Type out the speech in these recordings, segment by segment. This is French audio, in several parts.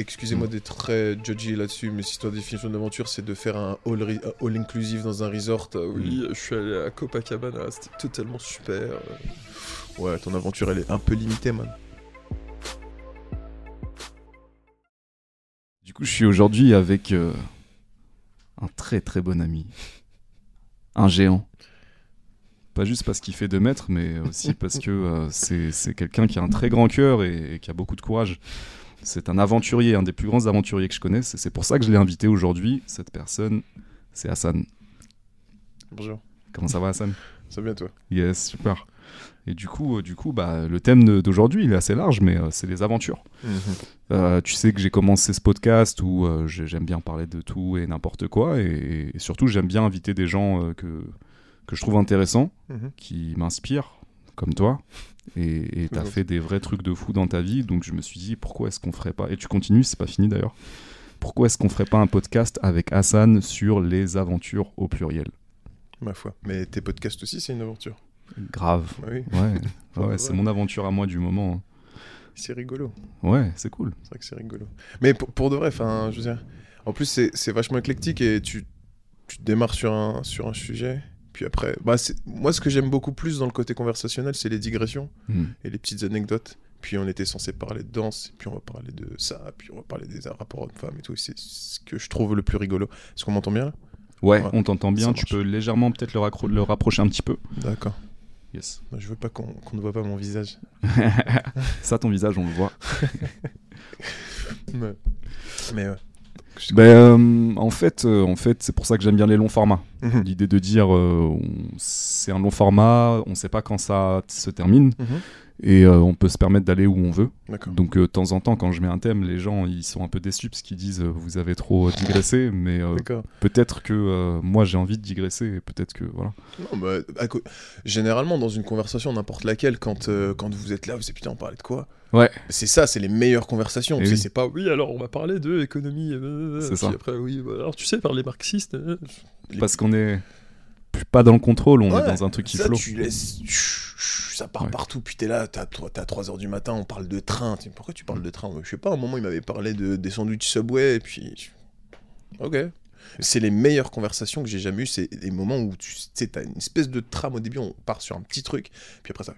excusez-moi d'être très judgy là-dessus, mais si ta définition d'aventure c'est de faire un all, ri- un all inclusive dans un resort, euh, oui, je suis allé à Copacabana, c'était totalement super. Ouais, ton aventure elle est un peu limitée, man. Du coup, je suis aujourd'hui avec euh, un très très bon ami. Un géant. Pas juste parce qu'il fait 2 mètres, mais aussi parce que euh, c'est c'est quelqu'un qui a un très grand cœur et, et qui a beaucoup de courage. C'est un aventurier, un des plus grands aventuriers que je connaisse. C'est pour ça que je l'ai invité aujourd'hui. Cette personne, c'est Hassan. Bonjour, Comment ça va, Hassan? Ça va bien toi? Yes, super. Et du coup, euh, du coup bah, le thème d'aujourd'hui, il est assez large, mais euh, c'est les aventures. Euh, tu sais que j'ai commencé ce podcast où euh, j'ai- j'aime bien parler de tout et n'importe quoi, et, et surtout j'aime bien inviter des gens que, que je trouve intéressants, Mhm. qui m'inspirent, comme toi, et tu as Mhm. fait des vrais trucs de fou dans ta vie, donc je me suis dit pourquoi est-ce qu'on ferait pas, et tu continues, c'est pas fini d'ailleurs, pourquoi est-ce qu'on ferait pas un podcast avec Hassan sur les aventures au pluriel? Ma foi. Mais tes podcasts aussi, c'est une aventure. Grave. Ah oui, Ouais, ouais, Ouais. c'est mon aventure à moi du moment. c'est rigolo. Ouais, c'est cool. C'est vrai que c'est rigolo. Mais pour, pour de vrai, enfin, je veux dire, en plus, c'est vachement éclectique et tu, tu démarres sur un, sur un sujet. Puis après, bah, moi, ce que j'aime beaucoup plus dans le côté conversationnel, c'est les digressions Hmm. et les petites anecdotes. Puis on était censé parler de danse, puis on va parler de ça, puis on va parler des rapports hommes-femmes et tout. C'est ce que je trouve le plus rigolo. Est-ce qu'on m'entend bien là? Ouais, Ouais, on t'entend bien. Tu peux légèrement peut-être le, raccro- le rapprocher un petit peu. D'accord. Yes. Moi, Je veux pas qu'on qu'on ne voit pas mon visage. Ça, ton visage, on le voit. Mais, mais ouais. Ben, euh, en fait, euh, en fait c'est pour ça que j'aime bien les longs formats. Mhm. L'idée de dire, euh, c'est un long format, on sait pas quand ça se termine, Mhm. Et euh, on peut se permettre d'aller où on veut. Donc, euh, de temps en temps, quand je mets un thème, les gens, ils sont un peu déçus parce qu'ils disent, euh, vous avez trop digressé, mais peut-être que moi, j'ai envie de digresser, et peut-être que, voilà. Non, bah, Généralement, dans une conversation, n'importe laquelle, quand, quand vous êtes là, vous dites putain, on parlait de quoi? Ouais. C'est ça, c'est les meilleures conversations. Oui. C'est pas oui, alors on va parler de économie. C'est ça. après, oui, alors tu sais, par les marxistes. les- Parce qu'on est pas dans le contrôle, on Ouais, est dans un truc qui ça, flotte. tu laisses. Ça part Ouais. partout, puis t'es là, t'as t'as 3h du matin, on parle de train. Pourquoi tu parles de train Je sais pas, à un moment, il m'avait parlé de, des sandwichs Subway, et puis. Ok. C'est les meilleures conversations que j'ai jamais eues. C'est des moments où tu t'as une espèce de trame au début, on part sur un petit truc, puis après ça.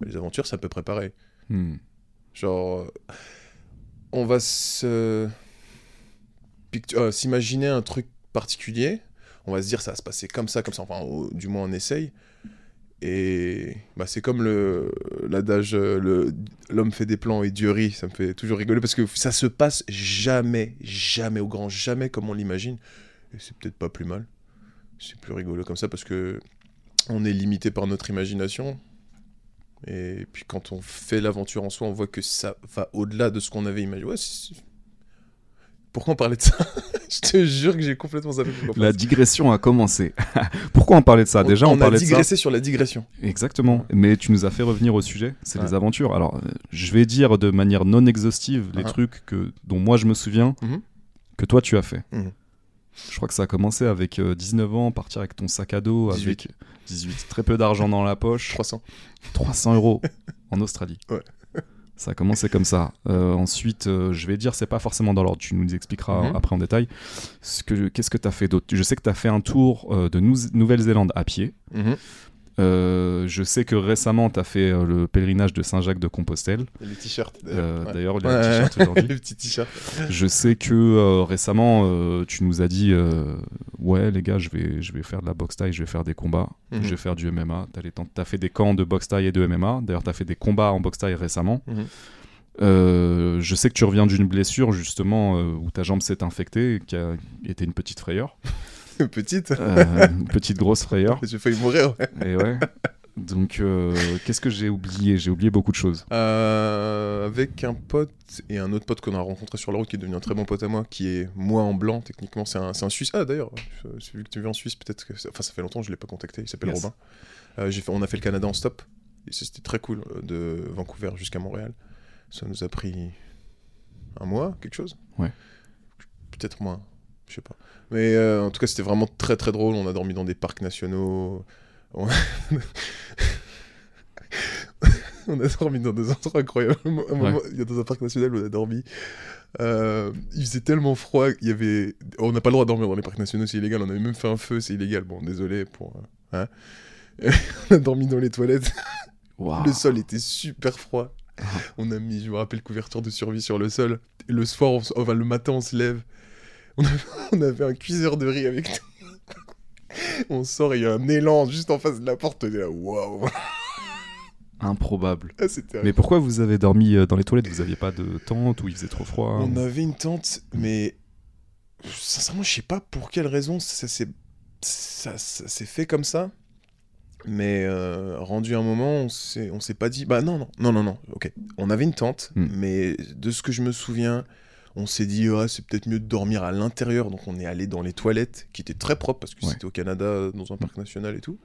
Bah, les aventures, c'est à peu près pareil. Hmm. Genre, on va se euh, s'imaginer un truc particulier. On va se dire ça va se passer comme ça, comme ça. Enfin, du moins on essaye. Et bah, c'est comme l'adage euh, l'homme fait des plans et Dieu rit. Ça me fait toujours rigoler parce que ça se passe jamais, jamais au grand jamais comme on l'imagine. Et c'est peut-être pas plus mal. C'est plus rigolo comme ça parce que on est limité par notre imagination. Et puis quand on fait l'aventure en soi, on voit que ça va au-delà de ce qu'on avait imaginé. Ouais, Pourquoi on parlait de ça Je te jure que j'ai complètement zappé. La digression a commencé. Pourquoi on parlait de ça. Déjà, on, on, parlait a de ça. digressé sur la digression. Exactement. Mais tu nous as fait revenir au sujet, c'est Ouais. les aventures. Alors, euh, je vais dire de manière non exhaustive les Ah. trucs que, dont moi je me souviens Mhm. que toi tu as fait. Mhm. Je crois que ça a commencé avec euh, 19 ans, partir avec ton sac à dos, 18. avec 18, très peu d'argent dans la poche, 300. 300 euros en Australie. Ouais. Ça a commencé comme ça. Euh, ensuite, euh, je vais dire, c'est pas forcément dans l'ordre, tu nous expliqueras Mhm. après en détail. Ce que- Qu'est-ce que tu as fait d'autre? Je sais que tu as fait un tour euh, de Nou- Nouvelle-Zélande à pied. Mhm. Euh, je sais que récemment, tu as fait euh, le pèlerinage de Saint-Jacques de Compostelle. Et les t-shirts. Euh. D'ailleurs, Ouais. un t-shirt aujourd'hui. les petits t-shirts. Je sais que récemment, tu nous as dit Ouais, les gars, je vais, je vais faire de la boxe taille, je vais faire des combats, Mhm. je vais faire du MMA. Tu as, fait des camps de boxe taille et de MMA. D'ailleurs, tu as fait des combats en boxe taille récemment. Mhm. Euh, je sais que tu reviens d'une blessure, justement, euh, où ta jambe s'est infectée, qui a été une petite frayeur. Petite. Euh, une petite grosse frayeur. J'ai failli mourir. ouais. Et ouais. Donc, euh, qu'est-ce que j'ai oublié? J'ai oublié beaucoup de choses. Euh, avec un pote et un autre pote qu'on a rencontré sur la route qui est devenu un très bon pote à moi, qui est moi en blanc, techniquement, c'est un, un Suisse. Ah d'ailleurs, celui que tu vu en Suisse, peut-être que. ça- Enfin, ça fait longtemps que je l'ai pas contacté, il s'appelle Yes. Robin. Euh, fait, on a fait le Canada en stop, et c'était très cool, de Vancouver jusqu'à Montréal. Ça nous a pris un mois, quelque chose Ouais. Peut-être moins, je sais pas. Mais euh, en tout cas, c'était vraiment très très drôle. On a dormi dans des parcs nationaux. On- on a dormi dans des endroits incroyables. Il y a dans un parc national où on a dormi. Euh, il faisait tellement froid, il y avait... on n'a pas le droit de dormir dans les parcs nationaux, c'est illégal. On avait même fait un feu, c'est illégal. Bon, désolé pour. euh, hein. on a dormi dans les toilettes. Le sol était super froid. Ah. On a mis, je me rappelle, couverture de survie sur le sol. Et le soir, on enfin, le matin, on se lève. On avait, on avait un cuiseur de riz avec nous. On sort et il y a un élan juste en face de la porte. On est là, waouh. Improbable. Ah, Mais pourquoi vous avez dormi euh, dans les toilettes? Vous aviez pas de tente ou il faisait trop froid? On avait une tente, mais sincèrement, je sais pas pour quelle raison ça s'est ça, ça s'est fait comme ça. Mais euh, rendu un moment, on s'est on s'est pas dit. Bah non, non, non, non, non, ok. On avait une tente, Hmm. mais de ce que je me souviens, on s'est dit, ouais, c'est peut-être mieux de dormir à l'intérieur. Donc on est allé dans les toilettes, qui étaient très propres, parce que Ouais. c'était au Canada, dans un parc national et tout.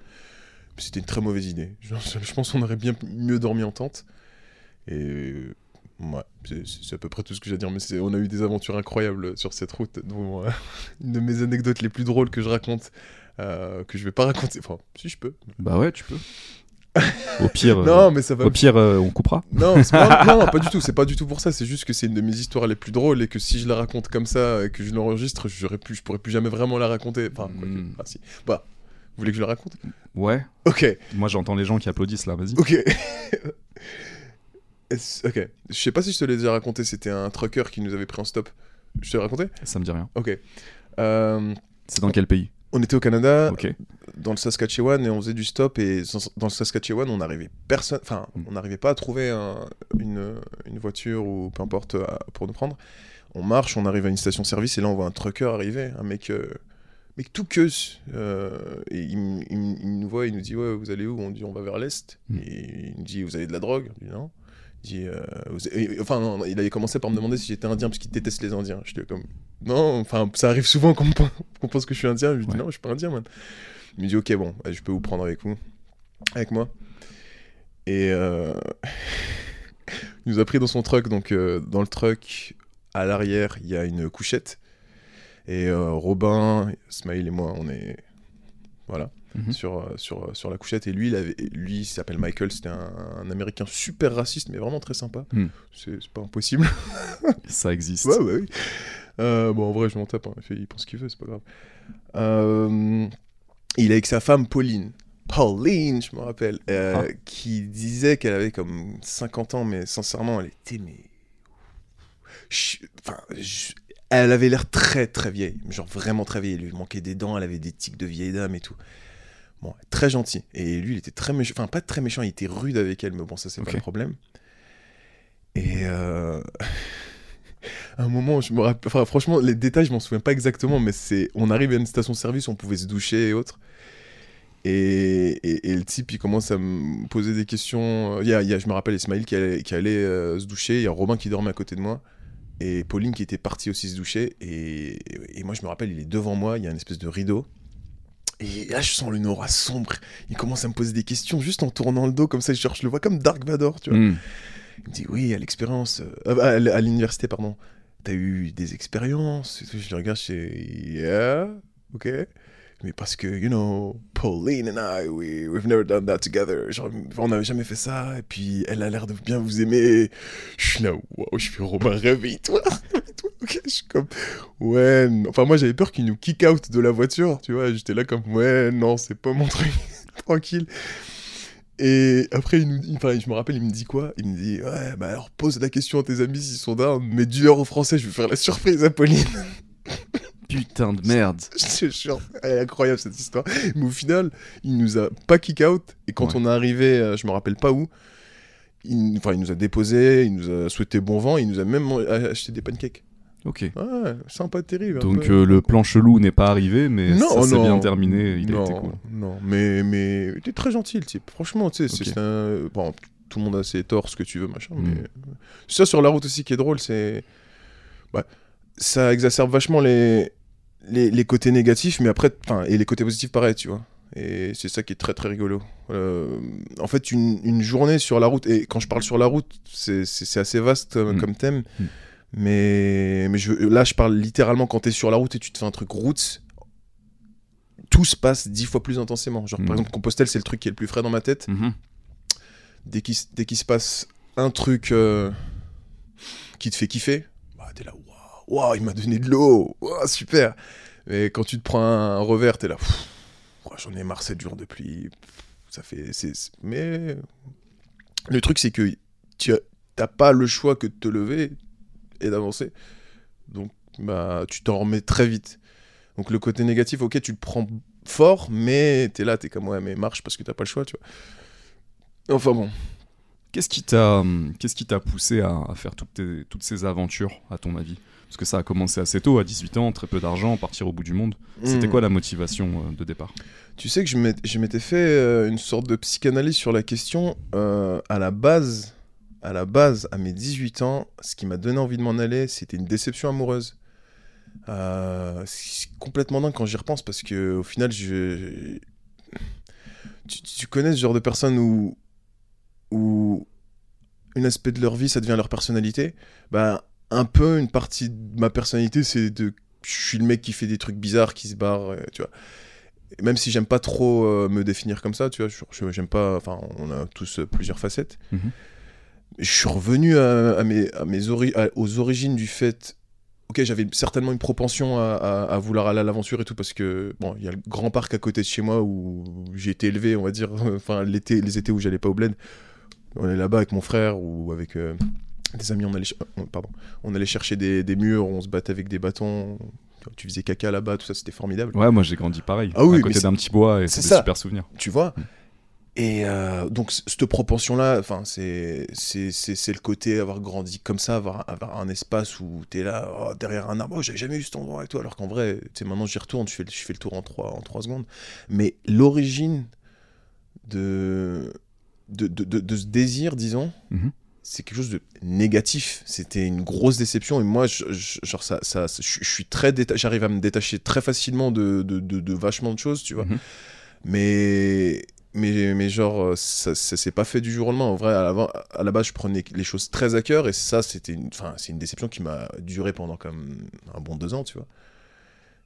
C'était une très mauvaise idée. Je, je pense qu'on aurait bien mieux dormi en tente. Et Ouais, c'est- à peu près tout ce que j'ai à dire, mais on a eu des aventures incroyables sur cette route. dont, euh, une de mes anecdotes les plus drôles que je raconte, euh, que je vais pas raconter, enfin, si je peux. Bah ouais, tu peux. Au pire, euh, non, mais ça va. au pire euh, on coupera. Non, pas... non, pas du tout, c'est pas du tout pour ça, c'est juste que c'est une de mes histoires les plus drôles et que si je la raconte comme ça et que je l'enregistre, plus, je pourrais plus jamais vraiment la raconter. Enfin, quoi que- Mm. ah, si. Bah, vous voulez que je la raconte? Ouais. Ok, Moi j'entends les gens qui applaudissent là, vas-y. ok. Ok, je sais pas si je te l'ai déjà raconté, c'était un trucker qui nous avait pris en stop. Je te l'ai raconté? Ça me dit rien. Ok. Euh, C'est dans quel pays? On était au Canada, dans le Saskatchewan, et on faisait du stop. Et dans le Saskatchewan, on n'arrivait personne, enfin, Mm. on n'arrivait pas à trouver un- une, une voiture ou peu importe à- pour nous prendre. On marche, on arrive à une station-service, et là, on voit un trucker arriver, un mec, euh, mec tout queue. euh, et il nous voit, il nous dit ouais, vous allez où? On dit on va vers l'est. Mm. Et il nous dit vous avez de la drogue? On dit non. Euh, et- enfin, non, il avait commencé par me demander si j'étais indien parce qu'il déteste les indiens. J'étais comme, non, enfin, ça arrive souvent qu'on pense que je suis indien. Je lui dis, Ouais. non, je suis pas indien, man. Il me dit, ok, bon, je peux vous prendre avec vous, avec moi. Et euh, il nous a pris dans son truck. Donc, euh, dans le truck, à l'arrière, il y a une couchette. Et Robin, Smile et moi, on est. Voilà Mhm. sur, euh, sur, euh, sur la couchette. Et lui, il, avait, lui, il s'appelle Michael, c'était un, un américain super raciste, mais vraiment très sympa. Hmm. C'est pas impossible. Ça existe. ouais, ouais, oui. Euh, bon, en vrai, je m'en tape, hein. il, fait- il pense ce qu'il veut, c'est pas grave. Euh, il est avec sa femme Pauline. Pauline, je me rappelle, euh, Ah. qui disait qu'elle avait comme 50 ans, mais sincèrement, elle était. Mais... Je- Enfin, je- elle avait l'air très très vieille, genre vraiment très vieille. Il lui manquait des dents, elle avait des tics de vieille dame et tout. Bon, très gentil. Et lui, il était très méchant. Enfin, pas très méchant, il était rude avec elle, mais bon, ça, c'est pas le problème. Et euh... à un moment, je me rappelle. Enfin, franchement, les détails, je m'en souviens pas exactement, mais c'est. On arrive à une station-service, on pouvait se doucher et autres. Et, et, et le type, il commence à me poser des questions. Il y a, il y a- je me rappelle Ismaël qui allait, qui allait euh, se doucher, il y a Robin qui dormait à côté de moi, et Pauline qui était partie aussi se doucher. Et, et moi, je me rappelle, il est devant moi, il y a une espèce de rideau. Et là, je sens une aura sombre. Il commence à me poser des questions juste en tournant le dos, comme ça, genre, je le vois comme Dark Vador, tu vois. Hmm. Il me dit oui, à l'expérience, euh, à, à- à l'université, pardon. T'as eu des expériences? Je le regarde, je fais yeah, ok. Mais parce que, you know, Pauline and I, we, we've never done that together. Genre, on n'avait jamais fait ça. Et puis, elle a l'air de bien vous aimer. Je suis là, wow, je fais Romain, réveille-toi. je suis comme, ouais. Enfin, moi, j'avais peur qu'il nous kick out de la voiture, tu vois. J'étais là comme, ouais, non, c'est pas mon truc. Tranquille. Et après, il nous, enfin, je me rappelle, il me dit quoi? Il me dit Ouais, bah alors pose la question à tes amis s'ils sont down, mais dis-leur Français, je vais faire la surprise à Pauline. Putain de merde. je te jure, elle est incroyable cette histoire. Mais au final, il nous a pas kick out, et quand Ouais. on est arrivé, euh, je me rappelle pas où, il, enfin, il nous a déposé, il nous a souhaité bon vent, il nous a même acheté des pancakes. Ok. Ouais, sympa, terrible. Donc euh, le plan chelou n'est pas arrivé, mais Non, ça s'est bien terminé. Il non, a été cool. non, mais, mais il était très gentil le type. Franchement, tu sais, c'est un. Bon, tout le monde a ses torts, ce que tu veux, machin. Mm. Mais ça sur la route aussi qui est drôle, c'est. Ouais, ça exacerbe vachement les... les, les côtés négatifs, mais après. Et les côtés positifs, pareil, tu vois. Et c'est ça qui est très très rigolo. Euh, en fait, une, une journée sur la route, et quand je parle sur la route, c'est assez vaste euh, Mm. comme thème. Mm. Mais, mais je, là, je parle littéralement quand t'es sur la route et tu te fais un truc route, tout se passe dix fois plus intensément. Genre, Mm. par exemple, Compostelle, c'est le truc qui est le plus frais dans ma tête. Mhm. Dès qu'il s- dès qu'il se passe un truc euh, qui te fait kiffer, bah, t'es là, waouh, il m'a donné de l'eau, waouh, super. Mais quand tu te prends un revers, t'es là, ouah, j'en ai marre 7 jours de pluie. Ça fait. Mais le truc, c'est que tu as- t'as pas le choix que de te lever et d'avancer. Donc, bah, tu t'en remets très vite. Donc, le côté négatif, ok, tu le prends fort, mais t'es là, t'es comme, ouais, mais marche parce que t'as pas le choix, tu vois. Enfin bon. Qu'est-ce qui t'a hum, qu'est-ce qui t'a poussé à, à faire toutes, tes- toutes ces aventures, à ton avis? Parce que ça a commencé assez tôt, à 18 ans, très peu d'argent, partir au bout du monde. C'était Hmm. quoi la motivation euh, de départ? Tu sais que je m'ét- je m'étais fait euh, une sorte de psychanalyse sur la question. euh, à la base, à la base, à mes 18 ans, ce qui m'a donné envie de m'en aller, c'était une déception amoureuse. Euh, c'est complètement dingue quand j'y repense parce que au final, je... tu, tu connais ce genre de personnes où, où un aspect de leur vie, ça devient leur personnalité. Ben, un peu une partie de ma personnalité, c'est de, je suis le mec qui fait des trucs bizarres, qui se barre, euh, tu vois même si j'aime pas trop euh, me définir comme ça, tu vois, j'aime pas, enfin, on a tous euh, plusieurs facettes. Mhm. Je suis revenu à, à mes, à mes ori- à- aux origines du fait, ok, j'avais certainement une propension à vouloir aller à l'aventure et tout, parce que, bon, il y a le grand parc à côté de chez moi où j'ai été élevé, on va dire, enfin, l'été, les étés où j'allais pas au bled, on est là-bas avec mon frère ou avec euh, des amis, on allait, euh, pardon, on allait chercher des, des murs, on se battait avec des bâtons, tu faisais caca là-bas, tout ça, c'était formidable. Ouais, moi j'ai grandi pareil, Ah oui, à côté d'un petit bois, et c'est des super souvenirs. tu vois? Et euh, donc cette propension là enfin c'est le côté avoir grandi comme ça avoir, avoir un espace où t'es là oh, derrière un arbre. Oh, j'avais jamais eu cet endroit avec toi alors qu'en vrai tu sais maintenant j'y retourne je fais, je fais le tour en trois en trois secondes. Mais l'origine de de, de, de- de ce désir disons Mhm. c'est quelque chose de négatif. C'était une grosse déception et moi je, je- genre ça, ça je, je suis très j'arrive à me détacher très facilement de, de, vachement de choses tu vois. Mhm. mais mais mais genre ça, ça s'est pas fait du jour au lendemain. En vrai à la, à la base je prenais les choses très à cœur et ça c'était une c'est une déception qui m'a duré pendant comme un bon deux ans tu vois.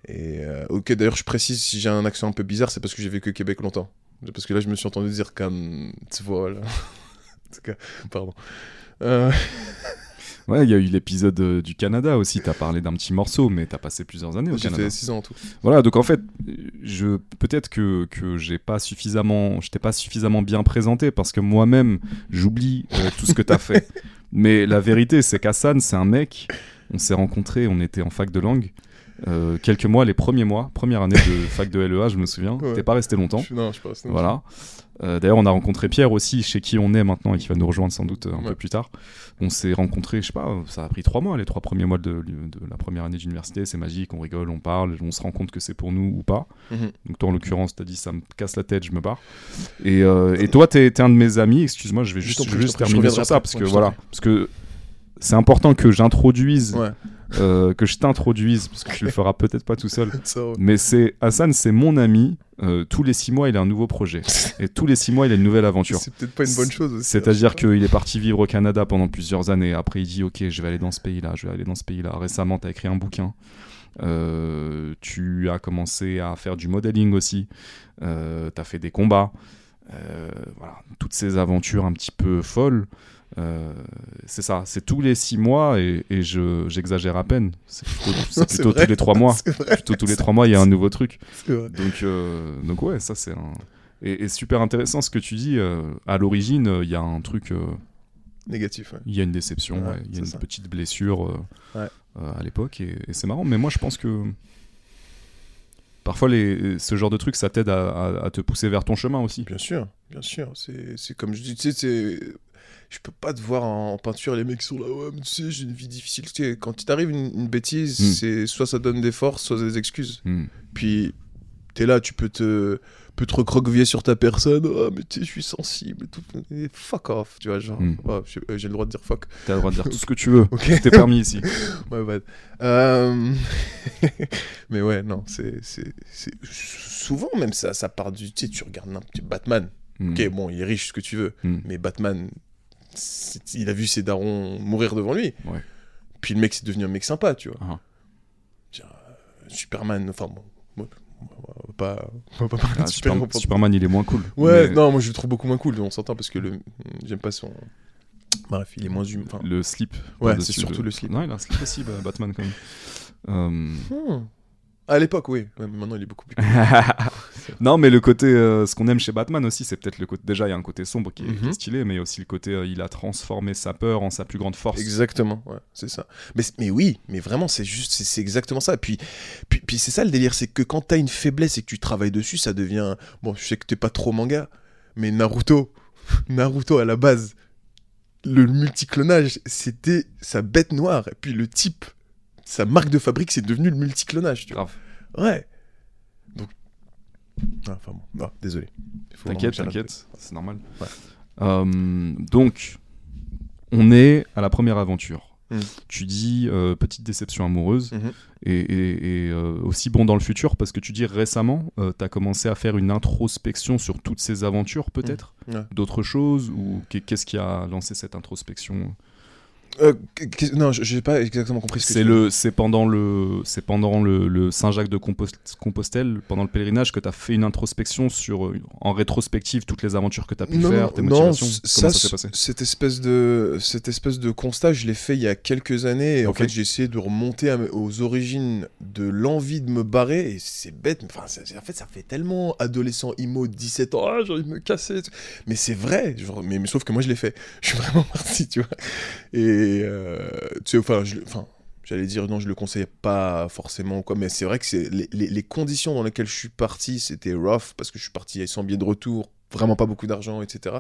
Et euh, ok d'ailleurs je précise si j'ai un accent un peu bizarre c'est parce que j'ai vécu au Québec longtemps parce que là je me suis entendu dire comme tu vois là en tout cas pardon Euh, Ouais, il y a eu l'épisode euh, du Canada aussi, t'as parlé d'un petit morceau, mais t'as passé plusieurs années au j'ai Canada. fait 6 ans en tout Voilà, donc en fait, je peut-être que que j'ai pas suffisamment, je t'ai pas suffisamment bien présenté parce que moi-même j'oublie euh, tout ce que t'as fait. Mais la vérité, c'est qu'Hassan, c'est un mec. On s'est rencontrés, on était en fac de langue. Euh, quelques mois, les premiers mois, première année de fac de LEA, je me souviens. Ouais. T'es pas resté longtemps. Je- non je pense Voilà. Euh, D'ailleurs, on a rencontré Pierre aussi, chez qui on est maintenant et qui va nous rejoindre sans doute euh, un Ouais. peu plus tard. On s'ait rencontrés, je sais pas, ça a pris trois mois, les trois premiers mois de, de la première année d'université. C'est magique, on rigole, on parle, on se rend compte que c'est pour nous ou pas. Mhm. Donc, toi, en l'occurrence, t'as dit ça me casse la tête, je me barre. Et, euh, et toi, t'es t'es un de mes amis, excuse-moi, je vais juste, je juste terminer sur ça parce que voilà, parce que c'est important que j'introduise, ouais euh, que je t'introduise, parce que tu le feras peut-être pas tout seul. Mais c'est Hassan, c'est mon ami. Euh, tous les six mois, il a un nouveau projet. Et tous les six mois, il a une nouvelle aventure. c'est peut-être pas une bonne chose aussi hein, C'est-à-dire qu'il est parti vivre au Canada pendant plusieurs années. Après, il dit Ok, je vais aller dans ce pays-là, je vais aller dans ce pays-là. Récemment, tu as écrit un bouquin. Euh, tu as commencé à faire du modeling aussi. Tu as fait des combats. Voilà, toutes ces aventures un petit peu folles. Euh, c'est ça, c'est tous les six mois et, et je, j'exagère à peine. C'est plutôt, c'est tous les trois mois. c'est vrai Plutôt tous les trois mois, il y a un nouveau truc. Donc, euh, donc ouais, ça c'est un. Et, et super intéressant ce que tu dis. euh, à l'origine, euh, il y a un truc, négatif ouais. il y a une déception, Ouais, ouais, il y a une ça. petite blessure à l'époque, et, et c'est marrant. Mais moi, je pense que parfois, les, ce genre de truc, ça t'aide à, à- à te pousser vers ton chemin aussi. Bien sûr, bien sûr. C'est c'est comme je dis, tu sais, c'est. Je peux pas te voir en, peinture, les mecs sont là, ouais, mais tu sais, j'ai une vie difficile. Tu sais, quand il t'arrive une, une bêtise, Mm. c'est soit ça donne des forces, soit des excuses. Hmm. Puis, t'es là, tu peux te, peux te recroqueviller sur ta personne. Ah, mais tu sais, je suis sensible tout. Et fuck off, tu vois, genre. Mm. ouais, j'ai euh, j'ai le droit de dire fuck. T'as le droit de dire tout ce que tu veux. Ok. T'es permis ici. Ouais, ouais. Euh, mais ouais, non, c'est. Souvent, même ça, ça part du. Tu sais, tu regardes n'importe- Batman. Hmm. Ok, bon, il est riche, ce que tu veux. Hmm. Mais Batman, il a vu ses darons mourir devant lui. Ouais. Puis le mec, c'est devenu un mec sympa, tu vois. Tiens, euh, Superman, enfin bon, on va pas, on va pas parler Ah, Super-. Superman, il est moins cool. Ouais, Mais non, moi je le trouve beaucoup moins cool, on s'entend parce que le... j'aime pas son. Bref, il est moins humain. Enfin, Le slip. Ouais, c'est surtout le slip. Non, il a un slip aussi, bah, Batman, quand même. Euh, hmm. À l'époque, oui. Ouais, mais maintenant, il est beaucoup plus. non, mais le côté, euh, ce qu'on aime chez Batman aussi, c'est peut-être le côté. Déjà, il y a un côté sombre qui est, qui est Mhm. stylé, mais aussi le côté, euh, il a transformé sa peur en sa plus grande force. Exactement, ouais, c'est ça. Mais, mais oui, mais vraiment, c'est juste, c'est- exactement ça. Puis, puis, puis c'est ça le délire, c'est que quand t'as une faiblesse et que tu travailles dessus, ça devient. Bon, je sais que t'es pas trop manga, mais Naruto, Naruto à la base, le multiclonage, c'était sa bête noire. Et puis le type, sa marque de fabrique, c'est devenu le multiclonage, tu vois. Grave. Ouais. Ah, Enfin bon, non, désolé. T'inquiète, c'est normal. Ouais. Euh, donc, on est à la première aventure. Mm. Tu dis euh, petite déception amoureuse Mhm. et, et- et, euh, aussi bon dans le futur parce que tu dis récemment, tu as commencé à faire une introspection sur toutes ces aventures peut-être? Ouais. D'autres choses Ou qu'est- qu'est-ce qui a lancé cette introspection? Euh, non, j'ai pas exactement compris ce que C'est tu le, c'est pendant le, c'est pendant le, le Saint-Jacques de Compos- Compostelle, pendant le pèlerinage, que tu as fait une introspection sur, euh, en rétrospective, toutes les aventures que tu as pu non, faire, tes non, motivations. ça, ça s'est passé? cette espèce de cette espèce de constat, je l'ai fait il y a quelques années. Et. En fait, j'ai essayé de remonter à aux origines de l'envie de me barrer. Et c'est bête, mais enfin, ça- en fait, ça fait tellement adolescent de 17 ans. Ah, j'ai envie de me casser. Mais c'est vrai. genre, mais, mais sauf que moi, je l'ai fait. Je suis vraiment parti, tu vois. Et euh, enfin. J'allais dire non, je le conseillais pas forcément quoi, mais c'est vrai que les, conditions dans lesquelles je suis parti, c'était rough parce que je suis parti sans billet de retour, vraiment pas beaucoup d'argent, etc.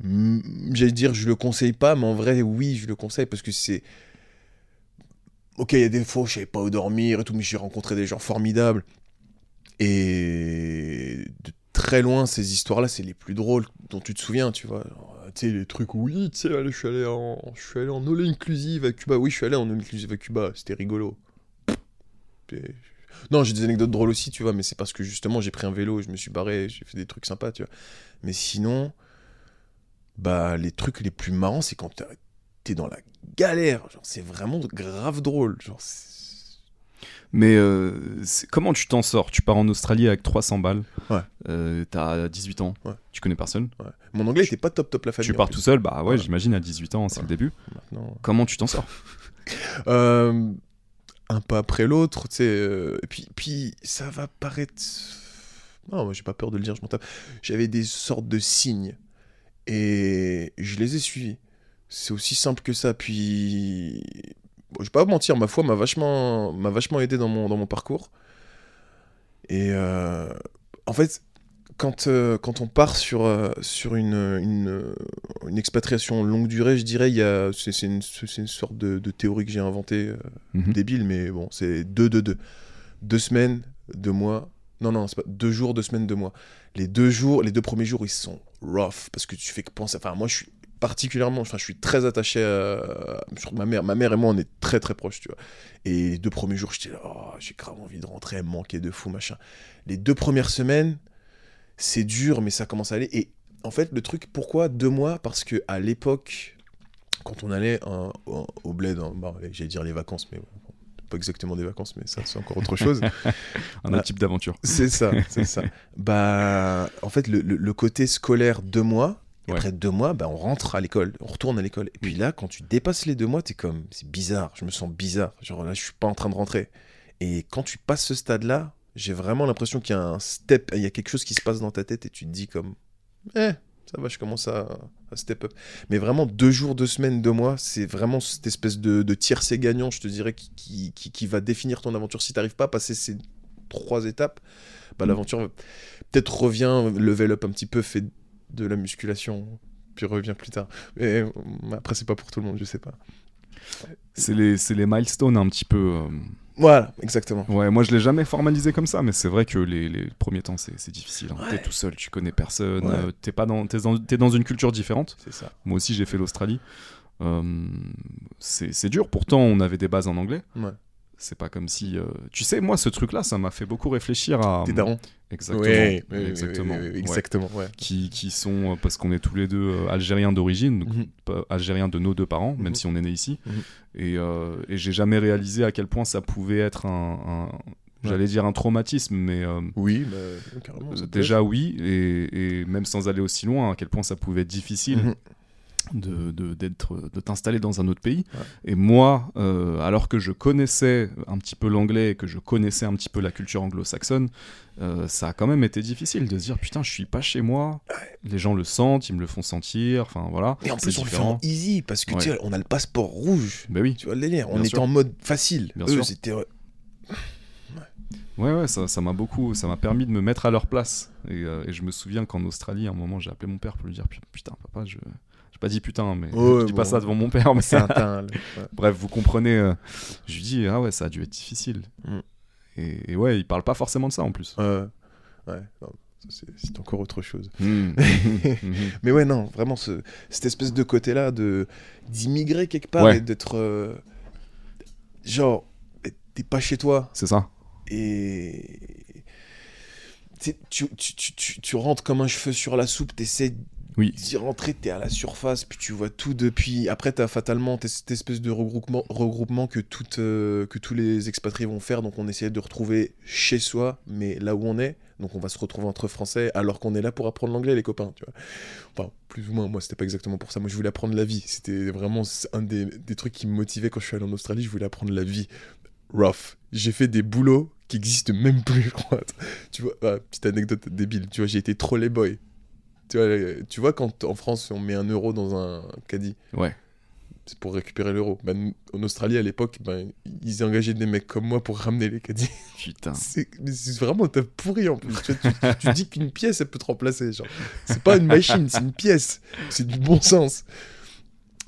Mm, J'allais dire je le conseille pas, mais en vrai oui, je le conseille parce que c'est ok, il y a des fois je savais pas où dormir et tout, mais j'ai rencontré des gens formidables et de très loin ces histoires-là, c'est les plus drôles dont tu te souviens, tu vois. Tu sais, les trucs oui, tu sais, je suis allé en, je suis allé en all inclusive à Cuba. Oui, je suis allé en all inclusive à Cuba, c'était rigolo. Non, j'ai des anecdotes drôles aussi, tu vois, mais c'est parce que justement, j'ai pris un vélo, je me suis barré, j'ai fait des trucs sympas, tu vois. Mais sinon, bah, les trucs les plus marrants, c'est quand t'es dans la galère. Genre, c'est vraiment grave drôle. Genre, Mais euh, comment tu t'en sors? Tu pars en Australie avec 300 balles. Ouais. Euh, T'as 18 ans. Ouais. Tu connais personne. ouais. Mon anglais était pas top top la famille. tu pars tout seul. Bah ouais, j'imagine à 18 ans, c'est le début. Maintenant, Comment tu t'en sors? Euh, un pas après l'autre, tu sais. euh, puis, puis, ça va paraître. Non, moi, j'ai pas peur de le dire, je m'en tape. J'avais des sortes de signes. Et je les ai suivis. C'est aussi simple que ça. Puis. Je vais pas mentir, ma foi m'a vachement, m'a vachement aidé dans mon, dans mon parcours. Et euh, en fait, quand, euh, quand on part sur, euh, sur une, une, une expatriation longue durée, je dirais, il y a, c'est, c'est une, c'est une sorte de, de théorie que j'ai inventée, Mhm. débile, mais bon, c'est deux, deux, deux. Deux semaines, deux mois. Non, non, c'est pas deux jours, deux semaines, deux mois. Les deux jours, les deux premiers jours, ils sont rough parce que tu fais que penser. Enfin, moi, je suis particulièrement, enfin, je suis très attaché à, sur ma mère. Ma mère et moi, on est très très proches, tu vois. Et les deux premiers jours, j'étais là, oh, j'ai grave envie de rentrer, elle me manquait de fou, machin. Les deux premières semaines, c'est dur, mais ça commence à aller. Et en fait, le truc, pourquoi deux mois? Parce que à l'époque, quand on allait hein, au, au bled, hein, allez, j'allais dire les vacances, mais bon, pas exactement des vacances, mais ça, c'est encore autre chose. Un autre type d'aventure. C'est ça, c'est ça. Bah, en fait, le, le- le côté scolaire, deux mois. Et Ouais. après deux mois, bah, on rentre à l'école, on retourne à l'école. Et puis là, quand tu dépasses les deux mois, t'es comme, c'est bizarre, je me sens bizarre. Genre là, je suis pas en train de rentrer. Et quand tu passes ce stade-là, j'ai vraiment l'impression qu'il y a un step, il y a quelque chose qui se passe dans ta tête et tu te dis comme, eh, ça va, je commence à, à step up. Mais vraiment, deux jours, deux semaines, deux mois, c'est vraiment cette espèce de, de tiercé gagnant, je te dirais, qui, qui, qui- qui va définir ton aventure. Si t'arrives pas à passer ces trois étapes, bah, l'aventure peut-être revient, level up un petit peu, fait de la musculation, puis revient plus tard. Mais euh, après, c'est pas pour tout le monde, je sais pas. C'est les, les milestones un petit peu. euh, Voilà, exactement. Ouais, moi je l'ai jamais formalisé comme ça, mais c'est vrai que les, les premiers temps c'est difficile. hein. Ouais. T'es tout seul, tu connais personne, Ouais. euh, t'es pas dans, dans, dans une culture différente. C'est ça. Moi aussi j'ai fait l'Australie. Euh, c'est c'est dur, pourtant on avait des bases en anglais. Ouais. C'est pas comme si. euh, Tu sais, moi ce truc-là, ça m'a fait beaucoup réfléchir à. T'es daron Exactement. Exactement. ouais. exactement, ouais. Qui, qui sont, euh, parce qu'on est tous les deux euh, algériens d'origine, donc Mhm. algériens de nos deux parents, même Mhm. si on est né ici. Mhm. Et, euh, et j'ai jamais réalisé à quel point ça pouvait être un, un- j'allais dire un traumatisme, mais euh, Oui, bah, carrément. déjà oui, et, et même sans aller aussi loin, à quel point ça pouvait être difficile. De, de, d'être, de t'installer dans un autre pays. Ouais. Et moi, euh, alors que je connaissais un petit peu l'anglais et que je connaissais un petit peu la culture anglo-saxonne, euh, ça a quand même été difficile de se dire putain, je suis pas chez moi. Les gens le sentent, ils me le font sentir. Enfin voilà. Et en plus, on le fait en easy parce que Ouais. tu sais, on a le passeport rouge. Ben oui. Tu vois le délire On Bien était sûr. en mode facile. Bien Eux, c'était. Ouais, ouais, ça, m'a beaucoup, ça m'a permis de me mettre à leur place. Et, euh, et je me souviens qu'en Australie, à un moment, j'ai appelé mon père pour lui dire putain, papa, je, pas dit putain, mais Ouais, je dis pas bon. ça devant mon père. Mais C'est un teint. Ouais. Bref, vous comprenez. euh, je lui dis ah ouais, ça a dû être difficile. Mm. Et, et ouais, il parle pas forcément de ça en plus. Ouais. C'est encore autre chose. Mm. Mhm. Mais ouais, non, vraiment, ce- cette espèce de côté-là de d'immigrer quelque part Ouais. et d'être. euh, genre, t'es pas chez toi C'est ça. et. tu, tu, tu, tu, tu- tu rentres comme un cheveu sur la soupe, t'essaies Oui. d'y rentrer, t'es à la surface, puis tu vois tout depuis. Après, t'as fatalement cette espèce de regroupement, regroupement que, euh, que tous les expatriés vont faire. Donc, on essaie de retrouver chez soi, mais là où on est. Donc, on va se retrouver entre Français, alors qu'on est là pour apprendre l'anglais, les copains, tu vois. Enfin, plus ou moins, moi, c'était pas exactement pour ça. Moi, je voulais apprendre la vie. C'était vraiment un des, trucs qui me motivait quand je suis allé en Australie. Je voulais apprendre la vie. Rough. J'ai fait des boulots qui existent même plus, je crois. Tu vois, ah, petite anecdote débile. Tu vois, j'ai été trolley boy. Tu vois, tu vois, quand en France, on met un euro dans un caddie, Ouais. c'est pour récupérer l'euro. Ben, en Australie, à l'époque, ben, ils engageaient des mecs comme moi pour ramener les caddies. Putain. C'est vraiment, t'as pourri en plus. Tu, vois, tu- tu dis qu'une pièce, elle peut te remplacer. Genre, c'est pas une machine, c'est une pièce. C'est du bon sens.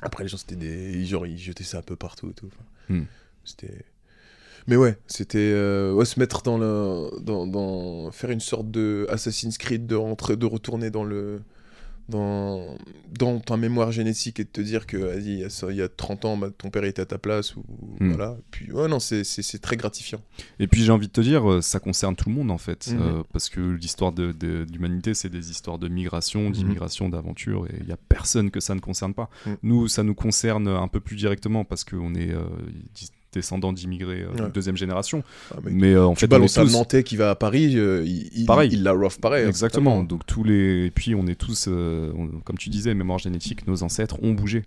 Après, les gens, c'était des. Genre, ils jetaient ça un peu partout et tout. Hmm. C'était. Mais ouais, c'était euh, ouais, se mettre dans le. Dans, dans- faire une sorte de Assassin's Creed, de, rentrer, de retourner dans le. Dans, dans ta mémoire génétique et de te dire que vas-y, il y a ça- il y a 30 ans, bah, ton père était à ta place ou Hmm. voilà. Puis ouais, non, c'est- très gratifiant. Et puis j'ai envie de te dire, euh, ça concerne tout le monde en fait, Mhm. euh, parce que l'histoire de, de- de l'humanité, c'est des histoires de migration, d'immigration, d'aventure, et il y a personne que ça ne concerne pas. Mhm. Nous, ça nous concerne un peu plus directement parce qu'on est euh, descendants d'immigrés euh, de Ouais. deuxième génération, Ah, mais mais euh, en tu fait, balances tous Nantais qui va à Paris, euh, il, il, Pareil. il la rough pareil. hein, exactement. Donc tous les, et puis on est tous, on- comme tu disais, mémoire génétique, nos ancêtres ont bougé.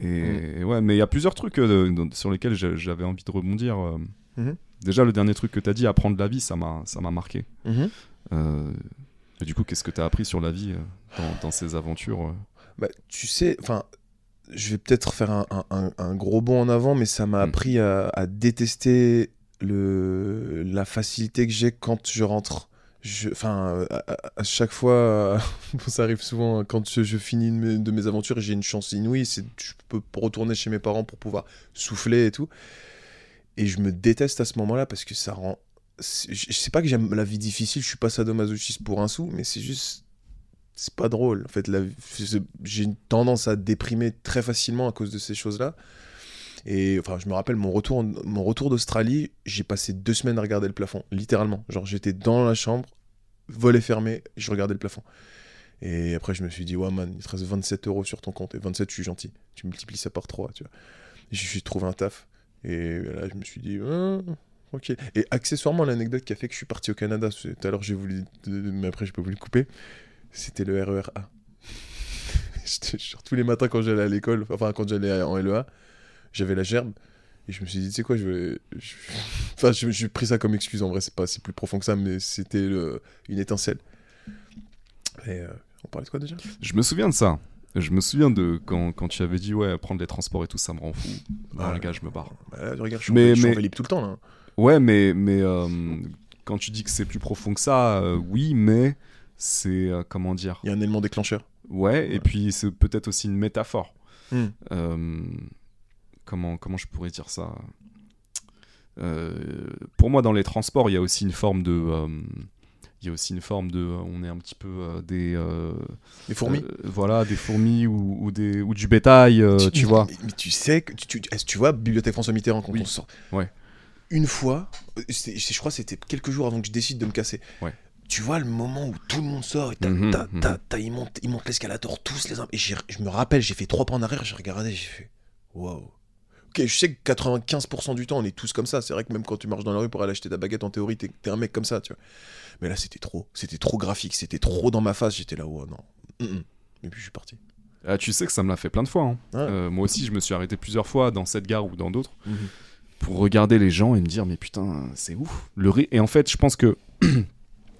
Et, et ouais, mais il y a plusieurs trucs sur lesquels j'a- j'avais envie de rebondir. Mhm. Déjà, le dernier truc que tu as dit, apprendre la vie, ça m'a, ça m'a marqué. Euh, et du coup, qu'est-ce que tu as appris sur la vie dans, dans ces aventures Bah, tu sais, enfin, je vais peut-être faire un, un- un- un gros bond en avant, mais ça m'a Mm. appris à, à détester le, la facilité que j'ai quand je rentre. Enfin, à, à- à chaque fois, euh, ça arrive souvent hein, quand je, je finis de mes, de mes aventures et j'ai une chance inouïe, c'est je peux retourner chez mes parents pour pouvoir souffler et tout. Et je me déteste à ce moment-là parce que ça rend. je sais pas que j'aime la vie difficile, je suis pas sadomasochiste pour un sou, mais c'est juste c'est pas drôle. En fait, j'ai une tendance à déprimer très facilement à cause de ces choses-là. Et enfin, je me rappelle mon retour, mon retour d'Australie, j'ai passé deux semaines à regarder le plafond, littéralement. Genre, j'étais dans la chambre, volet fermé, je regardais le plafond. Et après, je me suis dit, ouais, man, il te reste 27 euros sur ton compte. Et 27, je suis gentil. Tu multiplies ça par 3, tu vois. Et J'ai trouvé un taf. Et là, je me suis dit, Ah, ok. Et accessoirement, l'anecdote qui a fait que je suis parti au Canada, tout à l'heure, j'ai voulu, mais après, j'ai pas voulu couper, c'était le RER A. Je te jure, tous les matins quand j'allais à l'école, enfin quand j'allais en LEA, j'avais la gerbe. Et je me suis dit, tu sais quoi, je vais. je- Enfin, je- j'ai pris ça comme excuse, en vrai, c'est pas plus profond que ça, mais c'était le- une étincelle. Et euh, on parlait de quoi déjà? Je me souviens de ça. Je me souviens de quand, quand tu avais dit, ouais, prendre les transports et tout, ça me rend fou. Bah, les gars, je me barre. bah, là, Regarde, je suis, Mais- en, je suis en mais- tout le temps, là. Ouais, mais, mais euh, quand tu dis que c'est plus profond que ça, euh, oui, mais c'est. euh, comment dire Il y a un élément déclencheur. Ouais, et puis c'est peut-être aussi une métaphore. Hmm. Euh, comment, comment je pourrais dire ça? Euh, Pour moi, dans les transports, il y a aussi une forme de. il y a aussi une forme de. On est un petit peu des. Les fourmis Voilà, des fourmis ou, ou des, ou du bétail, tu, mais- vois. Mais, tu sais que. Tu, tu, tu vois, Bibliothèque François Mitterrand, quand Oui. on sort? Ouais. Une fois, je crois que c'était quelques jours avant que je décide de me casser. Ouais. Tu vois le moment où tout le monde sort et t'as- Mhm, mhm. ils montent, ils montent l'escalator tous les uns. Et je me rappelle, j'ai fait trois pas en arrière, j'ai regardé, j'ai fait waouh. Ok, je sais que 95% du temps, on est tous comme ça. C'est vrai que même quand tu marches dans la rue pour aller acheter ta baguette, en théorie, t'es un mec comme ça, tu vois. Mais là, c'était trop. C'était trop graphique. C'était trop dans ma face. J'étais là, oh non. Mm, mm. Et puis, je suis parti. Ah, tu sais que ça me l'a fait plein de fois. hein. Ouais. Euh, moi aussi, je me suis arrêté plusieurs fois dans cette gare ou dans d'autres Mhm. pour regarder les gens et me dire mais putain c'est ouf le et en fait je pense que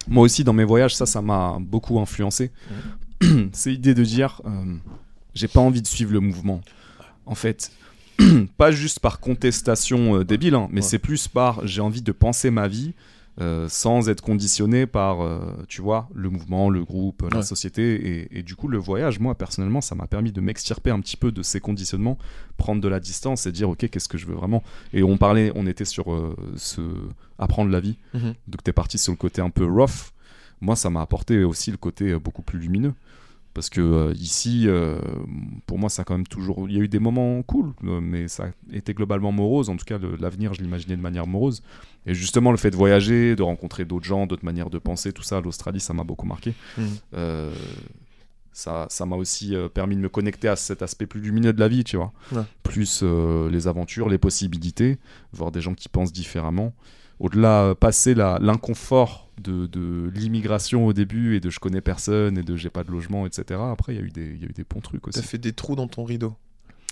moi aussi dans mes voyages ça ça m'a beaucoup influencé. C'est l'idée de dire euh, j'ai pas envie de suivre le mouvement. En fait pas juste par contestation euh, débile hein, mais Ouais. c'est plus par j'ai envie de penser ma vie euh, sans être conditionné par euh, tu vois le mouvement le groupe la société. Et, et du coup le voyage moi personnellement ça m'a permis de m'extirper un petit peu de ces conditionnements prendre de la distance et dire ok qu'est-ce que je veux vraiment? Et on parlait on était sur euh, ce apprendre la vie. Mhm. donc t'es parti sur le côté un peu rough. Moi ça m'a apporté aussi le côté beaucoup plus lumineux parce que euh, ici euh, pour moi ça a quand même toujours il y a eu des moments cool euh, mais ça a été globalement morose en tout cas l'avenir je l'imaginais de manière morose et justement le fait de voyager de rencontrer d'autres gens d'autres manières de penser tout ça l'Australie ça m'a beaucoup marqué euh, ça ça m'a aussi permis de me connecter à cet aspect plus lumineux de la vie, tu vois. Ouais. Plus les aventures, les possibilités, voir des gens qui pensent différemment. Au-delà, euh, passer l'inconfort de, de l'immigration au début et de je connais personne et de j'ai pas de logement, etc. Après, il y, a eu des- y a eu des bons trucs aussi. T'as fait des trous dans ton rideau.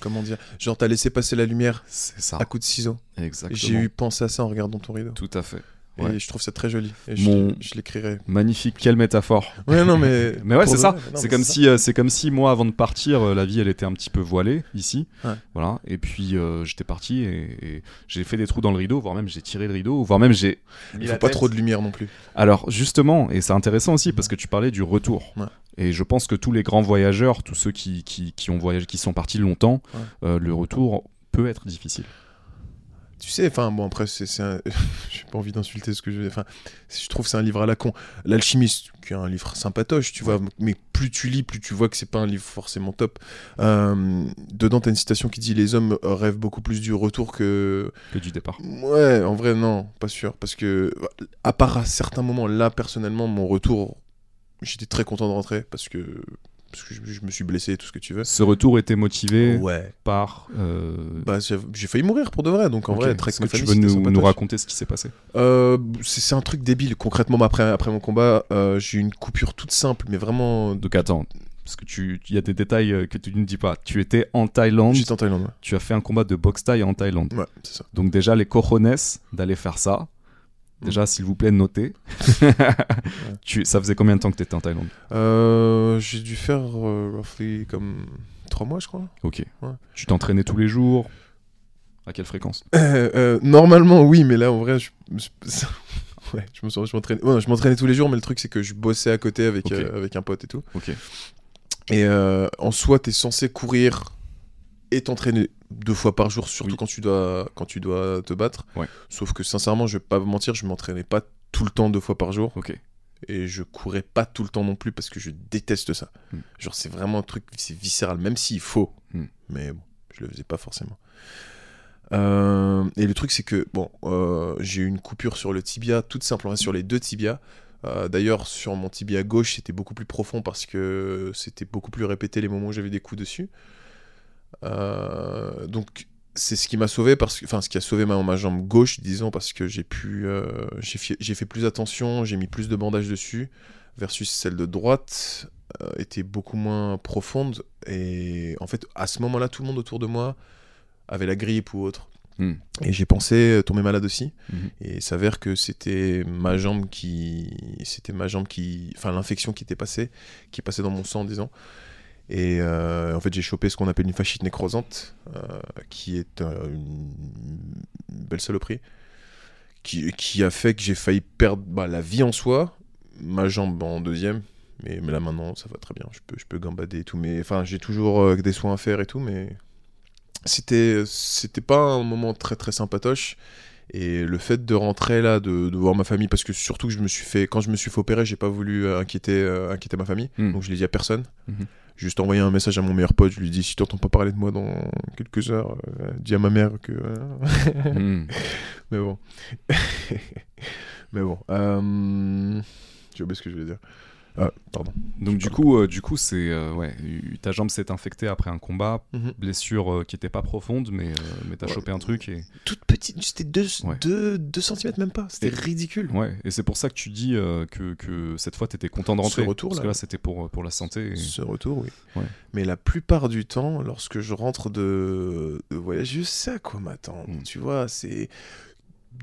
Comment dire Genre, t'as laissé passer la lumière C'est ça, à coup de ciseaux. exactement. J'ai eu pensé à ça en regardant ton rideau. Tout à fait. Et Ouais. je trouve ça très joli. Et je, Mon- je l'écrirai. Magnifique, quelle métaphore. Ouais, non, mais. Mais ouais, c'est ça. C'est comme ça. si, euh, c'est comme si moi, avant de partir, euh, la vie, elle était un petit peu voilée ici. Ouais. Voilà. Et puis euh, j'étais parti et, et j'ai fait des trous dans le rideau, voire même j'ai tiré le rideau, voire même j'ai. Il faut pas trop de lumière non plus. Alors justement, et c'est intéressant aussi parce que tu parlais du retour. Ouais. Et je pense que tous les grands voyageurs, tous ceux qui, qui, qui ont voyagé, qui sont partis longtemps, le retour peut être difficile. Tu sais, enfin, bon, après, c'est. un- J'ai pas envie d'insulter ce que je. Enfin, je trouve que c'est un livre à la con. L'Alchimiste, qui est un livre sympatoche, tu vois, mais plus tu lis, plus tu vois que c'est pas un livre forcément top. Euh, dedans, t'as une citation qui dit Les hommes rêvent beaucoup plus du retour que. Que du départ. Ouais, en vrai, non, pas sûr. Parce que, à part à certains moments, là, personnellement, mon retour, j'étais très content de rentrer parce que. Parce que je, je me suis blessé et tout ce que tu veux. Ce retour était motivé Ouais. par. euh, Bah, j'ai failli mourir pour de vrai, donc en ok. vrai, Est-ce que tu veux nous, nous raconter ce qui s'est passé Euh, c'est un truc débile. Concrètement, après, après mon combat, euh, j'ai eu une coupure toute simple, mais vraiment. Donc attends, parce que tu, il y a des détails que tu ne dis pas. Tu étais en Thaïlande, J'étais en Thaïlande, tu as fait un combat de boxe thaï en Thaïlande. ouais. Ouais, c'est ça. Donc déjà les cojones d'aller faire ça. Mm. Déjà, s'il vous plaît, notez. tu, ça faisait combien de temps que tu étais en Thaïlande Euh, j'ai dû faire euh, roughly comme 3 mois, je crois. Ok. Ouais. Tu t'entraînais tous les jours À quelle fréquence Euh, normalement, oui, mais là, en vrai, je, je- ouais, je me suis- je m'entraînais ouais, je m'entraînais tous les jours, mais le truc, c'est que je bossais à côté avec, avec un pote et tout. Ok. Et en soi, t'es censé courir et t'entraîner deux fois par jour, surtout Oui. quand, tu dois, quand tu dois te battre. Ouais. Sauf que sincèrement, je vais pas vous mentir, je m'entraînais pas tout le temps deux fois par jour. Ok. Et je courais pas tout le temps non plus parce que je déteste ça. Mm. Genre, c'est vraiment un truc, c'est viscéral, même s'il faut. Mm. Mais bon, je le faisais pas forcément. Euh, et le truc, c'est que, bon, euh, j'ai eu une coupure sur le tibia, toute simplement sur les deux tibias. Euh, D'ailleurs, sur mon tibia gauche, c'était beaucoup plus profond parce que c'était beaucoup plus répété les moments où j'avais des coups dessus. Euh, donc, c'est ce qui m'a sauvé, parce que, enfin, ce qui a sauvé ma, ma jambe gauche, disons, parce que j'ai pu, euh, j'ai fait plus attention, j'ai mis plus de bandages dessus, versus celle de droite euh, était beaucoup moins profonde. Et en fait, à ce moment-là, tout le monde autour de moi avait la grippe ou autre. Hmm. Et j'ai pensé tomber malade aussi. Mhm. Et il s'avère que c'était ma jambe qui. C'était ma jambe qui. Enfin, l'infection qui était passée, qui passée dans mon sang, disons. Et euh, en fait, j'ai chopé ce qu'on appelle une fascite nécrosante, euh, qui est euh, une belle saloperie, qui, qui a fait que j'ai failli perdre bah, la vie en soi, ma jambe en deuxième. Mais, mais là maintenant, ça va très bien. Je peux, je peux gambader et tout. Mais enfin, j'ai toujours des soins à faire et tout. Mais c'était, c'était pas un moment très très sympatoche. Et le fait de rentrer là, de, de voir ma famille, parce que surtout que je me suis fait, quand je me suis fait opérer, j'ai pas voulu inquiéter, inquiéter ma famille, Mm. donc je l'ai dit à personne. Mhm. Juste envoyé un message à mon meilleur pote, je lui dit si tu entends pas parler de moi dans quelques heures, euh, dis à ma mère que. euh, Hmm. Mais bon. Mais bon. Euh... J'ai oublié ce que je voulais dire. Ah, pardon. Donc du coup, euh, du coup, c'est euh, ouais, ta jambe s'est infectée après un combat, Mhm. blessure euh, qui était pas profonde, mais euh, mais t'as Ouais. chopé un truc et Toute petite, c'était 2 Ouais. deux, deux centimètres même pas. C'était ridicule. ouais, et c'est pour ça que tu dis euh, que, que cette fois t'étais content de rentrer. Ce retour, parce là. que là c'était pour pour la santé. et- Ce retour, oui. Ouais. Mais la plupart du temps, lorsque je rentre de, de voyage, je sais à quoi m'attendre. Mm. Tu vois, c'est.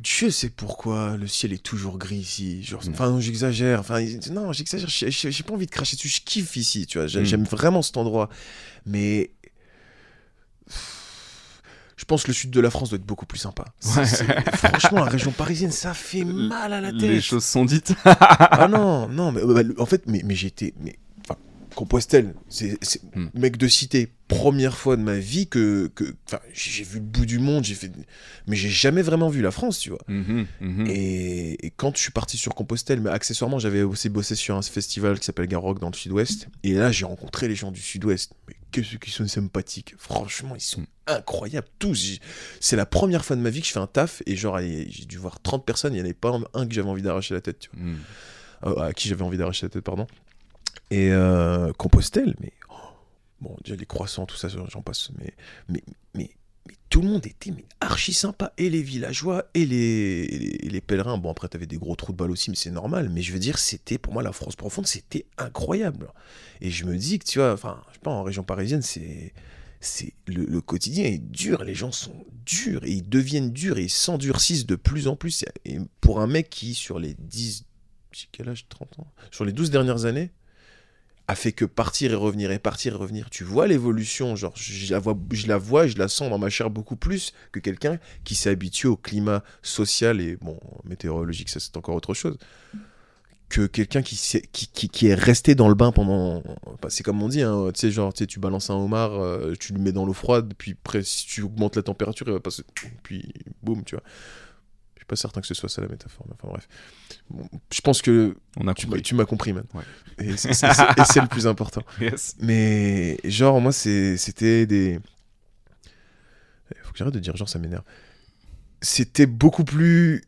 Dieu sait pourquoi le ciel est toujours gris ici. Genre, Mm. Enfin, non, j'exagère. Enfin, non, j'exagère. J'ai- pas envie de cracher dessus. Je kiffe ici, tu vois. Mm. J'aime vraiment cet endroit. Mais. Je pense que le sud de la France doit être beaucoup plus sympa. Ouais. Franchement, la région parisienne, ça fait mal à la tête. Les choses sont dites. Ah non, non, mais bah, en fait, mais, mais j'étais. Mais, Compostelle, c'est Hmm. mec de cité, première fois de ma vie que. que j'ai vu le bout du monde, j'ai fait. Mais j'ai jamais vraiment vu la France, tu vois. Mhm, mhm. Et, et quand je suis parti sur Compostelle, mais accessoirement, j'avais aussi bossé sur un festival qui s'appelle Garrock dans le sud-ouest. Et là, j'ai rencontré les gens du sud-ouest. Mais qu'est-ce qu'ils sont sympathiques. Franchement, ils sont incroyables. Tous. C'est la première fois de ma vie que je fais un taf. Et genre, j'ai dû voir 30 personnes. Il n'y en avait pas un, un que j'avais envie d'arracher la tête, tu vois. Mhm. Euh, à qui j'avais envie d'arracher la tête, pardon. Et euh, Compostelle, mais oh, bon, déjà les croissants, tout ça, j'en passe, mais, mais, mais, tout le monde était archi sympa, et les villageois, et les, pèlerins. Bon, après, t'avais des gros trous de balles aussi, mais c'est normal. Mais je veux dire, c'était, pour moi, la France profonde, c'était incroyable. Et je me dis que, tu vois, enfin, je sais pas, en région parisienne, c'est. C'est le, le quotidien est dur, les gens sont durs et ils deviennent durs et ils s'endurcissent de plus en plus. Et pour un mec qui, sur les 10, j'ai quel âge? 30 ans? Sur les 12 dernières années, a fait que partir et revenir et partir et revenir. Tu vois l'évolution, genre je la vois, je la vois, je la sens dans ma chair beaucoup plus que quelqu'un qui s'est habitué au climat social et bon météorologique, ça c'est encore autre chose. Que quelqu'un qui, qui, qui, est resté dans le bain pendant. c'est comme on dit, hein, tu sais, genre tu balances un homard, euh, tu le mets dans l'eau froide, puis si tu augmentes la température, il va passer. Puis boum, tu vois. Pas certain que ce soit ça la métaphore, mais enfin bref. Bon, je pense que On a tu m'as- compris. tu m'as compris, man. Ouais. Et c'est le plus important. Yes. Mais genre, moi, c'était des. Il faut que j'arrête de dire genre, ça m'énerve. C'était beaucoup plus.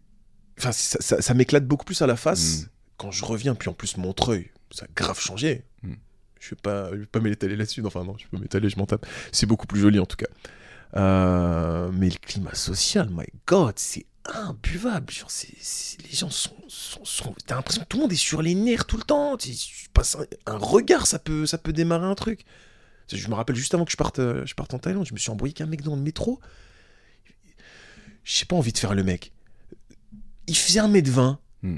Enfin, ça, ça- ça m'éclate beaucoup plus à la face Mm. quand je reviens. Puis en plus, Montreuil, ça a grave changé. Mm. Je vais pas, je vais pas m'étaler là-dessus. Enfin, non, je peux m'étaler, je m'en tape. C'est beaucoup plus joli en tout cas. Euh, mais le climat social, my god, c'est imbuvable. Genre, les gens sont. T'as l'impression que tout le monde est sur les nerfs tout le temps. Tu, tu passes un, regard, ça peut, ça peut démarrer un truc. Je me rappelle juste avant que je parte, euh, je parte en Thaïlande, je me suis embrouillé avec un mec dans le métro. J'ai pas envie de faire le mec. Il faisait un mètre 20. Hmm.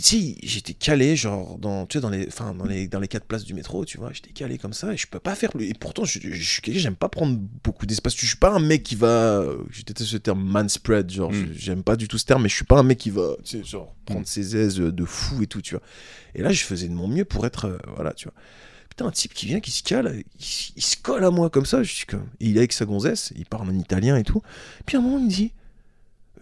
Sais, j'étais calé, genre, dans, tu sais, dans, les, enfin, dans, les, dans les quatre places du métro, tu vois. J'étais calé comme ça et je peux pas faire. le- Et pourtant, je, je suis quelqu'un, j'aime pas prendre beaucoup d'espace. Je suis pas un mec qui va. Je déteste ce terme man spread, genre, Hmm. j'aime pas du tout ce terme, mais je suis pas un mec qui va, tu sais, genre, prendre Hmm. ses aises de fou et tout, tu vois. Et là, je faisais de mon mieux pour être. euh, voilà, tu vois. Putain, un type qui vient, qui se cale, il, il se colle à moi comme ça. Je suis comme. et il est avec sa gonzesse, il parle en italien et tout. Puis à un moment, il me dit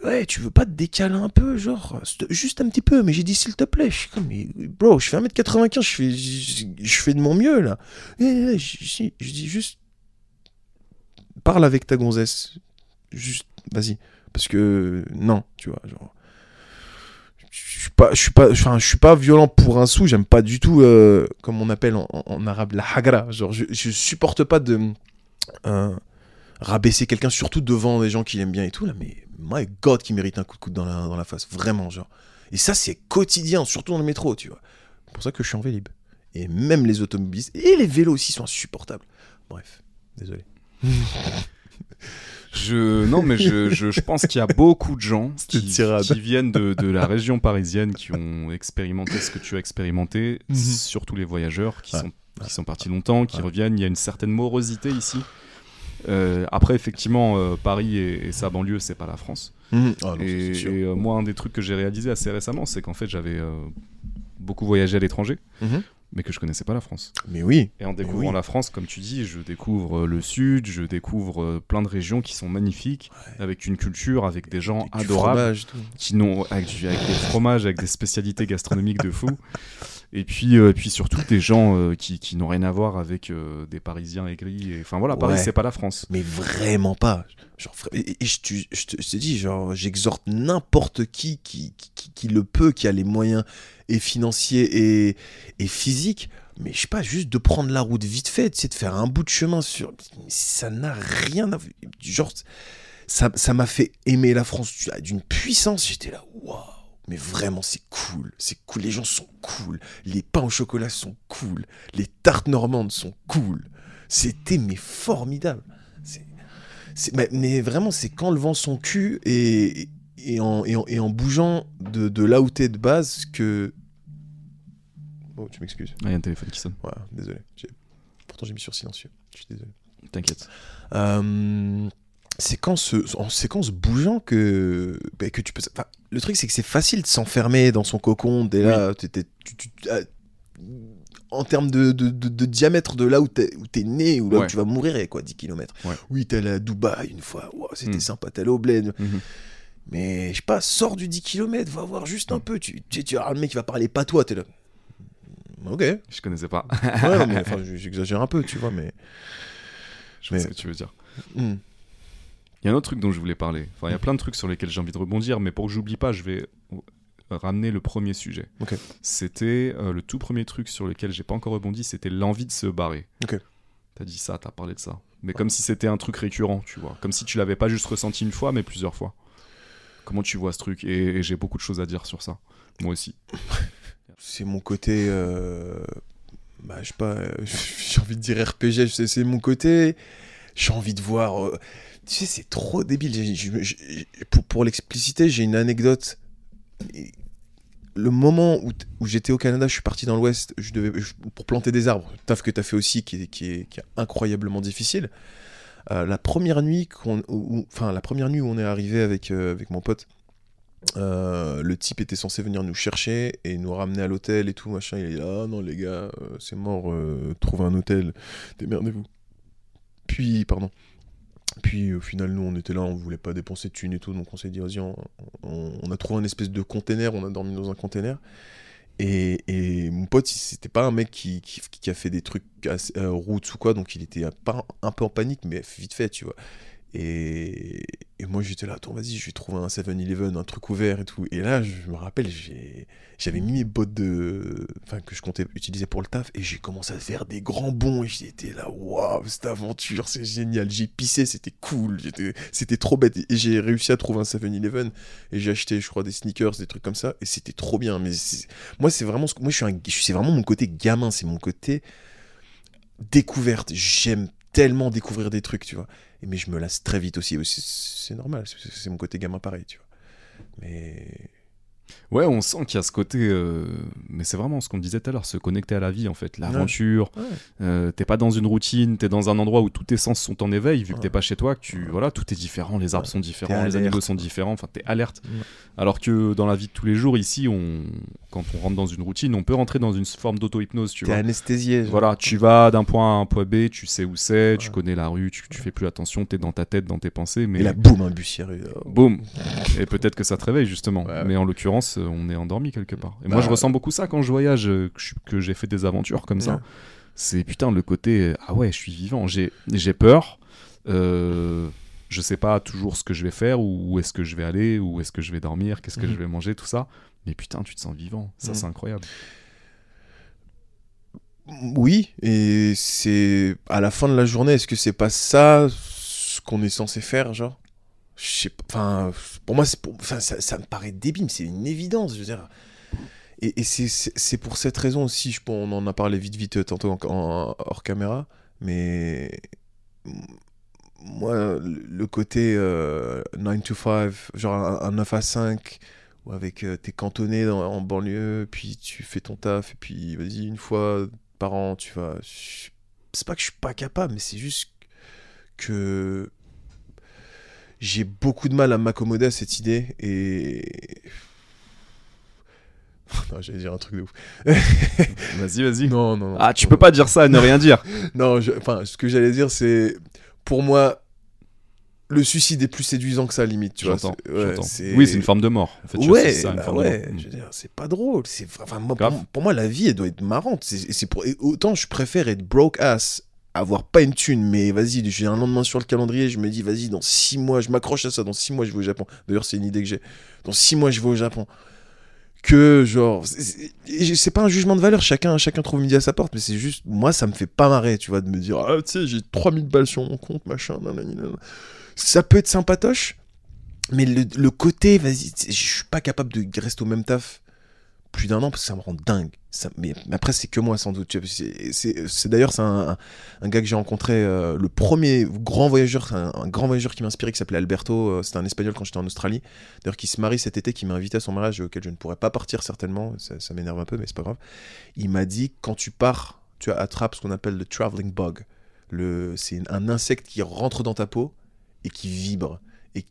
Ouais, tu veux pas te décaler un peu, genre, juste un petit peu. Mais j'ai dit S'il te plaît. Je suis comme Mais bro, je fais 1m95, je fais, je, fais de mon mieux là. Et, et, je, je- dis juste Parle avec ta gonzesse. Juste, vas-y. Parce que non, tu vois, genre je suis pas je suis pas enfin je suis pas violent pour un sou j'aime pas du tout euh, comme on appelle en, arabe la hagra genre je, je supporte pas de euh, rabaisser quelqu'un surtout devant des gens qui l'aiment bien et tout là mais my god qui mérite un coup de coude dans la, dans la face vraiment genre et ça c'est quotidien surtout dans le métro tu vois c'est pour ça que je suis en vélib et même les automobilistes et les vélos aussi sont insupportables bref désolé Je non mais je, je, je pense qu'il y a beaucoup de gens qui, viennent de, de la région parisienne qui ont expérimenté ce que tu as expérimenté, Mhm. surtout les voyageurs qui Ouais. sont qui sont partis longtemps, qui Ouais. reviennent. Il y a une certaine morosité ici. Euh, après effectivement euh, Paris et, et sa banlieue c'est pas la France. Mhm. Ah non, et euh, moi un des trucs que j'ai réalisé assez récemment c'est qu'en fait j'avais beaucoup voyagé à l'étranger, Mhm. mais que je connaissais pas la France. mais oui Et en découvrant oui. la France, comme tu dis, je découvre le sud, je découvre plein de régions qui sont magnifiques, avec une culture, avec des gens adorables, fromage, qui n'ont avec des fromages, avec des spécialités gastronomiques de fou. Et puis, euh, et puis surtout des gens euh, qui, qui n'ont rien à voir avec euh, des Parisiens aigris. Enfin voilà, Paris, Ouais. c'est pas la France. Mais vraiment pas. Genre, et, et je, te- je te, je te dis, genre, j'exhorte n'importe qui qui, qui qui le peut, qui a les moyens et financiers et, et physiques. Mais je sais pas, juste de prendre la route vite fait, sais, de faire un bout de chemin sur. Ça n'a rien à Genre, ça ça m'a fait aimer la France d'une puissance. J'étais là, waouh. Mais vraiment, c'est cool. C'est cool. Les gens sont cool. Les pains au chocolat sont cool. Les tartes normandes sont cool. C'était mais formidable. C'est, mais, mais vraiment, c'est qu'en levant son cul et, et, en, et, en, et en bougeant de, de là où t'es de base que. Oh, tu m'excuses. Ah, Il y a un téléphone qui sonne. Désolé. Pourtant, j'ai mis sur silencieux. Je suis désolé. T'inquiète. Euh, c'est quand ce, en séquence bougeant que, bah, que tu peux. enfin, le truc, c'est que c'est facile de s'enfermer dans son cocon. Dès là, tu- tu- ah, en termes de, de, de- de diamètre de là où t'es, né, ou là où Ouais. tu vas mourir, quoi, 10 km. Ouais. Oui, t'es allé à Dubaï une fois, Wow, c'était Mm. sympa, t'es allé au bled. Mhm. Mais je sais pas, sors du 10 km, va voir juste un Mm. peu. Tu, tu, tu le mec qui va parler pas toi, t'es là. Ok. Ouais, Je connaissais pas. non, mais enfin, j'exagère un peu, tu vois, mais. Je sais Mais- ce que tu veux dire. Hmm. Il y a un autre truc dont je voulais parler. Enfin, il y a plein de trucs sur lesquels j'ai envie de rebondir, mais pour que j'oublie pas, je vais ramener le premier sujet. Ok. C'était euh, le tout premier truc sur lequel j'ai pas encore rebondi, c'était l'envie de se barrer. Ok. T'as dit ça, t'as parlé de ça. Mais comme si c'était un truc récurrent, tu vois. Comme si tu l'avais pas juste ressenti une fois, mais plusieurs fois. Comment tu vois ce truc? Et, et j'ai beaucoup de choses à dire sur ça. Moi aussi. c'est mon côté euh, bah je sais pas euh, j'ai envie de dire RPG c'est c'est mon côté j'ai envie de voir euh, tu sais c'est trop débile pour, pour l'expliciter j'ai une anecdote le moment où, où j'étais au Canada je suis parti dans l'ouest je devais pour planter des arbres taf que t'as fait aussi qui est, qui est, incroyablement difficile Euh, la première nuit qu'on enfin la première nuit où on est arrivé avec euh, avec mon pote euh, le type était censé venir nous chercher et nous ramener à l'hôtel et tout, machin. Il est là, ah non les gars, c'est mort, trouvez un hôtel, démerdez-vous. Puis, pardon. Puis au final, nous, on était là, on voulait pas dépenser de thunes et tout, donc on s'est dit, vas-y, on, a trouvé un espèce de container, on a dormi dans un container. Et, mon pote, c'était pas un mec qui, a fait des trucs assez, euh, roots ou quoi, donc il était un peu en panique, mais vite fait, tu vois. Et, moi j'étais là, attends, vas-y, je vais trouver un 7-Eleven, un truc ouvert et tout. Et là, je me rappelle, j'avais mis mes bottes de. Enfin, que je comptais utiliser pour le taf, et j'ai commencé à faire des grands bonds, et j'étais là, waouh, cette aventure, c'est génial. J'ai pissé, c'était cool, c'était trop bête. Et j'ai réussi à trouver un 7-Eleven, et j'ai acheté, je crois, des sneakers, des trucs comme ça, et c'était trop bien. Mais moi, c'est vraiment, un... c'est vraiment mon côté gamin, c'est mon côté découverte. J'aime tellement découvrir des trucs, tu vois. Et mais je me lasse très vite aussi. C'est- normal, c'est mon côté gamin pareil, tu vois. Mais Ouais, on sent qu'il y a ce côté. euh, Mais c'est vraiment ce qu'on disait tout à l'heure, se connecter à la vie en fait. L'aventure. Ouais. euh, t'es pas dans une routine, t'es dans un endroit où tous tes sens sont en éveil, vu que Ouais. t'es pas chez toi, que tu. Voilà, tout est différent, les arbres Ouais. sont différents, les animaux sont différents, enfin t'es alerte. Alors que dans la vie de tous les jours, ici, on... quand on rentre dans une routine, on peut rentrer dans une forme d'auto-hypnose, tu t'es vois. anesthésié. genre. Voilà, tu vas d'un point A à un point B, tu sais où c'est, tu connais la rue, tu, tu fais plus attention, t'es dans ta tête, dans tes pensées, mais Et là, boum, un bus. Oh. boum Et peut-être que ça te réveille justement. Mais en l'occurrence, euh, on est endormi quelque part. Et Bah, moi, je ressens beaucoup ça quand je voyage, euh, que j'ai fait des aventures comme ça. C'est putain le côté euh, ah ouais, je suis vivant. J'ai j'ai peur. Euh, je sais pas toujours ce que je vais faire, ou où est-ce que je vais aller, où est-ce que je vais dormir, qu'est-ce que Mhm. je vais manger, tout ça. Mais putain, tu te sens vivant. Ça, Mhm. c'est incroyable. Oui, et c'est à la fin de la journée, est-ce que c'est pas ça ce qu'on est censé faire, genre? Enfin, pour moi, pour... enfin, ça, me paraît débile, mais c'est une évidence, je veux dire. Et, et c'est- pour cette raison aussi, je, on en a parlé vite vite tantôt en, hors caméra, mais moi, le côté euh, 9 to 5, genre un, un 9 à 5, ou avec euh, t'es cantonné en banlieue, puis tu fais ton taf, et puis vas-y, une fois par an, tu vas. C'est pas que je suis pas capable, mais c'est juste que j'ai beaucoup de mal à m'accommoder à cette idée et. Non, j'allais dire un truc de ouf. Vas-y, vas-y. Non, non. non. Ah, tu peux pas dire ça et ne rien dire. Non, je- enfin, ce que j'allais dire, c'est pour moi, le suicide est plus séduisant que ça, limite, tu vois. C'est- ouais, c'est- Oui, c'est une forme de mort. En fait, tu ouais, une bah forme de ouais, mort. je veux dire, c'est pas drôle. C'est, enfin, moi, pour, pour moi, la vie, elle doit être marrante. C'est, c'est pour, et autant je préfère être broke ass, avoir pas une thune, mais vas-y, j'ai un lendemain sur le calendrier, je me dis, vas-y, dans six mois, je m'accroche à ça, dans six mois, je vais au Japon. D'ailleurs, c'est une idée que j'ai. Dans six mois, je vais au Japon. Que, genre, c'est, pas un jugement de valeur, chacun, chacun trouve midi à sa porte, mais c'est juste, moi, ça me fait pas marrer, tu vois, de me dire, ah, tu sais, j'ai 3000 balles sur mon compte, machin, nanana. Ça peut être sympatoche, mais le, le côté, vas-y, je suis pas capable de rester au même taf plus d'un an parce que ça me rend dingue. Mais, après, c'est que moi sans doute. C'est, d'ailleurs, c'est un, un- gars que j'ai rencontré, euh, le premier grand voyageur, un, un grand voyageur qui m'a inspiré, qui s'appelait Alberto. euh, c'était un espagnol quand j'étais en Australie. D'ailleurs, qui se marie cet été, qui m'a invité à son mariage auquel je ne pourrais pas partir certainement. Ça, m'énerve un peu, mais c'est pas grave. Il m'a dit quand tu pars, tu attrapes ce qu'on appelle le traveling bug. C'est un insecte qui rentre dans ta peau et qui vibre et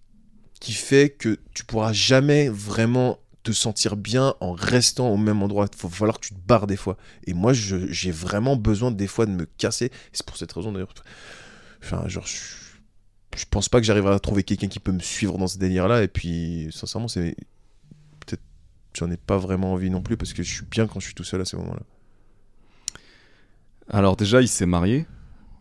qui fait que tu pourras jamais vraiment sentir bien en restant au même endroit. Il faut falloir que tu te barres des fois. Et moi, j'ai vraiment besoin des fois de me casser. C'est pour cette raison d'ailleurs. Enfin, genre, je, je pense pas que j'arriverai à trouver quelqu'un qui peut me suivre dans ce délire-là. Et puis, sincèrement, c'est peut-être j'en ai pas vraiment envie non plus parce que je suis bien quand je suis tout seul à ces moments-là. Alors déjà, il s'est marié,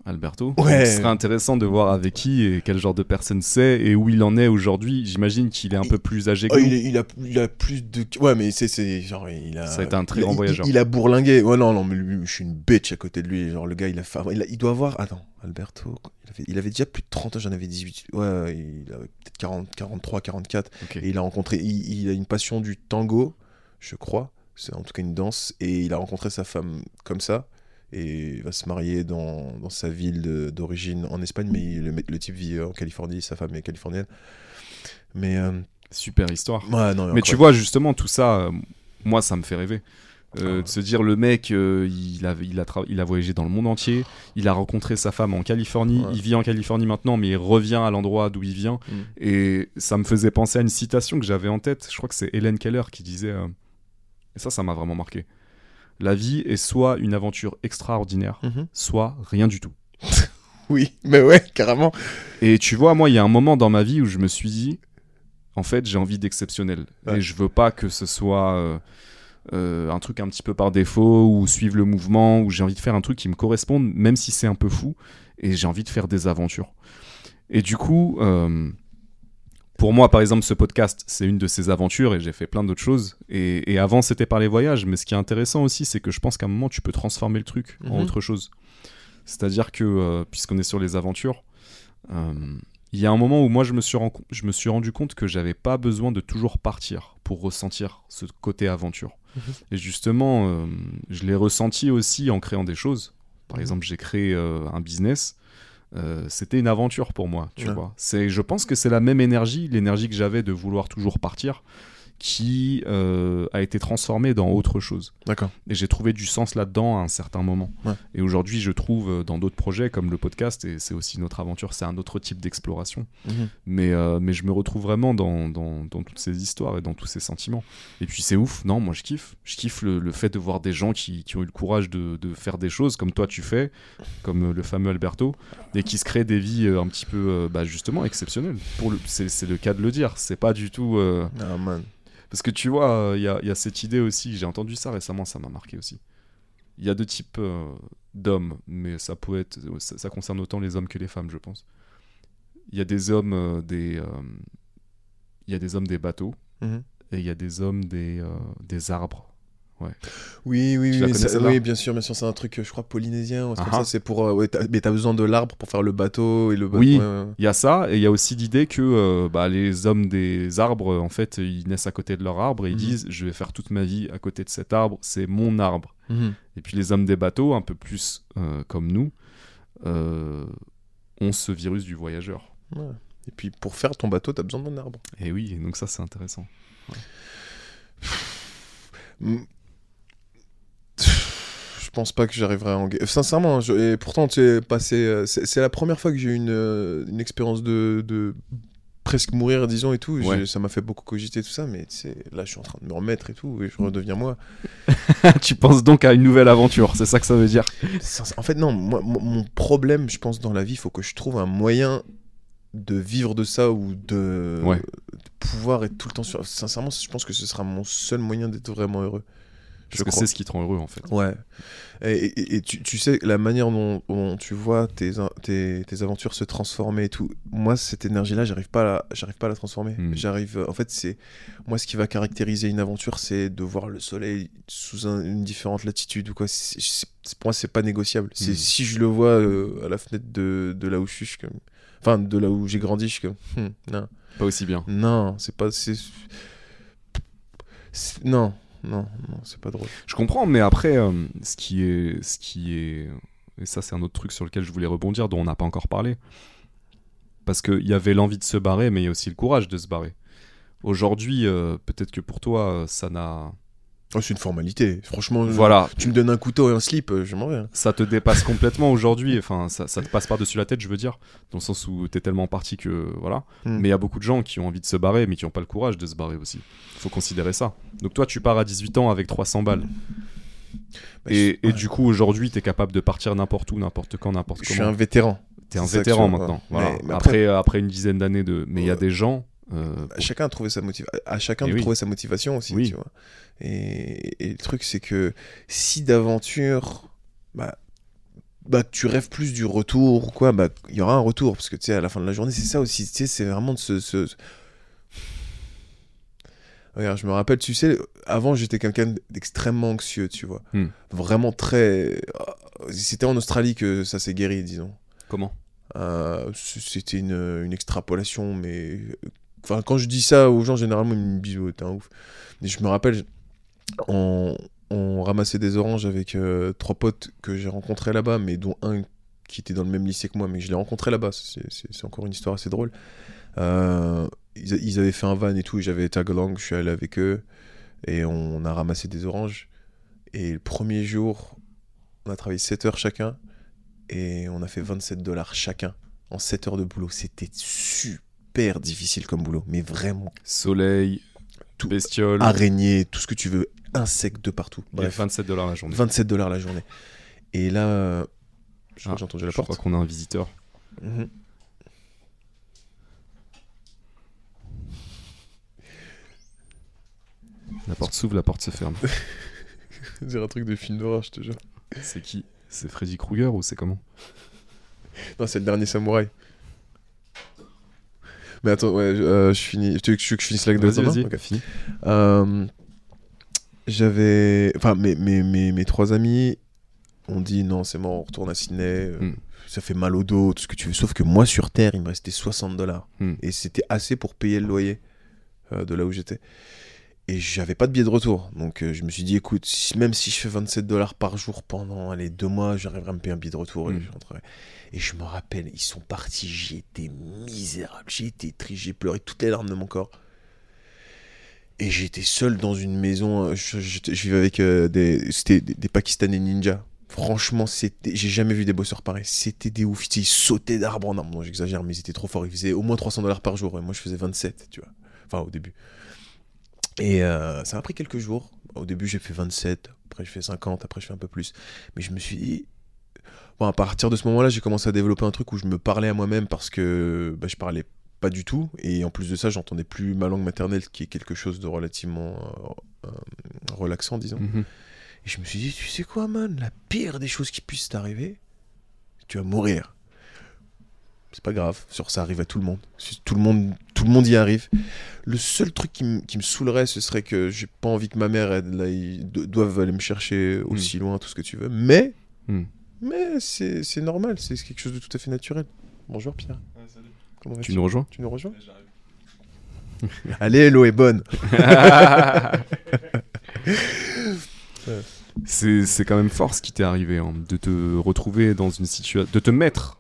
Alberto. Ouais. Ce serait intéressant de voir avec qui et quel genre de personne c'est et où il en est aujourd'hui. J'imagine qu'il est un peu plus âgé que Oh, il, est- il a, il a plus de. Ouais, mais c'est. c'est genre, il a, Ça a été un très grand voyageur. Il, a bourlingué. Ouais, non, non, mais lui, je suis une bitch à côté de lui. Genre, le gars, il a fait. Il, a- doit avoir. Attends, Alberto. Il avait, il avait déjà plus de 30 ans, j'en avais 18. Ouais, il avait peut-être 40, 43, 44. Ok. Et il a rencontré. Il a une passion du tango, je crois. C'est en tout cas une danse. Et il a rencontré sa femme comme ça. Et il va se marier dans, dans sa ville d'origine en Espagne. Mais il- le, le type vit en Californie. Sa femme est californienne. Mais. euh, Super histoire. ouais, non, Mais tu vois, justement, tout ça, euh, moi, ça me fait rêver. Euh, Ah. De se dire, le mec, il, a, il, a il a voyagé dans le monde entier, il a rencontré sa femme en Californie, Ouais. il vit en Californie maintenant, mais il revient à l'endroit d'où il vient. Mm. Et ça me faisait penser à une citation que j'avais en tête, je crois que c'est Helen Keller qui disait, et ça, ça m'a vraiment marqué. La vie est soit une aventure extraordinaire, Mhm. soit rien du tout. Oui, mais ouais, carrément. Et tu vois, moi, il y a un moment dans ma vie où je me suis dit, en fait, j'ai envie d'exceptionnel. Ouais. Et je veux pas que ce soit euh, euh, un truc un petit peu par défaut, ou suivre le mouvement, ou j'ai envie de faire un truc qui me corresponde, même si c'est un peu fou, et j'ai envie de faire des aventures. Et du coup, euh, pour moi, par exemple, ce podcast, c'est une de ces aventures, et j'ai fait plein d'autres choses. Et, et avant, c'était par les voyages, mais ce qui est intéressant aussi, c'est que je pense qu'à un moment, tu peux transformer le truc en Mhm. autre chose. C'est-à-dire que, euh, puisqu'on est sur les aventures, euh, il y a un moment où moi je me suis, ren- je me suis rendu compte que j'avais pas besoin de toujours partir pour ressentir ce côté aventure. Mhm. Et justement, euh, je l'ai ressenti aussi en créant des choses. Par Mhm. exemple, j'ai créé un business. Euh, c'était une aventure pour moi, tu Ouais. vois. C'est, je pense que c'est la même énergie, l'énergie que j'avais de vouloir toujours partir, qui euh, a été transformée dans autre chose. D'accord. Et j'ai trouvé du sens là-dedans à un certain moment. Ouais. Et aujourd'hui, je trouve euh, dans d'autres projets comme le podcast, et c'est aussi notre aventure, c'est un autre type d'exploration. Mhm. Mais, euh, mais je me retrouve vraiment dans, dans, dans toutes ces histoires et dans tous ces sentiments. Et puis c'est ouf, non, moi je kiffe. Je kiffe le, le fait de voir des gens qui, qui ont eu le courage de, de faire des choses comme toi tu fais, comme le fameux Alberto, et qui se créent des vies un petit peu bah, justement exceptionnelles. Pour le, c'est, c'est le cas de le dire. C'est pas du tout. euh, Ah, man. Parce que tu vois, il y, a, y a cette idée aussi, j'ai entendu ça récemment, ça m'a marqué aussi. Il y a deux types euh, d'hommes, mais ça peut être, ça, ça concerne autant les hommes que les femmes, je pense. Il y a des hommes euh, des, euh, il y a des hommes des bateaux Mhm. et il y a des hommes des, euh, des arbres. Oui, oui, oui, ça- oui, bien sûr, bien sûr, c'est un truc, euh, je crois, polynésien. Ah ah. c'est pour. euh, ouais, t'as- mais t'as besoin de l'arbre pour faire le bateau et le bateau. Oui. ouais, ouais, ouais. Il y a ça et il y a aussi l'idée que euh, bah, les hommes des arbres, en fait, ils naissent à côté de leur arbre et ils Mhm. disent, je vais faire toute ma vie à côté de cet arbre, c'est mon arbre. Mhm. Et puis les hommes des bateaux, un peu plus euh, comme nous, ont ce virus du voyageur. Ouais. Et puis pour faire ton bateau, t'as besoin d'un arbre. Et oui, donc ça c'est intéressant. Je pense pas que j'arriverai à en... Sincèrement, je- et pourtant, tu passé... euh, C'est la première fois que j'ai eu une, euh, une expérience de, de presque mourir, disons, et tout. Ouais. Ça m'a fait beaucoup cogiter tout ça, mais là, je suis en train de me remettre et tout, et je redeviens moi. tu penses donc à une nouvelle aventure, c'est ça que ça veut dire En fait, non, moi, mon mon problème, je pense, dans la vie, il faut que je trouve un moyen de vivre de ça ou de, Ouais. de pouvoir être tout le temps sur. Sincèrement, je pense que ce sera mon seul moyen d'être vraiment heureux. Parce Je que c'est ce qui te rend heureux en fait. Ouais. Et, et- et tu, tu sais, la manière dont, dont tu vois tes, tes, tes aventures se transformer et tout, moi, cette énergie-là, j'arrive pas, j'arrive pas à la transformer. Hmm. J'arrive. En fait, c'est. Moi, ce qui va caractériser une aventure, c'est de voir le soleil sous un- une différente latitude ou quoi. Pour moi, c'est pas négociable. C'est Hmm. si je le vois euh, à la fenêtre de, de là où je suis, je comme. Enfin, de là où j'ai grandi, je suis comme. Hmm, non. Pas aussi bien. Non, c'est pas. Non, non, non, c'est pas drôle. Je comprends, mais après, euh, ce qui est, ce qui est, et ça c'est un autre truc sur lequel je voulais rebondir, dont on n'a pas encore parlé, parce qu'il y avait l'envie de se barrer, mais il y a aussi le courage de se barrer. Aujourd'hui, euh, peut-être que pour toi, ça n'a, Oh, c'est une formalité. Franchement, voilà, tu me donnes un couteau et un slip, euh, je m'en vais. hein. ça te dépasse complètement aujourd'hui. Enfin, ça, ça te passe par dessus la tête, je veux dire, dans le sens où t'es tellement parti que voilà. Hmm. Mais il y a beaucoup de gens qui ont envie de se barrer, mais qui n'ont pas le courage de se barrer aussi. Faut considérer ça. Donc toi, tu pars à 18 ans avec 300 balles. Bah, Et, je- et ouais. du coup, aujourd'hui, t'es capable de partir n'importe où, n'importe quand, n'importe je suis comment. un vétéran. T'es un vétéran maintenant. Voilà. Mais- mais après, après- après une dizaine d'années de. Mais il y a des gens. Euh, chacun a trouvé sa motivation. À chacun Eh de oui. trouver sa motivation aussi, Oui. tu vois. Et, et le truc, c'est que si d'aventure, bah, bah, tu rêves plus du retour ou quoi, bah, il y aura un retour. Parce que, tu sais, à la fin de la journée, c'est ça aussi. Tu sais, c'est vraiment de se. se- Regarde, je me rappelle, tu sais, avant, j'étais quelqu'un d'extrêmement anxieux, tu vois. Hmm. Vraiment très. C'était en Australie que ça s'est guéri, disons. Comment? Euh, C'était une, une extrapolation, mais. Quand je dis ça aux gens, généralement, ils me disent, t'es un ouf. Mais je me rappelle, on, on ramassait des oranges avec euh, trois potes que j'ai rencontrés là-bas, mais dont un qui était dans le même lycée que moi, mais je l'ai rencontré là-bas. C'est encore une histoire assez drôle. Euh, ils, avaient fait un van et tout, j'avais tag along, je suis allé avec eux, et on a ramassé des oranges. Et le premier jour, on a travaillé 7 heures chacun, et on a fait 27 dollars chacun en 7 heures de boulot. C'était super difficile comme boulot, mais vraiment Soleil, Tout. bestiole, araignée, tout ce que tu veux, insectes de partout. bref, Bref, 27 dollars la journée. 27 dollars la journée. Et là, je crois Ah, j'ai entendu la Je crois porte. qu'on a un visiteur. Mhm. La porte s'ouvre, la porte se ferme. C'est un truc de film d'horreur, je te jure. c'est qui? C'est Freddy Krueger ou c'est comment? Non, c'est le dernier samouraï. Mais attends, ouais, je, euh, je finis. Tu veux que je, finisse l'anecdote Vas-y, maintenant vas-y, Ok. fini. Euh, J'avais. Enfin, mes, mes, mes, mes trois amis ont dit non, c'est mort, on retourne à Sydney. euh, Mm. Ça fait mal au dos, tout ce que tu veux. Sauf que moi, sur Terre, il me restait 60 dollars. Mm. Et c'était assez pour payer le loyer euh, de là où j'étais. Et j'avais pas de billet de retour. Donc euh, je me suis dit, écoute, si- même si je fais 27 dollars par jour pendant allez, deux mois, j'arriverai à me payer un billet de retour et Mm. Et je me rappelle, ils sont partis, j'ai été misérable, j'ai été triste, j'ai pleuré toutes les larmes de mon corps. Et j'étais seul dans une maison, euh, je, je- je vivais avec euh, des, c'était des, des Pakistanais ninjas. Franchement, c'était, j'ai jamais vu des bosseurs pareils. C'était des ouf. Ils sautaient d'arbre en arbre. Non, j'exagère, mais ils étaient trop forts. Ils faisaient au moins 300 dollars par jour. Et moi, je faisais 27, tu vois. Enfin, au début. Et euh, ça a pris quelques jours. Au début, j'ai fait 27. Après, je fais 50. Après, je fais un peu plus. Mais je me suis dit. Bon, à partir de ce moment-là, j'ai commencé à développer un truc où je me parlais à moi-même parce que bah, je parlais pas du tout. Et en plus de ça, j'entendais plus ma langue maternelle, qui est quelque chose de relativement euh, euh, relaxant, disons. Mhm. Et je me suis dit, tu sais quoi, man, la pire des choses qui puissent t'arriver, tu vas mourir. C'est pas grave, sur ça arrive à tout le monde. Tout le monde, tout le monde y arrive. Le seul truc qui, me- qui me saoulerait, ce serait que j'ai pas envie que ma mère elle, là, doive aller me chercher aussi loin, tout ce que tu veux. Mais, Hmm. mais c'est normal, c'est quelque chose de tout à fait naturel. Bonjour Pierre. Comment vas-tu Tu nous rejoins? Tu nous rejoins? Allez, l'eau est bonne. C'est c'est quand même fort ce qui t'est arrivé, hein, de te retrouver dans une situation, de te mettre,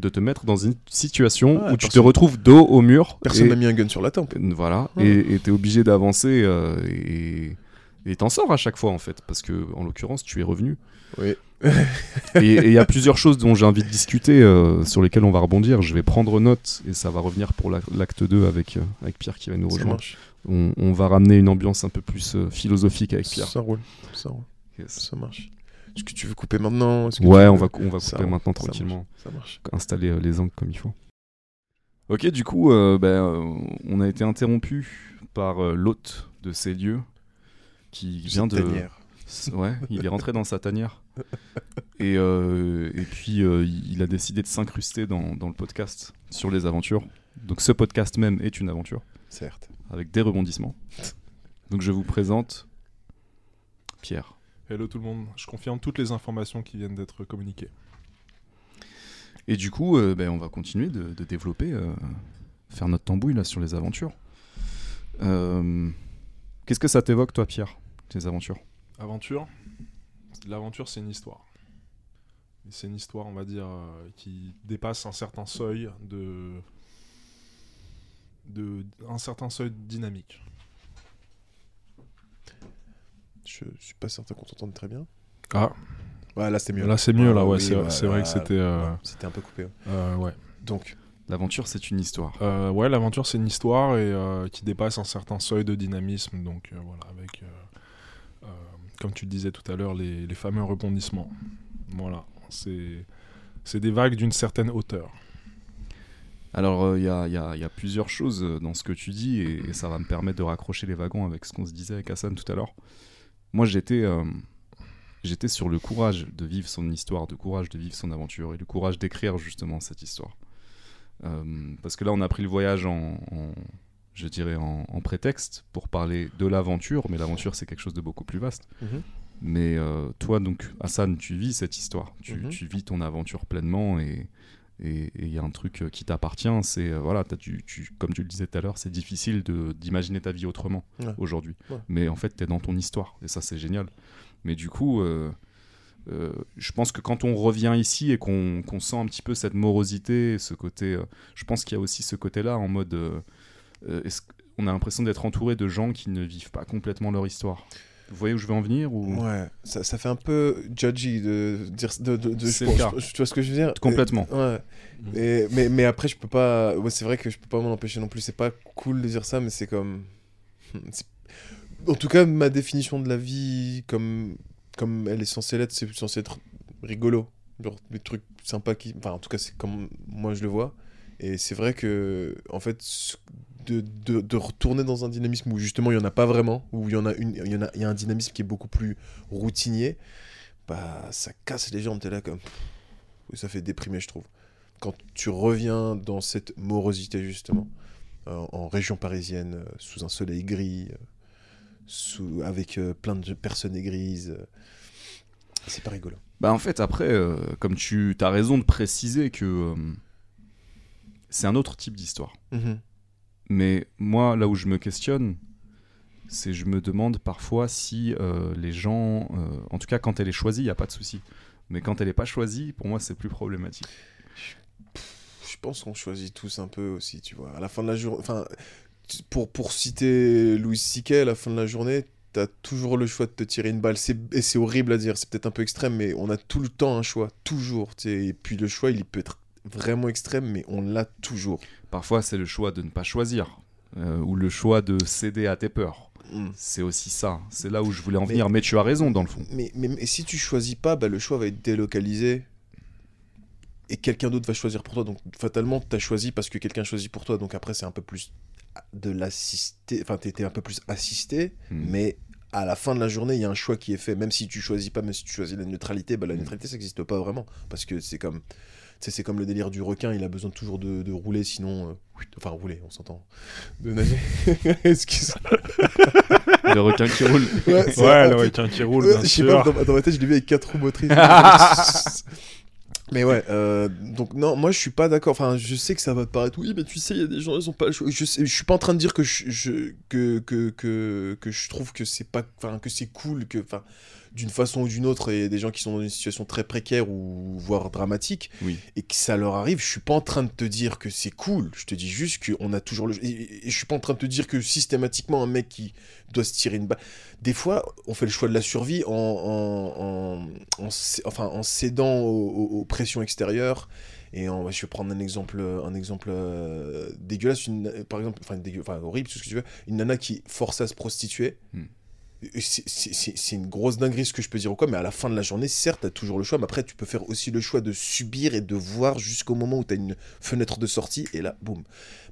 de te mettre dans une situation où tu te retrouves dos au mur. Personne m'a mis un gun sur la tempe. Euh, Voilà, Ouais. et t'es obligé d'avancer euh, et et t'en sors à chaque fois en fait, parce que en l'occurrence tu es revenu. Oui. et il y a plusieurs choses dont j'ai envie de discuter, euh, sur lesquelles on va rebondir. Je vais prendre note et ça va revenir pour la- l'acte 2 avec, euh, avec Pierre qui va nous rejoindre. On, on va ramener une ambiance un peu plus euh, philosophique avec Pierre. Ça roule. Ça roule. Yes. Ça marche. Est-ce que tu veux couper maintenant Ouais, on veux- va, on va Ça couper maintenant ça marche. tranquillement, Ça marche. installer euh, les angles comme il faut. Ok, du coup, euh, ben, euh, on a été interrompu par euh, l'hôte de ces lieux qui vient de. Tanière. Ouais, il est rentré dans sa tanière. Et, euh, et puis, euh, il a décidé de s'incruster dans, dans le podcast sur les aventures. Donc, ce podcast même est une aventure, Certes. avec des rebondissements. Donc, je vous présente Pierre. Hello tout le monde, je confirme toutes les informations qui viennent d'être communiquées. Et du coup, euh, ben, on va continuer de, de développer, euh, faire notre tambouille là sur les aventures. Euh, Qu'est-ce que ça t'évoque, toi, Pierre, tes aventures? Aventure, l'aventure c'est une histoire. C'est une histoire, on va dire, qui dépasse un certain seuil de... de un certain seuil dynamique. Je suis pas certain qu'on t'entende très bien. Ah, Ouais, là c'est mieux. là c'est mieux, là, ouais, oui, c'est ouais, c'est vrai que ouais, c'était... euh, ouais, C'était un peu coupé. ouais. euh, ouais. Donc, L'aventure, c'est une histoire. Euh, ouais, l'aventure c'est une histoire et euh, qui dépasse un certain seuil de dynamisme, donc euh, voilà, avec, euh, euh, comme tu le disais tout à l'heure, les, les fameux rebondissements. Voilà, c'est c'est des vagues d'une certaine hauteur. Alors, euh, il y, a, y a- y a plusieurs choses euh, dans ce que tu dis et, et ça va me permettre de raccrocher les wagons avec ce qu'on se disait avec Hassan tout à l'heure. Moi, j'étais euh, j'étais sur le courage de vivre son histoire, de courage de vivre son aventure et le courage d'écrire justement cette histoire. Euh, parce que là, on a pris le voyage en, en- je dirais, en, en prétexte pour parler de l'aventure, mais l'aventure, c'est quelque chose de beaucoup plus vaste. Mhm. Mais euh, toi, donc, Hassan, tu vis cette histoire. Tu, Mhm. tu vis ton aventure pleinement et et il y a un truc euh, qui t'appartient. C'est, euh, voilà, tu, tu- comme tu le disais tout à l'heure, c'est difficile d'imaginer ta vie autrement Ouais. aujourd'hui. Ouais. Mais en fait, tu es dans ton histoire et ça, c'est génial. Mais du coup, euh, euh, je pense que quand on revient ici et qu'on, sent un petit peu cette morosité, ce côté, euh, je pense qu'il y a aussi ce côté-là en mode. on a l'impression d'être entouré de gens qui ne vivent pas complètement leur histoire. Vous voyez où je veux en venir ou... ouais, ça, ça fait un peu judgy de dire. De, de, de- C'est je le pense- cas. je- tu vois ce que je veux dire Complètement. Et- ouais. Et- mais, mais après, je peux pas. Ouais, c'est vrai que je peux pas m'en empêcher non plus. C'est pas cool de dire ça, mais c'est comme. c'est- En tout cas, ma définition de la vie, comme, comme elle est censée l'être, c'est censé être rigolo. Genre des trucs sympas qui. Enfin, en tout cas, c'est comme moi je le vois. Et c'est vrai que, en fait, ce- de, de, de retourner dans un dynamisme où justement il n'y en a pas vraiment, où il y, en a une, il y, en a, il y a un dynamisme qui est beaucoup plus routinier, bah ça casse les jambes. T'es là comme. Ça fait déprimer, je trouve. Quand tu reviens dans cette morosité, justement, euh, en région parisienne, euh, sous un soleil gris, euh, sous, avec euh, plein de personnes grises, euh, c'est pas rigolo. Bah en fait après, euh, comme tu as raison de préciser que euh, c'est un autre type d'histoire. Mais moi, là où je me questionne, c'est je me demande parfois si euh, les gens, euh, en tout cas quand elle est choisie, il n'y a pas de souci. Mais quand elle n'est pas choisie, pour moi, c'est plus problématique. Je pense qu'on choisit tous un peu aussi, tu vois. À la fin de la journée, enfin, pour, pour citer Louis C.K., à la fin de la journée, t'as toujours le choix de te tirer une balle. Et c'est horrible à dire, c'est peut-être un peu extrême, mais on a tout le temps un choix, toujours. Et puis le choix, il peut être vraiment extrême, mais on l'a toujours. Parfois, c'est le choix de ne pas choisir, euh, ou le choix de céder à tes peurs. Mm. C'est aussi ça. C'est là où je voulais en venir. Mais tu as raison, dans le fond. Mais, mais, mais si tu choisis pas, bah, le choix va être délocalisé et quelqu'un d'autre va choisir pour toi. Donc fatalement, tu as choisi parce que quelqu'un choisit pour toi. Donc après, c'est un peu plus de l'assister. Enfin, tu étais un peu plus assisté, Mm. mais à la fin de la journée, il y a un choix qui est fait. Même si tu choisis pas, même si tu choisis la neutralité, bah, la Mm. neutralité, ça n'existe pas vraiment. Parce que c'est comme. Sais, C'est comme le délire du requin, il a besoin toujours de, de rouler, sinon. euh, enfin, rouler, on s'entend. De nager. Excuse. Le requin qui roule. Ouais, le requin qui roule, Ouais, bien je sais sûr. pas, dans, dans ma tête, je l'ai vu avec quatre roues motrices. mais ouais, euh, donc non, moi je suis pas d'accord. Enfin, je sais que ça va te paraître, oui, mais tu sais, il y a des gens, ils ont pas le choix. Je, sais, je suis pas en train de dire que je, je- que, que, que, que je trouve que c'est pas, enfin, que c'est cool, que, enfin, d'une façon ou d'une autre, a des gens qui sont dans une situation très précaire ou voire dramatique Oui. et que ça leur arrive. Je suis pas en train de te dire que c'est cool. Je te dis juste qu'on a toujours le. Et, et- et je suis pas en train de te dire que systématiquement un mec qui doit se tirer une balle. Des fois, on fait le choix de la survie en, en, en, enfin, en cédant aux, aux- aux pressions extérieures. Et en- je vais prendre un exemple, un exemple euh, dégueulasse, une, par exemple, enfin, dégueu- enfin horrible, tout ce que tu veux. Une nana qui force à se prostituer. Hmm. C'est- une grosse dinguerie ce que je peux dire ou quoi, mais à la fin de la journée, certes, t'as toujours le choix, mais après, tu peux faire aussi le choix de subir et de voir jusqu'au moment où t'as une fenêtre de sortie, et là, boum.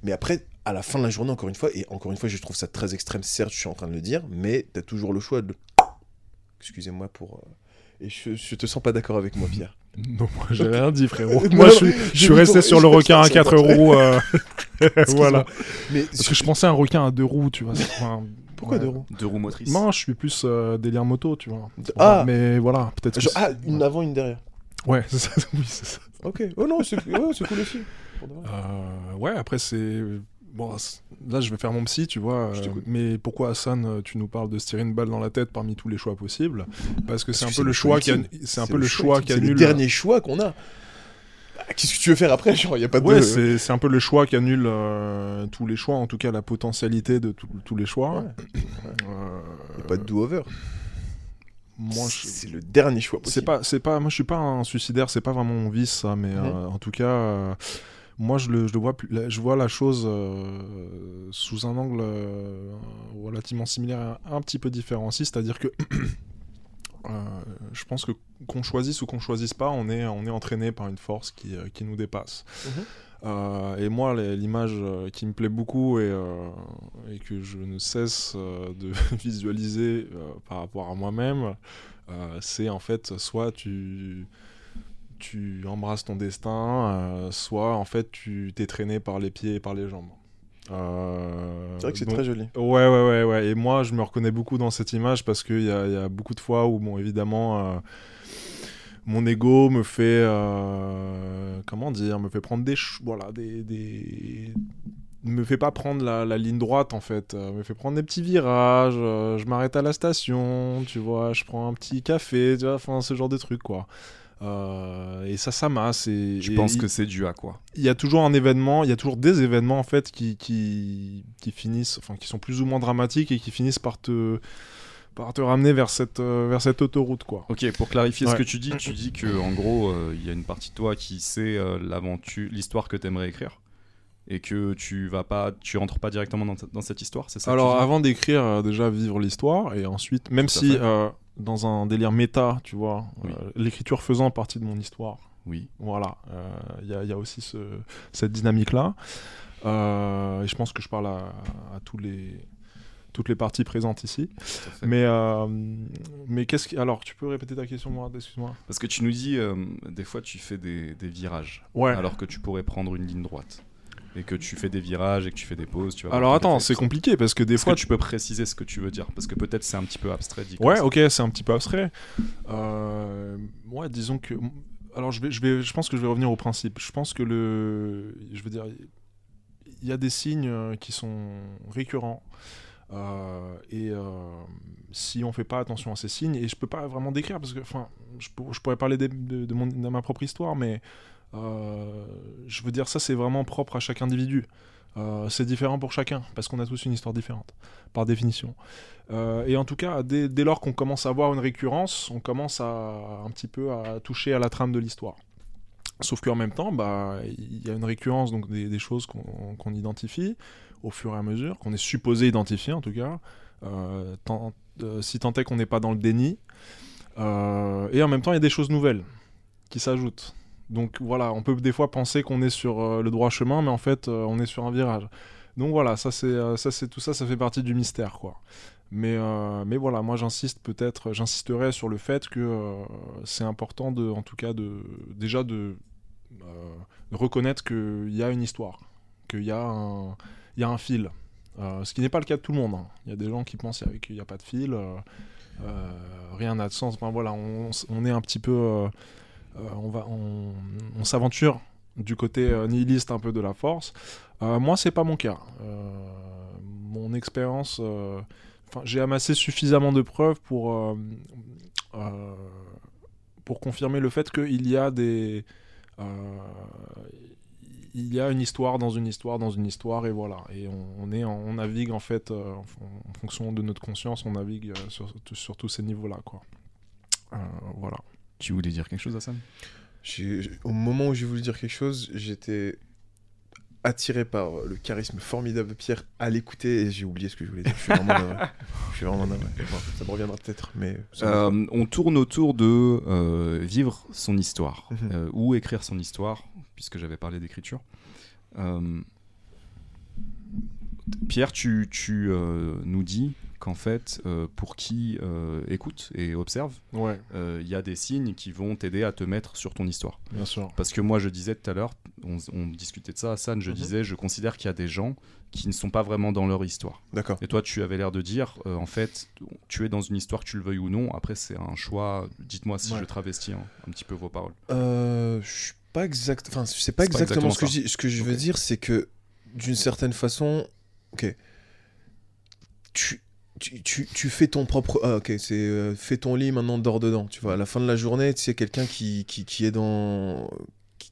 Mais après, à la fin de la journée, encore une fois, et encore une fois, je trouve ça très extrême, certes, je suis en train de le dire, mais t'as toujours le choix de. Excusez-moi pour. euh, Et je, je te sens pas d'accord avec moi, Pierre. Non, moi j'ai rien dit, frérot. Non, moi, je suis, je resté sur le requin à c'est 4 pas vrai. roues. euh, voilà. Mais Parce que je pensais à un requin à deux roues, tu vois. Pourquoi ouais. deux roues Deux roues motrices. Non, je suis plus euh, délire moto, tu vois. Ah. Mais voilà, peut-être. que Genre, c'est- Ah, une avant, une derrière. Ouais, c'est ça. Oui, c'est ça. Ok. Oh non, c'est ouais, c'est cool aussi. Euh, ouais, après, c'est. Bon, là, je vais faire mon psy, tu vois. Je euh, t'écoute. mais pourquoi, Hassan, euh, tu nous parles de se tirer une balle dans la tête parmi tous les choix possibles? Parce que c'est un peu le choix qui, c'est un peu le choix qui C'est le annule. dernier choix qu'on a. Qu'est-ce que tu veux faire après Genre, il y a pas de. Ouais, c'est c'est un peu le choix qui annule euh, tous les choix, en tout cas la potentialité de tout- tous les choix. Ouais. Euh, Y a pas de do-over. moi, je- C'est le dernier choix c'est pas, c'est pas, moi je suis pas un suicidaire, c'est pas vraiment mon vice ça, mais euh, en tout cas, euh, moi je le, je le vois, plus- je vois la chose euh, sous un angle euh, relativement similaire, un, un petit peu différent aussi, c'est-à-dire que euh, je pense que qu'on choisisse ou qu'on choisisse pas, on est, on est entraîné par une force qui, euh, qui nous dépasse. Mhm. Euh, et moi, l'image euh, qui me plaît beaucoup et, euh, et que je ne cesse euh, de visualiser euh, par rapport à moi-même, euh, c'est en fait soit tu, tu embrasses ton destin, euh, soit en fait tu t'es traîné par les pieds et par les jambes. Euh, C'est vrai que c'est très joli. Ouais, ouais, ouais, ouais. Et moi, je me reconnais beaucoup dans cette image parce qu'il y a, il y a beaucoup de fois où, bon, évidemment, euh, mon ego me fait, euh, comment dire, me fait prendre des, voilà, des, des, me fait pas prendre la, la ligne droite en fait, me fait prendre des petits virages. je m'arrête à la station, tu vois, je prends un petit café, tu vois, enfin ce genre de trucs quoi. Euh, et ça, ça masse. Et, Je pense que c'est dû à quoi? Il y a toujours un événement, il y a toujours des événements en fait qui, qui, qui finissent, enfin qui sont plus ou moins dramatiques et qui finissent par te, par te ramener vers cette, euh, vers cette autoroute quoi. Ok, pour clarifier ce que tu dis, tu dis que en gros, euh, il y a une partie de toi qui sait euh, l'aventure, l'histoire que t'aimerais écrire, et que tu vas pas, tu rentres pas directement dans, dans cette histoire, c'est ça Alors tu avant d'écrire, euh, déjà vivre l'histoire et ensuite, même si euh, dans un délire méta, tu vois, Oui. euh, l'écriture faisant partie de mon histoire, Oui. voilà, euh, il y, a- il y a aussi ce, cette dynamique là. et je pense que je parle à, à tous les toutes les parties présentes ici. Mais, euh, mais qu'est-ce qui... Alors, tu peux répéter ta question, Mourad Excuse-moi. Parce que tu nous dis, euh, des fois, tu fais des, des virages, Ouais. alors que tu pourrais prendre une ligne droite, et que tu fais des virages et que tu fais des pauses. Tu vas Alors attends, c'est compliqué parce que des fois... que tu peux préciser ce que tu veux dire? Parce que peut-être c'est un petit peu abstrait. dit Ouais, ok, c'est un petit peu abstrait. Euh, ouais, disons que... Alors, je, vais, je, vais, je pense que je vais revenir au principe. Je pense que le... Je veux dire, il y a des signes euh, qui sont récurrents. Euh, et euh, si on fait pas attention à ces signes, et je peux pas vraiment décrire parce que, enfin, je, pour- je pourrais parler de, de mon- de ma propre histoire, mais je veux dire, ça c'est vraiment propre à chaque individu. Euh, c'est différent pour chacun parce qu'on a tous une histoire différente, par définition. Euh, et en tout cas, dès, lors qu'on commence à avoir une récurrence, on commence à un petit peu à toucher à la trame de l'histoire. Sauf qu'en même temps, bah, il y a une récurrence donc des, choses qu'on identifie au fur et à mesure, qu'on est supposé identifier en tout cas, euh, euh, si tant est qu'on n'est pas dans le déni. Euh, et en même temps, il y a des choses nouvelles qui s'ajoutent. Donc voilà, on peut des fois penser qu'on est sur euh, le droit chemin, mais en fait, euh, on est sur un virage. Donc voilà, ça c'est euh, ça c'est tout ça, ça fait partie du mystère quoi. Mais mais voilà, moi j'insiste peut-être, j'insisterai sur le fait que c'est important de, en tout cas de déjà de, reconnaître qu'il y a une histoire, qu'il y a un il y a un fil. Ce qui n'est pas le cas de tout le monde. hein. Il y a des gens qui pensent qu'il n'y a pas de fil, rien n'a de sens. Voilà, on, on est un petit peu, on va, on, s'aventure du côté euh, nihiliste un peu de la force. Euh, moi, c'est pas mon cas. Euh, mon expérience, euh, j'ai amassé suffisamment de preuves pour euh, euh, pour confirmer le fait qu'il y a des euh, il y a une histoire dans une histoire dans une histoire et voilà et on, est en- on navigue en fait euh, en, fonction de notre conscience on navigue euh, sur, tous ces niveaux là quoi Euh, voilà Tu voulais dire quelque chose, Hassan? Au moment où j'ai voulu dire quelque chose, j'étais attiré par le charisme formidable de Pierre à l'écouter et j'ai oublié ce que je voulais dire. Je suis vraiment navré. Je suis vraiment navré. Bon, ça me reviendra peut-être, mais. Euh, on tourne autour de euh, vivre son histoire Mhm. euh, ou écrire son histoire, puisque j'avais parlé d'écriture. Pierre, tu, tu, nous dis qu'en fait, euh, pour qui euh, écoute et observe, Ouais, euh, il y a des signes qui vont t'aider à te mettre sur ton histoire. bien sûr. Parce que moi, je disais tout à l'heure, on, on discutait de ça, Hassan, je Mhm. disais, je considère qu'il y a des gens qui ne sont pas vraiment dans leur histoire. D'accord. Et toi, tu avais l'air de dire, euh, en fait, tu es dans une histoire, que tu le veuilles ou non. Après, c'est un choix. Dites-moi si Ouais. je travestis un, un petit peu vos paroles. Euh, je suis pas exact. Enfin, c'est pas pas exactement, exactement ce que je dis. Ce que je veux dire, c'est que d'une certaine façon, ok, tu, tu, tu, tu fais ton propre. Ah, ok, c'est euh, fais ton lit maintenant, dors dedans. Tu vois, à la fin de la journée, tu sais, quelqu'un qui, qui, qui est dans.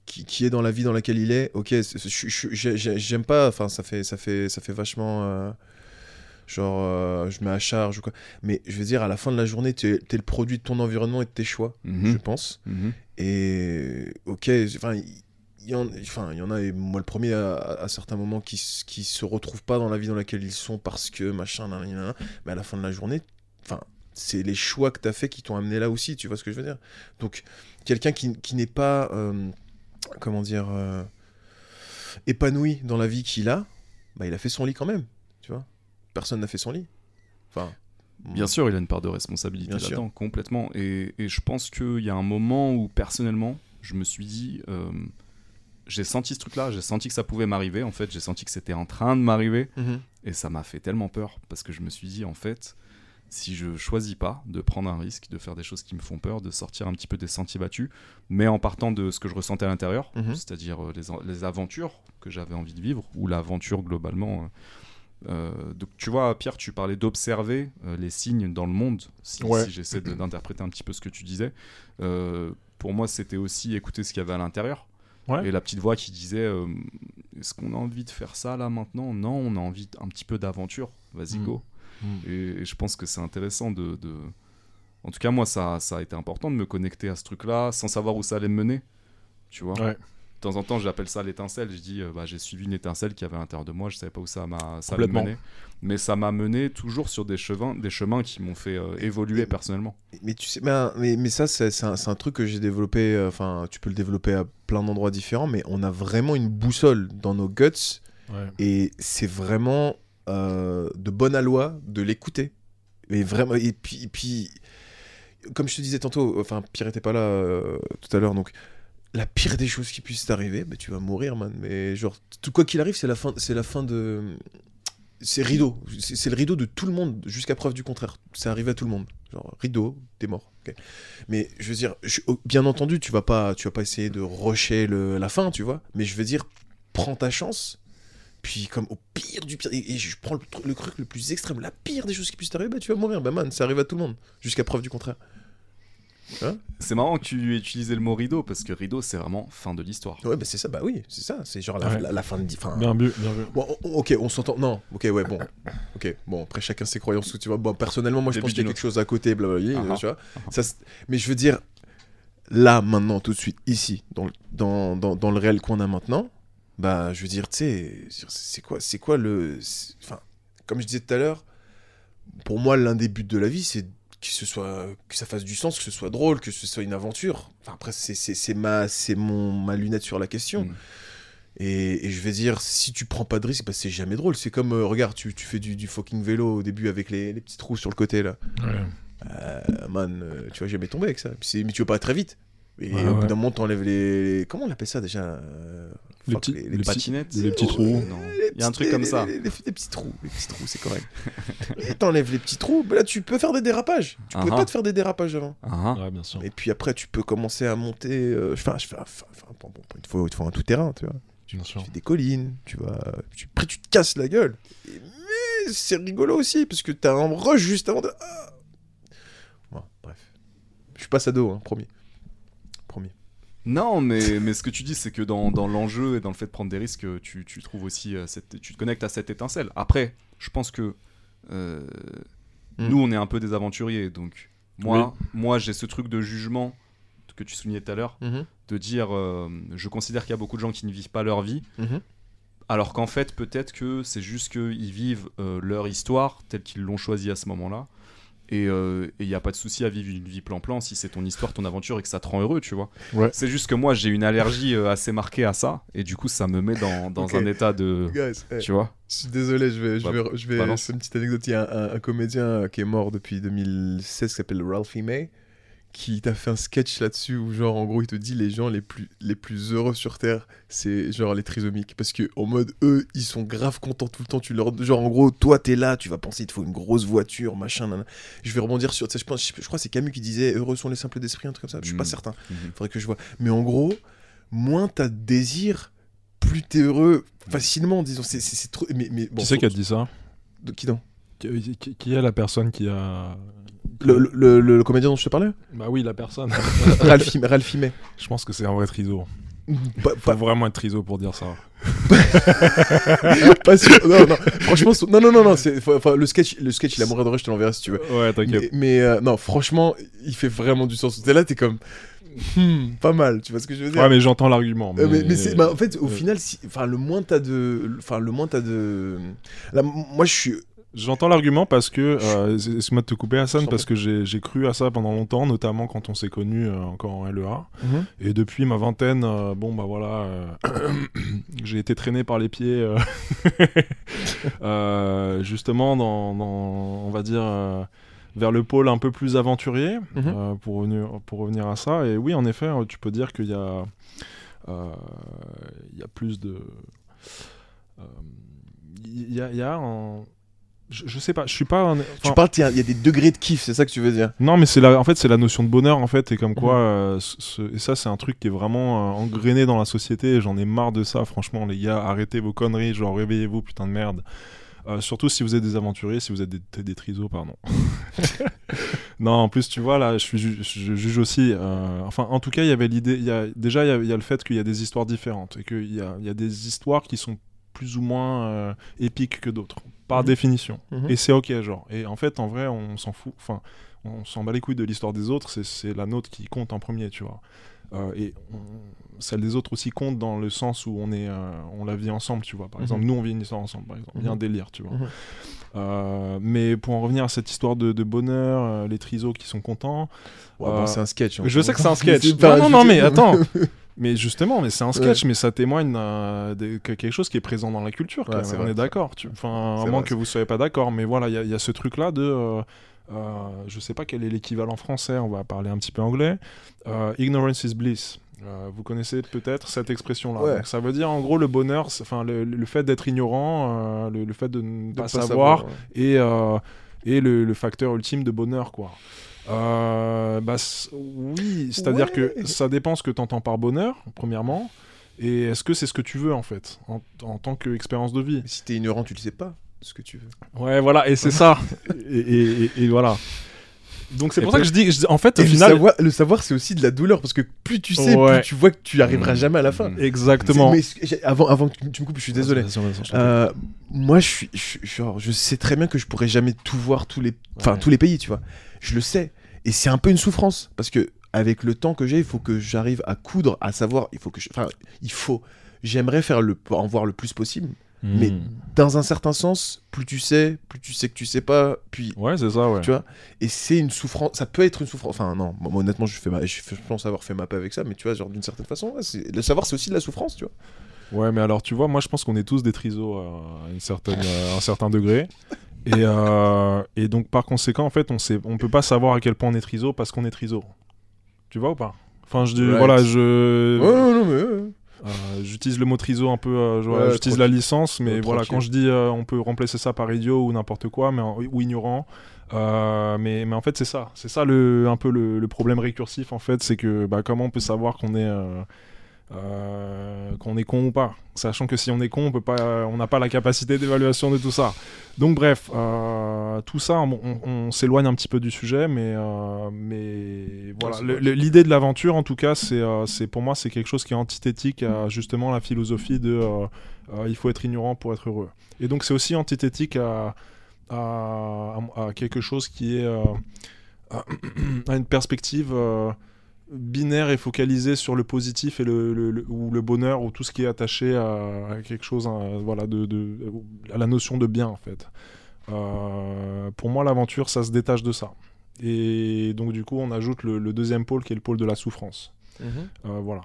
Qui, qui est dans la vie dans laquelle il est, ok, j'aime pas, enfin, ça fait, ça fait, ça fait vachement. euh, genre, euh, je mets à charge ou quoi. Mais je veux dire, à la fin de la journée, tu es, le produit de ton environnement et de tes choix, Mhm. je pense. Mhm. Et ok, enfin, il y, en, enfin, il y en a, et moi le premier, à, à certains moments, qui, qui se retrouvent pas dans la vie dans laquelle ils sont parce que machin, nan, nan, nan, mais à la fin de la journée, enfin, c'est les choix que tu as fait qui t'ont amené là aussi, tu vois ce que je veux dire? Donc, quelqu'un qui, qui n'est pas, euh, comment dire, euh, épanoui dans la vie qu'il a, bah, il a fait son lit quand même, tu vois? Personne n'a fait son lit. Enfin, Bien sûr, il a une part de responsabilité là-dedans, complètement. Et, et je pense qu'il y a un moment où, personnellement, je me suis dit. euh, j'ai senti ce truc-là, j'ai senti que ça pouvait m'arriver. En fait, j'ai senti que c'était en train de m'arriver. Mhm. Et ça m'a fait tellement peur parce que je me suis dit, en fait, si je choisis pas de prendre un risque, de faire des choses qui me font peur, de sortir un petit peu des sentiers battus, mais en partant de ce que je ressentais à l'intérieur, Mhm. c'est-à-dire euh, les, en- les aventures que j'avais envie de vivre, ou l'aventure globalement. euh, euh, donc tu vois, Pierre, tu parlais d'observer euh, les signes dans le monde, si, Ouais. si j'essaie d'interpréter un petit peu ce que tu disais. Euh, pour moi, c'était aussi écouter ce qu'il y avait à l'intérieur. Ouais. Et la petite voix qui disait euh, Est-ce qu'on a envie de faire ça là maintenant? Non, on a envie un petit peu d'aventure. Vas-y, Mm. go. Mm. Et, et je pense que c'est intéressant de, de- En tout cas, moi, ça, ça a été important de me connecter à ce truc-là sans savoir où ça allait me mener. Tu vois? Ouais. De temps en temps, j'appelle ça l'étincelle. Je dis euh, bah, J'ai suivi une étincelle qui avait à l'intérieur de moi. Je savais pas où ça, m'a, ça allait me Complètement. mener. Mais ça m'a mené toujours sur des chemins, des chemins qui m'ont fait euh, évoluer personnellement. Mais tu sais, ben, mais, mais ça, c'est un, truc que j'ai développé. euh, Enfin, tu peux le développer à plein d'endroits différents, mais on a vraiment une boussole dans nos guts Ouais. et c'est vraiment euh, de bonne aloi de l'écouter. Mais vraiment, et puis, et puis, comme je te disais tantôt, enfin, Pierre était pas là euh, tout à l'heure, donc la pire des choses qui puissent t'arriver, bah, tu vas mourir, man. Mais genre, tout quoi qu'il arrive, c'est la fin, c'est la fin de. C'est rideau. C'est le rideau de tout le monde, jusqu'à preuve du contraire. Ça arrive à tout le monde. Genre, rideau, t'es mort. Mais je veux dire, oh, bien entendu, tu vas pas, tu vas pas essayer de rusher le, la fin, tu vois. Mais je veux dire, prends ta chance. Puis, comme au pire du pire, et, je prends le truc le plus extrême, la pire des choses qui puissent t'arriver, bah, tu vas mourir. Bah, man, ça arrive à tout le monde. Jusqu'à preuve du contraire. C'est marrant que tu aies utilisé le mot rideau parce que rideau, c'est vraiment fin de l'histoire. Ouais, bah, c'est ça, bah oui, c'est ça. C'est genre la, Ouais. la- la fin de. Fin, Bien vu, bien vu. Bon, on- ok, on s'entend. Non, ok, ouais, bon. Ok, bon, après chacun ses croyances, tu vois. Bon, personnellement, moi je pense qu'il y a quelque chose à côté, blablabla, Ah ah. tu vois. Ça, mais je veux dire, là, maintenant, tout de suite, ici, dans, le- dans, dans, dans le réel qu'on a maintenant, bah, je veux dire, tu sais, c'est quoi, c'est quoi le. Enfin, comme je disais tout à l'heure, pour moi, l'un des buts de la vie, c'est que ce soit que ça fasse du sens, que ce soit drôle, que ce soit une aventure. Enfin, après, c'est- ma, c'est mon ma lunette sur la question. Mm. Et, et je vais dire, si tu prends pas de risque, bah, c'est jamais drôle. C'est comme, euh, regarde, tu, tu fais du, du fucking vélo au début avec les, les petits trous sur le côté là. Ouais. Euh, man, euh, tu vas jamais tomber avec ça. Mais tu vas pas très vite. Et Ouais, au bout d'un moment, t'enlèves les. Comment on appelle ça déjà Euh, Les petits- les, les petits- Patinettes les petits Oh, trous. les Il y a un truc comme les- ça. Les, les- les petits trous, les petits trous, c'est correct. et t'enlèves les petits trous, bah là tu peux faire des dérapages. Tu pouvais Ah pas ah. te faire des dérapages avant. Ah, ah. Ouais, bien sûr. Et puis après, tu peux commencer à monter. euh, Enfin, je fais. Bon, te faut, il te faut un tout terrain, tu vois. Bien sûr. Tu fais des collines, tu vas. Tu, après, tu te casses la gueule. Et- mais c'est rigolo aussi, parce que t'as un rush juste avant de. Ah Bon, bref. Je passe à dos, hein, promis. Non, mais, mais ce que tu dis, c'est que dans, dans l'enjeu et dans le fait de prendre des risques, tu, tu trouves aussi euh, cette, tu te connectes à cette étincelle. Après, je pense que euh, Mm. nous, on est un peu des aventuriers, donc moi, moi, j'ai ce truc de jugement que tu soulignais tout à l'heure, Mhm, de dire, euh, je considère qu'il y a beaucoup de gens qui ne vivent pas leur vie. mhm. Alors qu'en fait, peut-être que c'est juste qu'ils vivent euh, leur histoire telle qu'ils l'ont choisie à ce moment-là. Et il n'y a pas de souci à vivre une vie plan-plan si c'est ton histoire, ton aventure et que ça te rend heureux, tu vois. Ouais. C'est juste que moi, j'ai une allergie euh, assez marquée à ça. Et du coup, ça me met dans, dans un état de. Guys, Tu vois je suis désolé, je vais, je Bah, vais, je vais, c'est une petite anecdote. Il y a un, un- un comédien qui est mort depuis 2016 qui s'appelle Ralphie May, qui t'a fait un sketch là-dessus où genre en gros il te dit les gens les plus les plus heureux sur terre c'est genre les trisomiques parce que en mode eux ils sont grave contents tout le temps tu leur genre en gros toi t'es là tu vas penser il te faut une grosse voiture machin nanana. je vais rebondir sur tu sais, je pense je, crois que c'est Camus qui disait heureux sont les simples d'esprit un truc comme ça je suis pas Mm. certain Mhm. faudrait que je vois mais en gros moins t'as de désir plus t'es heureux facilement disons c'est c'est c'est trop mais mais bon qui c'est qui a dit ça? De- qui donc qui est la personne qui a. le, le, le- le comédien dont je te parlais Bah oui, la personne. Ralphie Ralphie May Je pense que c'est un vrai triso. pas, Faut pas, vraiment être triso pour dire ça. pas sûr non non franchement non non le sketch le sketch il a mourir de je te l'enverrai si tu veux Ouais, mais, mais, euh, non franchement il fait vraiment du sens t'es là t'es comme hmm, pas mal tu vois ce que je veux dire? Ouais, mais j'entends l'argument. Euh, Mais, mais, mais c'est- bah, en fait, au euh, final, si, le moins t'as de, enfin, le moins t'as de, là, moi, je suis, J'entends l'argument parce que, euh, excuse-moi de te couper Hassan, parce que j'ai j'ai cru à ça pendant longtemps, notamment quand on s'est connus euh, encore en LEA. Et depuis ma vingtaine, euh, bon bah voilà, euh, j'ai été traîné par les pieds, euh, justement dans, dans, on va dire, vers le pôle un peu plus aventurier, Mhm. pour, revenir, pour revenir à ça. Et oui, en effet, tu peux dire qu'il y a, il y a plus de, il y a, il y a un- je, je sais pas, je suis pas un, tu parles, il y, a- il y a des degrés de kiff, c'est ça que tu veux dire? Non, mais c'est la, en fait, c'est la notion de bonheur, en fait, et comme quoi, Mhm. euh, ce- et ça, c'est un truc qui est vraiment euh, engrainé dans la société. et J'en ai marre de ça, franchement, les gars, arrêtez vos conneries, genre réveillez-vous, putain de merde. Euh, surtout si vous êtes des aventuriers, si vous êtes des, des trisos, pardon. non, en plus, tu vois, là, je, suis ju- je juge aussi. euh, enfin, en tout cas, il y avait l'idée. Déjà, il y, a, il y a le fait qu'il y a des histoires différentes et qu'il y a, il y a des histoires qui sont plus ou moins euh, épiques que d'autres, par Mhm. définition. Mhm. Et c'est ok, genre. Et en fait, en vrai, on s'en fout. Enfin, on s'en bat les couilles de l'histoire des autres, c'est- c'est la nôtre qui compte en premier, tu vois. Euh, et on- celle des autres aussi compte dans le sens où on est, euh, on la vit ensemble, tu vois. Par Mhm. exemple, nous on vit une histoire ensemble, par exemple. Il y a un Mhm. délire, tu vois. Mhm. Euh, mais pour en revenir à cette histoire de, de bonheur, euh, les trisos qui sont contents. Ouais, Euh, bon, c'est un sketch. hein. je sais que c'est un sketch. Non, non, mais attends. Mais justement, mais c'est un sketch, mais ça témoigne de que- quelque chose qui est présent dans la culture. quand Ouais, on vrai, est d'accord. Enfin, à moins que vous soyez pas d'accord, mais voilà, il y, a- il y a ce truc-là de. euh, euh, je sais pas quel est l'équivalent français. On va parler un petit peu anglais. Euh, ignorance is bliss. Euh, vous connaissez peut-être cette expression-là. Ouais. Ça veut dire en gros le bonheur, enfin le, le fait d'être ignorant, euh, le, le fait de ne De pas, savoir, ouais. et, euh, et le, le facteur ultime de bonheur, quoi. Euh, bah, oui, c'est-à-dire Ouais. que ça dépend ce que tu entends par bonheur, premièrement, et est-ce que c'est ce que tu veux, en fait, en, en tant qu'expérience de vie? Mais Si t'es ignorant, tu le sais pas ce que tu veux. Ouais, voilà, et c'est ça. Et, et- et- et voilà. Donc c'est pour ça que je dis, je dis- en fait, au le final... savoir, le savoir, c'est aussi de la douleur parce que plus tu sais, Ouais. plus tu vois que tu arriveras Mhm. jamais à la fin. Mhm. Exactement. Mais avant, avant que tu me coupes, je suis désolé. Euh, moi, je suis, je, suis- genre, je sais très bien que je pourrais jamais tout voir tous les, enfin Ouais. tous les pays, tu vois. Je le sais, et c'est un peu une souffrance parce que avec le temps que j'ai, il faut que j'arrive à coudre, à savoir, il faut que, je- enfin, il faut. J'aimerais faire le, en voir le plus possible. mais- Hmm. Dans un certain sens, plus tu sais, plus tu sais que tu sais pas, puis Ouais, c'est ça, ouais. tu vois. Et c'est une souffrance, ça peut être une souffrance. Enfin non, moi, honnêtement, je fais ma, je, pense avoir fait ma paix avec ça, mais tu vois, genre d'une certaine façon, ouais, le savoir, c'est aussi de la souffrance, tu vois. Ouais, mais alors tu vois, moi je pense qu'on est tous des trisos à une certaine, euh, un certain degré. Et, euh, et donc par conséquent, en fait, on sait, on peut pas savoir à quel point on est triso parce qu'on est triso. Tu vois ou pas? Enfin, je dis, Right. voilà, je, Ouais, non, non, mais ouais. euh, j'utilise le mot triso un peu, euh, Ouais, j'utilise la licence, mais voilà, tranquille. quand je dis, on peut remplacer ça par idiot ou n'importe quoi, mais ou ignorant. mais, mais en fait, c'est ça, c'est ça le, un peu le, le problème récursif en fait, c'est que bah, comment on peut savoir qu'on est euh, qu'on est con ou pas, sachant que si on est con, on peut pas, on n'a pas la capacité d'évaluation de tout ça. Donc bref, euh, tout ça, on, on- on s'éloigne un petit peu du sujet, mais euh, mais voilà, l'idée de l'aventure, en tout cas, c'est c'est pour moi, c'est quelque chose qui est antithétique à justement la philosophie de il faut être ignorant pour être heureux. Et donc c'est aussi antithétique à, à, à- à quelque chose qui est à, une perspective binaire et focalisé sur le positif et le, le- le- ou le bonheur ou tout ce qui est attaché à, à quelque chose, hein, voilà, de, de- à la notion de bien en fait. Euh, pour moi, l'aventure, ça se détache de ça. Et donc du coup, on ajoute le, le deuxième pôle qui est le pôle de la souffrance. Mhm. Euh, voilà.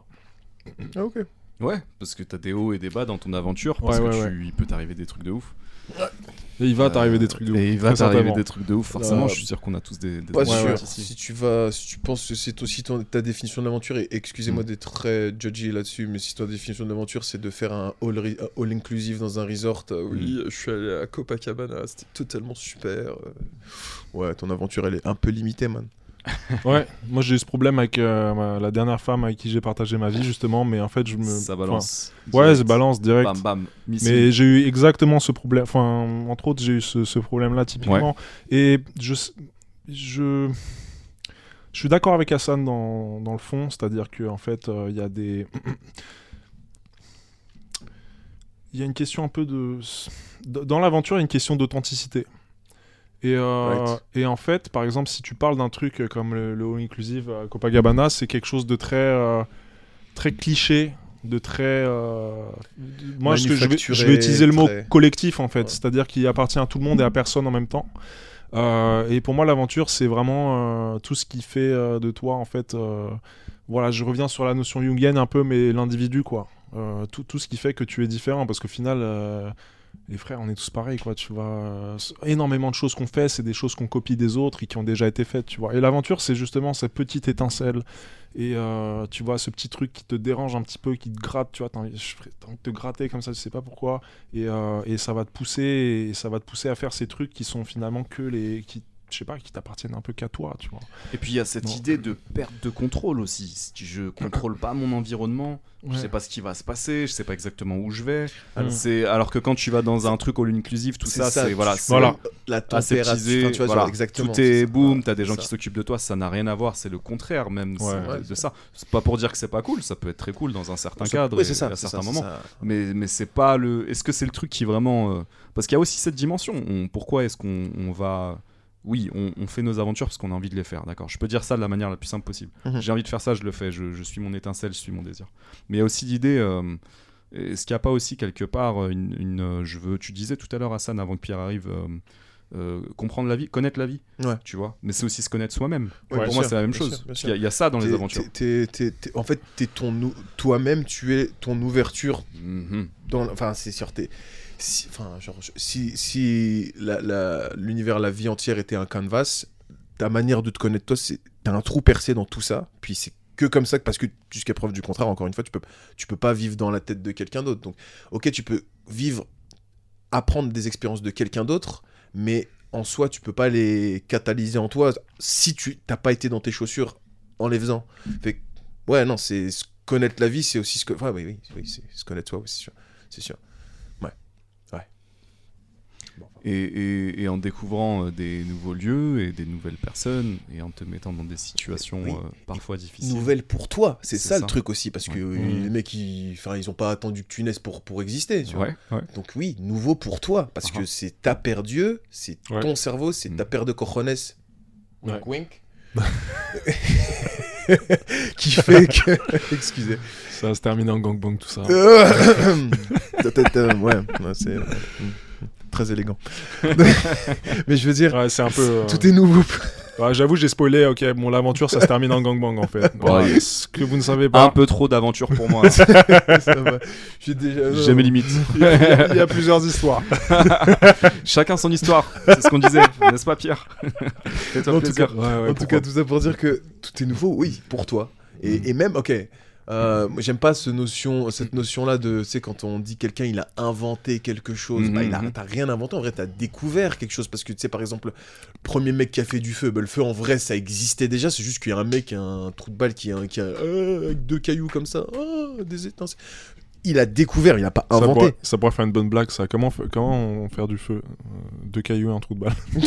Ah, ok. Ouais, parce que t'as des hauts et des bas dans ton aventure, parce ouais, que ouais. tu- il peut t'arriver des trucs de ouf. Et il va Euh, t'arriver des trucs de ouf, Et il va t'arriver des trucs de ouf, forcément, Euh, je suis sûr qu'on a tous des... des Pas sûr. ouais. Si tu vas, si tu penses que c'est aussi ton, ta définition de l'aventure, et excusez-moi Mm. d'être très judgy là-dessus, mais si ta définition de l'aventure c'est de faire un all, un all inclusive dans un resort, euh, oui, je suis allé à Copacabana, c'était totalement super. euh. Ouais, ton aventure elle est un peu limitée, man. Ouais, moi j'ai eu ce problème avec euh, la dernière femme avec qui j'ai partagé ma vie justement, mais en fait je me. Ça balance. enfin, ouais, ça balance direct. Bam, bam. Mais j'ai eu exactement ce problème. Enfin, entre autres, j'ai eu ce, ce problème-là typiquement. Et je, je, je suis d'accord avec Hassan dans, dans le fond, c'est-à-dire que en fait, euh, il y a des, il y a une question un peu de, dans l'aventure, il y a une question d'authenticité. Et, euh, Right. et en fait, par exemple, si tu parles d'un truc comme le, le All Inclusive à Copacabana, c'est quelque chose de très, euh, très cliché, de très. euh, Moi, je, je vais, je vais Manufacturé, utiliser le mot très- collectif en fait, Ouais. c'est-à-dire qu'il appartient à tout le monde et à personne en même temps. Euh, et pour moi, l'aventure, c'est vraiment euh, tout ce qui fait euh, de toi, en fait. euh, voilà, je reviens sur la notion jungienne un peu, mais l'individu, quoi. Euh, tout, tout ce qui fait que tu es différent, parce qu'au final, euh, les frères, on est tous pareils, quoi. Tu vois, Euh, énormément de choses qu'on fait, c'est des choses qu'on copie des autres et qui ont déjà été faites, tu vois. Et l'aventure, c'est justement cette petite étincelle. Et euh, tu vois, ce petit truc qui te dérange un petit peu, qui te gratte, tu vois, t'as envie, de te gratter comme ça, tu sais pas pourquoi. Et, euh, et ça va te pousser, et ça va te pousser à faire ces trucs qui sont finalement que les, qui, je sais pas, qui t'appartiennent un peu qu'à toi, tu vois. Et puis il y a cette idée de perte de contrôle aussi. Si je contrôle pas mon environnement, je sais pas ce qui va se passer, je sais pas exactement où je vais. C'est alors que quand tu vas dans un truc all inclusive, tout ça, c'est voilà, Voilà. La température, aseptisé, enfin, tu vois, genre, voilà. exactement. Tout est boom, Voilà, t'as des gens qui s'occupent de toi, ça n'a rien à voir, c'est le contraire même Ouais. de ça. C'est pas pour dire que c'est pas cool, ça peut être très cool dans un certain Ça- cadre oui, ça, à certains moments. Mais, mais c'est pas le. Est-ce que c'est le truc qui vraiment. euh, Parce qu'il y a aussi cette dimension. On- Pourquoi est-ce qu'on on va. Oui, on, on fait nos aventures parce qu'on a envie de les faire, d'accord Je peux dire ça de la manière la plus simple possible. Mhm. J'ai envie de faire ça, je le fais. Je, je suis mon étincelle, je suis mon désir. Mais il y a aussi l'idée. euh, est-ce qu'il n'y a pas aussi quelque part une. une, euh, je veux, tu disais tout à l'heure, Hassan, avant que Pierre arrive. euh, euh, comprendre la vie, connaître la vie, Ouais. tu vois. Mais c'est aussi se connaître soi-même. Ouais, Pour moi, c'est la même chose. Il y, y a ça dans les aventures. en fait, t'es ton nou- toi-même, tu es ton ouverture dans, enfin, c'est sûr, t'es- si, l'univers, la, vie entière était un canvas, ta manière de te connaître toi, c'est t'as un trou percé dans tout ça, puis c'est que comme ça, que- parce que jusqu'à preuve du contraire, encore une fois, tu peux, peux pas vivre dans la tête de quelqu'un d'autre. Donc, ok, tu peux vivre, apprendre des expériences de quelqu'un d'autre, mais en soi, tu peux pas les catalyser en toi si tu t'as pas été dans tes chaussures en les faisant. Ouais, non, c'est se connaître la vie, c'est aussi que, ouais, oui, oui, oui, se connaître soi, c'est c'est sûr. Et, et- et en découvrant euh, des nouveaux lieux et des nouvelles personnes et en te mettant dans des situations Oui. euh, parfois difficiles. Nouvelle pour toi, c'est ça, ça. le truc aussi, parce que Ouais. euh, les mecs, ils, enfin, ils ont pas attendu que tu naisses pour, pour exister, tu vois. Ouais. Donc oui, nouveau pour toi, parce Ah. que c'est ta paire d'yeux, c'est Ouais. ton cerveau, c'est ta Mm. paire de cojones, Ouais. wink wink, qui fait que... Excusez. Ça va se terminer en gangbang, tout ça. Ta- ouais, ouais, c'est mm, très élégant. Mais je veux dire, Ouais, c'est un peu. euh, tout est nouveau. ouais, J'avoue, j'ai spoilé. Ok, bon, l'aventure, ça se termine en gangbang en fait. Ouais. Ce que vous ne savez Un pas. peu trop d'aventure pour moi. J'ai déjà... J'ai mes limites. Il y, a, il y a plusieurs histoires. Chacun son histoire. C'est ce qu'on disait, n'est-ce pas, Pierre? En tout ouais, en tout cas, tout ça pour dire que tout est nouveau, oui, pour toi. Et, Mm. et même, ok, euh, j'aime pas ce notion, cette notion-là de, tu sais, quand on dit quelqu'un il a inventé quelque chose, bah, il a, Mhm. t'as rien inventé, en vrai, t'as découvert quelque chose. Parce que, tu sais, par exemple, le premier mec qui a fait du feu, bah, le feu en vrai, ça existait déjà, c'est juste qu'il y a un mec, qui a un trou de balle qui a, qui a euh, avec deux cailloux comme ça, oh, des étincelles. Il a découvert, il a pas ça inventé. pourrait, ça pourrait faire une bonne blague, ça. Comment, comment on faire du feu Euh, Deux cailloux et un trou de balle?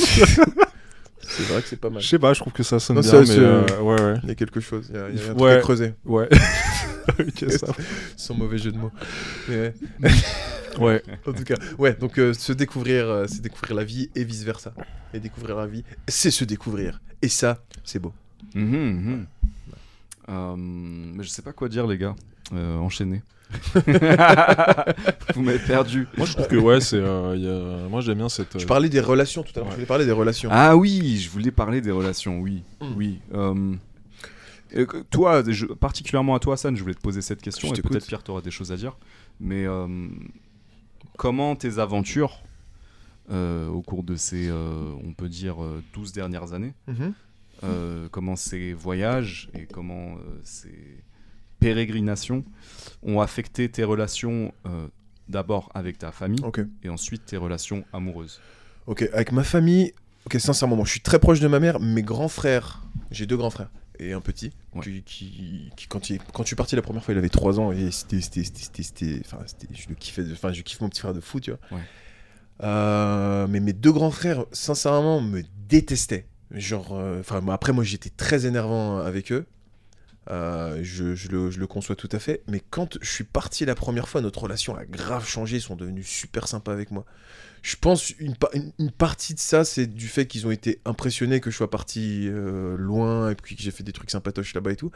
C'est vrai que c'est pas mal. Je sais pas, je trouve que ça sonne Non, bien. ça, mais euh, ouais, ouais. Il y a quelque chose, il y a, il y a un truc Ouais. à creuser, Ouais. Ça. sans mauvais jeu de mots. Mais ouais. Ouais. En tout cas, ouais, donc euh, se découvrir, euh, c'est découvrir la vie et vice versa. Et découvrir la vie, c'est se découvrir. Et ça, c'est beau. Mhm, mhm. Euh, mais je sais pas quoi dire, les gars. Euh, enchaînez. Vous m'avez perdu. Moi, je trouve que ouais, c'est. euh, y a- Moi, j'aime bien cette. Je parlais des relations tout à l'heure. Ouais. Je voulais parler des relations. Ah oui, je voulais parler des relations, oui. Mm. Oui. Euh, euh, toi, je- particulièrement à toi, Hassan, je voulais te poser cette question, Je et peut-être Pierre, tu auras des choses à dire. Mais euh, comment tes aventures, euh, au cours de ces, euh, on peut dire, euh, 12 dernières années, Mhm. euh, comment ces voyages et comment euh, ces pérégrinations ont affecté tes relations euh, d'abord avec ta famille et ensuite tes relations amoureuses Ok, avec ma famille, ok, sincèrement, moi, je suis très proche de ma mère. Mes grands frères, j'ai deux grands frères et un petit, Ouais. qui, qui- qui, quand, il, quand je suis parti la première fois, il avait 3 ans et c'était, enfin, je le kiffais, enfin, je kiffe mon petit frère de fou, tu vois. Ouais. Euh, mais mes deux grands frères, sincèrement, me détestaient. Genre, euh, enfin, après, moi, j'étais très énervant avec eux. Euh, je, le, conçois tout à fait. Mais quand je suis parti la première fois, notre relation a grave changé. Ils sont devenus super sympas avec moi. Je pense une, pa- une, une partie de ça, c'est du fait qu'ils ont été impressionnés que je sois parti euh, loin et puis que j'ai fait des trucs sympatoches là-bas et tout.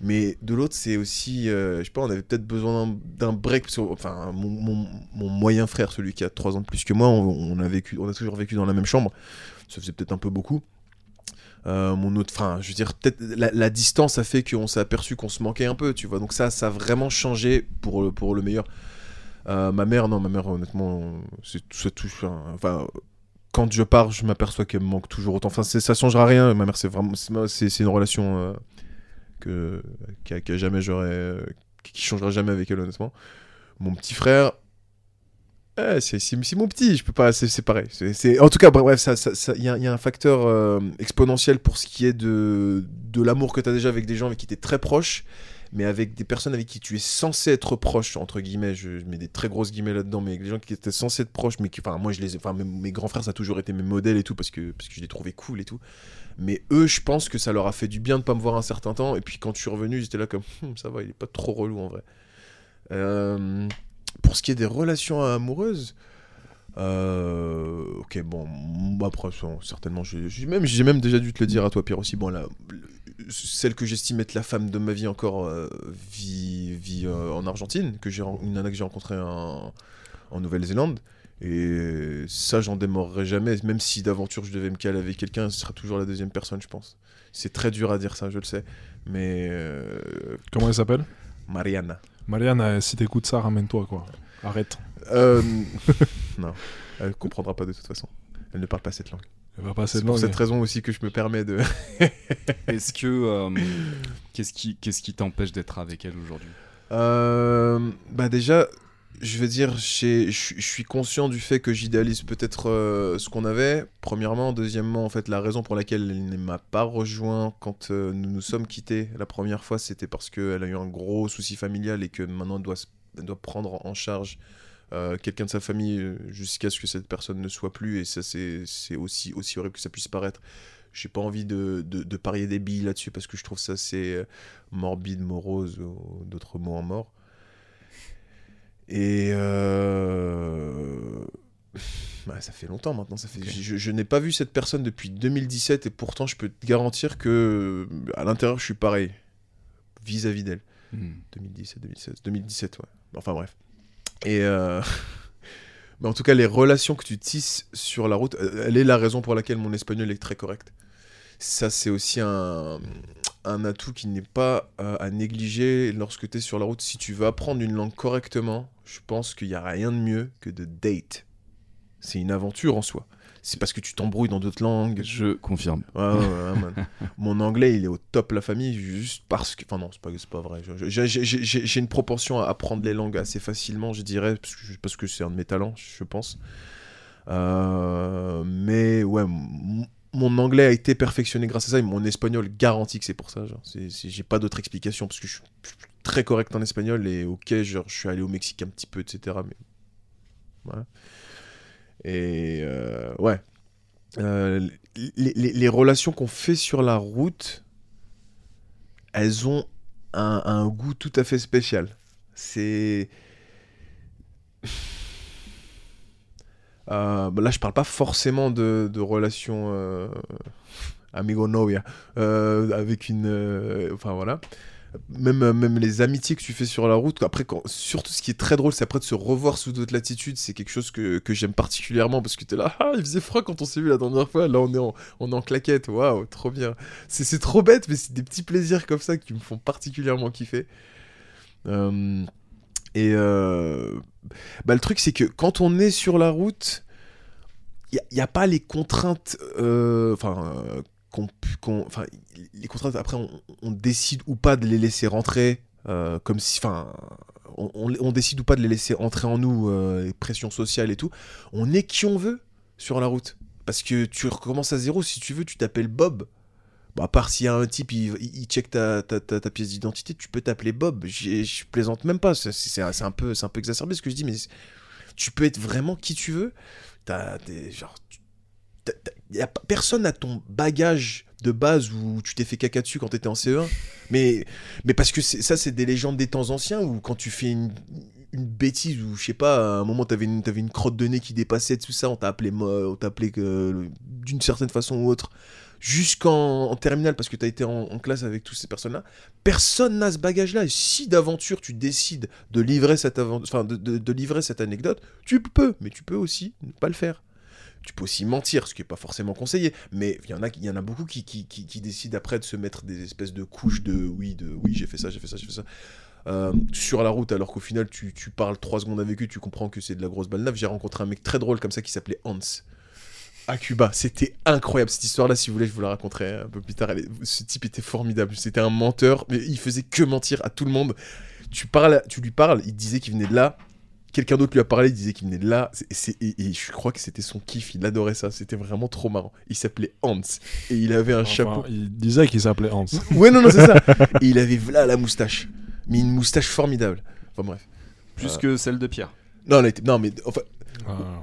Mais de l'autre, c'est aussi, euh, je sais pas, on avait peut-être besoin d'un- break. Enfin, mon moyen frère, celui qui a 3 ans de plus que moi, on, on a vécu, on a toujours vécu dans la même chambre. Ça faisait peut-être un peu beaucoup. Euh, mon autre, enfin, je veux dire, peut-être la, la distance a fait qu'on s'est aperçu qu'on se manquait un peu, tu vois. Donc ça, ça a vraiment changé pour le, pour le meilleur. Euh, ma mère, non, ma mère, honnêtement, c'est hein. Enfin, quand je pars, je m'aperçois qu'elle me manque toujours autant. Enfin, ça changera rien. Ma mère, c'est vraiment, c'est une relation euh, que qu'à jamais j'aurais, qui changera jamais avec elle, honnêtement. Mon petit frère. C'est mon petit, je peux pas, c'est pareil. En tout cas, bref, il y, a- un facteur euh, exponentiel pour ce qui est de, l'amour que tu as déjà avec des gens avec qui tu es très proche, mais avec des personnes avec qui tu es censé être proche, entre guillemets, je, mets des très grosses guillemets là-dedans, mais avec des gens qui étaient censés être proches, mais qui, enfin, moi, mes, grands frères, ça a toujours été mes modèles et tout, parce que, je les trouvais cool et tout. Mais eux, je pense que ça leur a fait du bien de pas me voir un certain temps, et puis quand je suis revenu, étaient là comme, Hum, ça va, il est pas trop relou en vrai. Euh, pour ce qui est des relations amoureuses, euh, ok, bon, moi, après, certainement, j'ai même, même déjà dû te le dire à toi, Pierre, aussi. Bon, là, celle que j'estime être la femme de ma vie encore euh, vit, vit euh, en Argentine, que une nana que j'ai rencontrée en, en Nouvelle-Zélande. Et ça, j'en démordrai jamais. Même si d'aventure je devais me caler avec quelqu'un, ce sera toujours la deuxième personne, je pense. C'est très dur à dire ça, je le sais. Mais Comment elle s'appelle? Mariana. Marianne, euh, si t'écoutes ça, ramène-toi, quoi. Arrête. Euh, non, elle comprendra pas de toute façon. Elle ne parle pas cette langue. Elle va passer C'est de pour langue. cette raison aussi que je me permets de. Est-ce que euh, qu'est-ce qui qu'est-ce qui t'empêche d'être avec elle aujourd'hui? Euh, bah déjà, je veux dire, je suis conscient du fait que j'idéalise peut-être euh, ce qu'on avait. Premièrement, deuxièmement, en fait, la raison pour laquelle elle ne m'a pas rejoint quand euh, nous nous sommes quittés la première fois, c'était parce qu'elle a eu un gros souci familial et que maintenant elle doit, prendre en charge euh, quelqu'un de sa famille jusqu'à ce que cette personne ne soit plus. Et ça, c'est aussi, horrible que ça puisse paraître. J'ai pas envie de, de, parier des billes là-dessus parce que je trouve ça euh, morbide, morose, d'autres mots en mort. Et euh... bah, ça fait longtemps maintenant. Ça fait... Je, je n'ai pas vu cette personne depuis 2017 et pourtant je peux te garantir que à l'intérieur je suis pareil vis-à-vis d'elle. Hmm. 2017, 2016, 2017, ouais. Enfin bref. Et euh, mais en tout cas, les relations que tu tisses sur la route, euh, elle est la raison pour laquelle mon espagnol est très correct. Ça, c'est aussi un, un atout qui n'est pas euh, à négliger lorsque tu es sur la route. Si tu veux apprendre une langue correctement, je pense qu'il n'y a rien de mieux que de date. C'est une aventure en soi. C'est parce que tu t'embrouilles dans d'autres langues. Je confirme. Ouais, ouais, ouais, man. Mon anglais, il est au top la famille, juste parce que. Enfin, non, c'est pas, c'est pas vrai. J'ai une propension à apprendre les langues assez facilement, je dirais, parce que, c'est un de mes talents, je pense. Euh, mais ouais, mon anglais a été perfectionné grâce à ça, et mon espagnol garantit que c'est pour ça. J'ai pas d'autre explication, parce que je suis très correct en espagnol, et ok, je suis allé au Mexique un petit peu, etc. Mais. Et euh, ouais. Euh, les, relations qu'on fait sur la route, elles ont un, goût tout à fait spécial. C'est. Euh, bah là, je parle pas forcément de, de relations amigo novia, avec une, enfin voilà. Même, euh, même les amitiés que tu fais sur la route, après, surtout ce qui est très drôle, c'est après de se revoir sous d'autres latitudes, c'est quelque chose que, que j'aime particulièrement parce que t'es là, ah, il faisait froid quand on s'est vu la dernière fois, là on est en, on est en claquette, waouh, trop bien. C'est trop bête, mais c'est des petits plaisirs comme ça qui me font particulièrement kiffer. Euh, et euh, bah, le truc, c'est que quand on est sur la route, il n'y a, pas les contraintes. Qu'on enfin, les contraintes, après, on, décide ou pas de les laisser rentrer. euh, comme si. Enfin. On, décide ou pas de les laisser entrer en nous, euh, les pressions sociales et tout. On est qui on veut sur la route. Parce que tu recommences à zéro, si tu veux, tu t'appelles Bob. Bon, à part s'il y a un type, il, il- check ta, ta, ta- pièce d'identité, tu peux t'appeler Bob. Je plaisante même pas. C'est c'est- un, peu- c'est un peu exacerbé ce que je dis, mais tu peux être vraiment qui tu veux. T'as des. Genre. t'as- y a personne n'a ton bagage de base où tu t'es fait caca dessus quand t'étais en CE1. Mais, mais parce que ça, c'est des légendes des temps anciens où quand tu fais une, une bêtise ou je sais pas, à un moment t'avais une, une crotte de nez qui dépassait, tout ça, on t'a appelé, on appelé d'une certaine façon ou autre jusqu'en en terminale parce que tu as été en, classe avec toutes ces personnes-là, personne n'a ce bagage-là. Et si d'aventure tu décides de livrer cette, de- de livrer cette anecdote, tu peux, mais tu peux aussi ne pas le faire. Tu peux aussi mentir, ce qui n'est pas forcément conseillé, mais il y en a, y en a beaucoup qui, qui, qui- décident après de se mettre des espèces de couches de oui, de oui, j'ai fait ça, j'ai fait ça, j'ai fait ça. euh, sur la route, alors qu'au final, tu, tu parles trois secondes avec eux, tu comprends que c'est de la grosse balnave. J'ai rencontré un mec très drôle comme ça qui s'appelait Hans à Cuba. C'était incroyable cette histoire-là. Si vous voulez, je vous la raconterai un peu plus tard. Ce type était formidable. C'était un menteur, mais il faisait que mentir à tout le monde. Tu parles, tu lui parles, il disait qu'il venait de là. Quelqu'un d'autre lui a parlé, il disait qu'il venait de là. Et, et je crois que c'était son kiff. Il adorait ça. C'était vraiment trop marrant. Il s'appelait Hans et il avait un Enfin, chapeau. Il disait qu'il s'appelait Hans. Ouais, non, non, c'est ça. Et il avait là la moustache, mais une moustache formidable. Enfin bref. Plus Euh. que celle de Pierre. Non, elle était, non, mais enfin,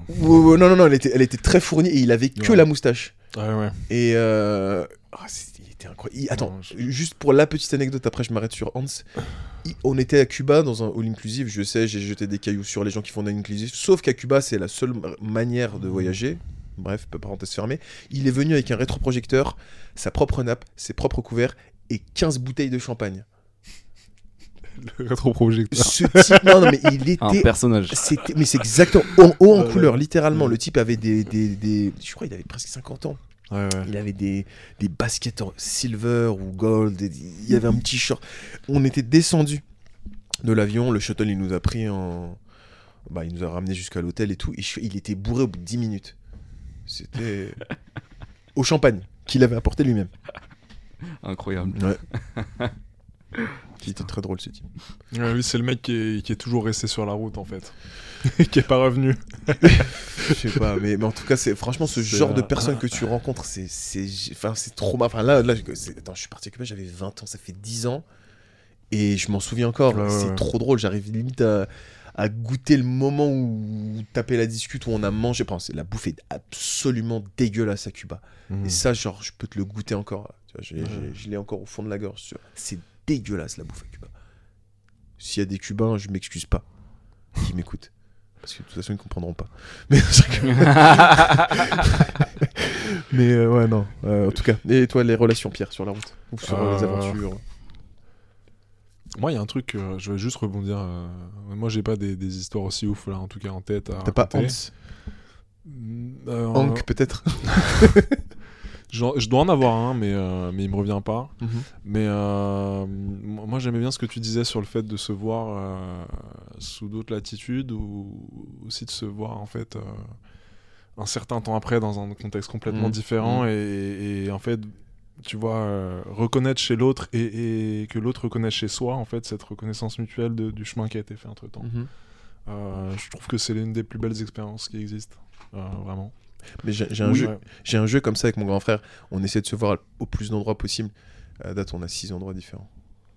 ouais, non, non, non, elle était, elle était très fournie et il avait que Ouais. la moustache. ouais, ouais. Et euh... ah, était incroyable. Il- Attends, Non, je- juste pour la petite anecdote, après je m'arrête sur Hans. Il- On était à Cuba dans un all inclusive, je sais, j'ai jeté des cailloux sur les gens qui font un all inclusive, sauf qu'à Cuba c'est la seule ma- manière de voyager. Bref, parenthèse fermée. Il est venu avec un rétroprojecteur, sa propre nappe, ses propres couverts et 15 bouteilles de champagne. Le rétroprojecteur. Ce type, non, non, mais il Un était personnage. c'était, mais c'est exactement en haut en Ouais, couleur, littéralement. Ouais. Le type avait des, des, des- Je crois qu'il avait presque 50 ans. Ouais, ouais. Il avait des, des baskets en silver ou gold. il y avait un petit short. On était descendu de l'avion. Le shuttle, il nous a pris en. Bah, il nous a ramené jusqu'à l'hôtel et tout. Et je- il était bourré au bout de 10 minutes. C'était. au champagne, qu'il avait apporté lui-même. Incroyable. Ouais. Qui était très drôle, ce type. Ouais, lui, c'est le mec qui est, qui est toujours resté sur la route, en fait. qui est pas revenu. Je sais pas, mais, mais en tout cas, c'est franchement ce genre de personne que tu rencontres, c'est c'est enfin c'est trop mal. Enfin là, là, attends, je suis parti à Cuba, j'avais 20 ans, ça fait 10 ans, et je m'en souviens encore. Ouais, c'est ouais. trop drôle. J'arrive limite à, à goûter le moment où taper la discute où on a mangé. Enfin, la bouffe est absolument dégueulasse à Cuba. Hmm. Et ça, genre, je peux te le goûter encore. Tu vois, j'ai- je l'ai encore au fond de la gorge. C'est dégueulasse la bouffe à Cuba. S'il y a des Cubains, je m'excuse pas qui m'écoutent. Parce que de toute façon, ils comprendront pas. Mais, Mais euh, ouais, non. Euh, en tout cas, et toi, les relations, Pierre, sur la route? Ou sur euh, les aventures? Moi, il y a un truc, euh, je vais juste rebondir. euh, moi, j'ai pas des, des histoires aussi ouf, là, en tout cas, en tête. T'as pas. Hans? Mm, euh, Hank, peut-être? Je dois en avoir un, mais, euh, mais il me revient pas. Mhm. Mais euh, moi, j'aimais bien ce que tu disais sur le fait de se voir euh, sous d'autres latitudes ou aussi de se voir, en fait, euh, un certain temps après dans un contexte complètement Mhm. différent Mhm. et, et en fait, tu vois, euh, reconnaître chez l'autre et, et que l'autre reconnaisse chez soi, en fait, cette reconnaissance mutuelle de- du chemin qui a été fait entre temps. Euh, je trouve que c'est l'une des plus belles expériences qui existent, euh, vraiment. Mais j'ai un, Oui, jeu- ouais. j'ai un jeu comme ça avec mon grand frère. On essaie de se voir au plus d'endroits possible. À date, on a six endroits différents.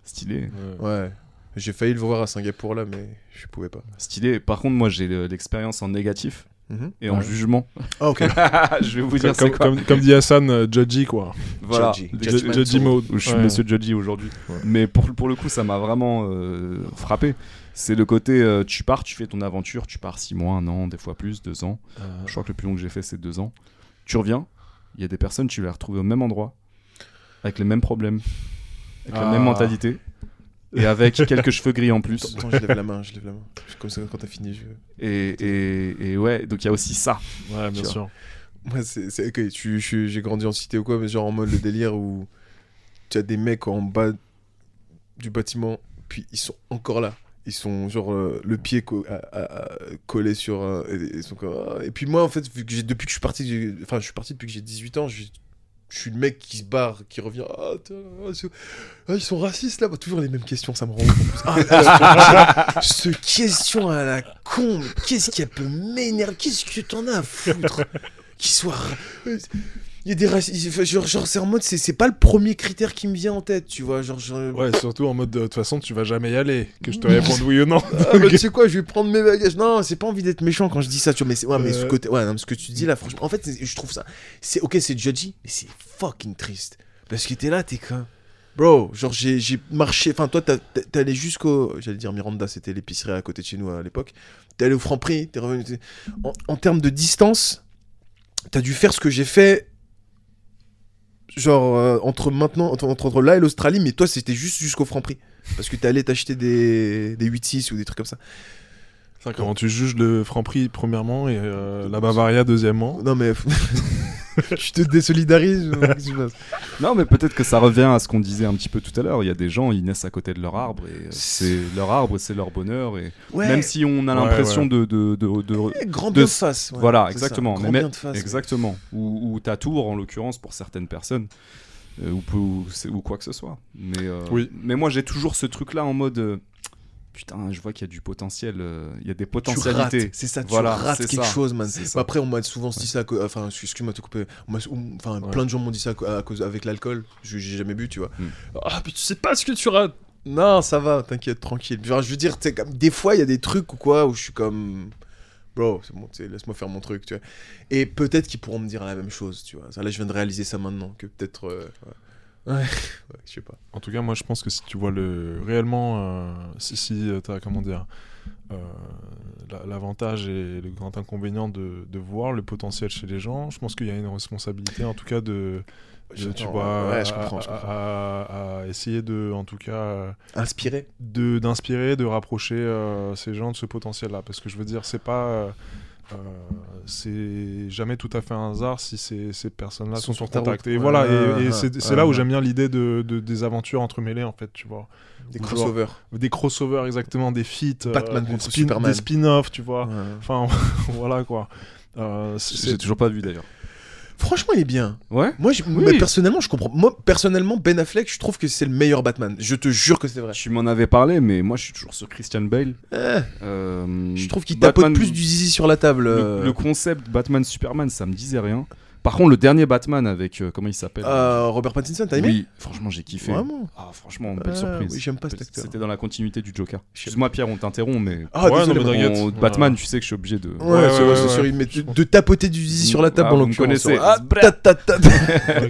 Stylé. Ouais. Ouais. J'ai failli le voir à Singapour là, mais je pouvais pas. Stylé. Par contre, moi, j'ai le- l'expérience en négatif. Et en Ouais. jugement. Ah, ok. je vais vous dire Comme, quoi. comme- comme dit Hassan, euh, judgy quoi. Voilà. Judgy. Mode. je suis Ouais. monsieur Judgy aujourd'hui. Ouais. Mais pour, pour le coup, ça m'a vraiment euh, frappé. C'est le côté, euh, tu pars, tu fais ton aventure, tu pars 6 mois, un an, des fois plus, deux ans. Euh, Je crois que le plus long que j'ai fait, c'est deux ans. Tu reviens, il y a des personnes, tu les retrouves au même endroit, avec les mêmes problèmes, avec la Ah. même mentalité, et avec quelques cheveux gris en plus. Attends, je lève la main, je lève la main. Comme ça, quand t'as fini, je... Et, et, et ouais, donc il y a aussi ça. Ouais, bien sûr. Moi, c'est suis- j'ai grandi en cité ou quoi, mais genre en mode le délire où tu as des mecs en bas du bâtiment, puis ils sont encore là. Ils sont genre euh, le pied co- à- à- à- collé sur. euh, et, ils sont comme. Et puis moi, en fait, vu que j'ai- depuis que je suis parti, j'ai- enfin, je suis parti depuis que j'ai 18 ans, je je suis le mec qui se barre, qui revient. Ah, ah, ils sont racistes là, Bah, toujours les mêmes questions, ça me rend. Ah, ce question à la con, qu'est-ce qui peut m'énerver? Qu'est-ce que t'en as à foutre? Qu'il soit. Il y a des racistes. Genre, genre c'est en mode, c'est c'est pas le premier critère qui me vient en tête, tu vois. Genre, genre- Ouais, surtout en mode de toute façon, tu vas jamais y aller. Que je te réponde oui ou non. Ah, bah, tu sais quoi, je vais prendre mes bagages. Non, c'est pas envie d'être méchant quand je dis ça, tu vois. Mais, c'est- ouais, mais ce Euh. côté, ouais, non, mais ce que tu dis là, franchement, en fait, je trouve ça. C'est ok, c'est judgy, mais c'est fucking triste. Parce que t'es là, t'es comme. Bro, genre, j'ai j'ai marché. Enfin, toi, t'as- t'es allé jusqu'au. J'allais dire Miranda, c'était l'épicerie à côté de chez nous à l'époque. T'es allé au Franprix, t'es revenu. En, en termes de distance, t'as dû faire ce que j'ai fait. Genre, euh, entre maintenant, entre, là et l'Australie, mais toi, c'était juste jusqu'au Franprix. Parce que t'es allé t'acheter des, des 8-6 ou des trucs comme ça. Comment tu juges le Franprix premièrement et euh, la Bavaria deuxièmement Non, mais. je te désolidarises. Non, mais peut-être que ça revient à ce qu'on disait un petit peu tout à l'heure. Il y a des gens, ils naissent à côté de leur arbre, et euh, c'est leur arbre, c'est leur bonheur. Et Ouais, même si on a Ouais, l'impression ouais. de, de, de- grand de- bien de face. ouais, voilà, exactement. grand Mais- bien de face. ouais. Exactement. Ou, ou ta tour, en l'occurrence, pour certaines personnes. euh, ou, quoi que ce soit. Mais, euh, Oui. mais moi, j'ai toujours ce truc-là en mode. euh, putain, je vois qu'il y a du potentiel. euh, Il y a des potentialités. c'est ça, tu Voilà, rates quelque ça, chose, man. Bah, après, on m'a souvent dit ça, enfin, excuse-moi de te couper, enfin, Ouais. plein de gens m'ont dit ça à cause avec l'alcool, Je- j'ai jamais bu, tu vois. Hmm. Ah, mais tu sais pas ce que tu rates. Non, ça va, t'inquiète, tranquille. Genre, je veux dire, comme, des fois, il y a des trucs ou quoi où je suis comme. Bro, c'est bon, laisse-moi faire mon truc, tu vois. Et peut-être qu'ils pourront me dire la même chose, tu vois. Ça, là, je viens de réaliser ça maintenant, que peut-être. euh, ouais. Ouais, ouais, je sais pas. En tout cas, moi, je pense que si tu vois le réellement, euh, si, si tu as comment dire, euh, la- l'avantage et le grand inconvénient de, de voir le potentiel chez les gens, je pense qu'il y a une responsabilité, en tout cas, de, de, tu vois, ouais, je à- comprends, je comprends. à- à essayer de, en tout cas, euh, Inspiré de d'inspirer, de rapprocher euh, ces gens de ce potentiel-là, parce que je veux dire, c'est pas euh, euh, c'est jamais tout à fait un hasard si ces, ces personnes-là Sont sont, sur contact. Et voilà, et, et Ouais, c'est là où j'aime bien l'idée de, de- des aventures entremêlées, en fait, tu vois. Des crossovers. Des crossovers, exactement, des feats, euh, Batman spin- Superman. des spin-offs, tu vois. Ouais. Enfin, voilà quoi. Euh, c'est- J'ai toujours pas vu d'ailleurs. Franchement, il est bien. Ouais Moi, je- Oui. mais personnellement, je comprends. Moi, personnellement, Ben Affleck, je trouve que c'est le meilleur Batman. Je te jure que c'est vrai. Tu m'en avais parlé, mais moi je suis toujours sur Christian Bale. Eh, Euh, je trouve qu'il tapote plus du zizi sur la table. Le, euh. le concept Batman-Superman, ça me disait rien. Par contre, le dernier Batman avec. euh, comment il s'appelle Euh, Robert Pattinson, t'as aimé Oui, franchement, j'ai kiffé. Vraiment Ah, franchement, belle Ah, surprise. oui, j'aime pas cet acteur. C'était dans la continuité du Joker. Excuse-moi, Pierre, on t'interrompt, mais. Ah, Ouais, désolé, non, mais Batman, tu sais que je suis obligé de. Ouais, Ouais, c'est sûr, ouais. il met de, tapoter du zizi sur la table Ah, en vous connaissez. Ah, ta, ta, ta. Ok,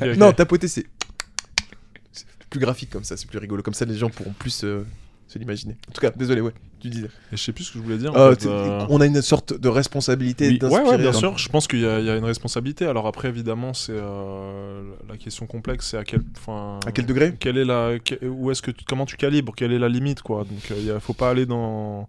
ok. Non, tapoter, c'est. C'est plus graphique comme ça, c'est plus rigolo. Comme ça, les gens pourront plus euh, se l'imaginer. En tout cas, désolé, ouais, tu disais. Et je sais plus ce que je voulais dire. Euh, fait, euh, On a une sorte de responsabilité Oui. Ouais, d'inspirer. ouais, bien sûr. Je pense qu'il y, a il y a une responsabilité. Alors après, évidemment, c'est euh, la question complexe, c'est à quel, enfin, À quel degré? quelle est la, où est-ce que, tu- comment tu calibres, quelle est la limite, quoi? Donc, euh, il faut pas aller dans,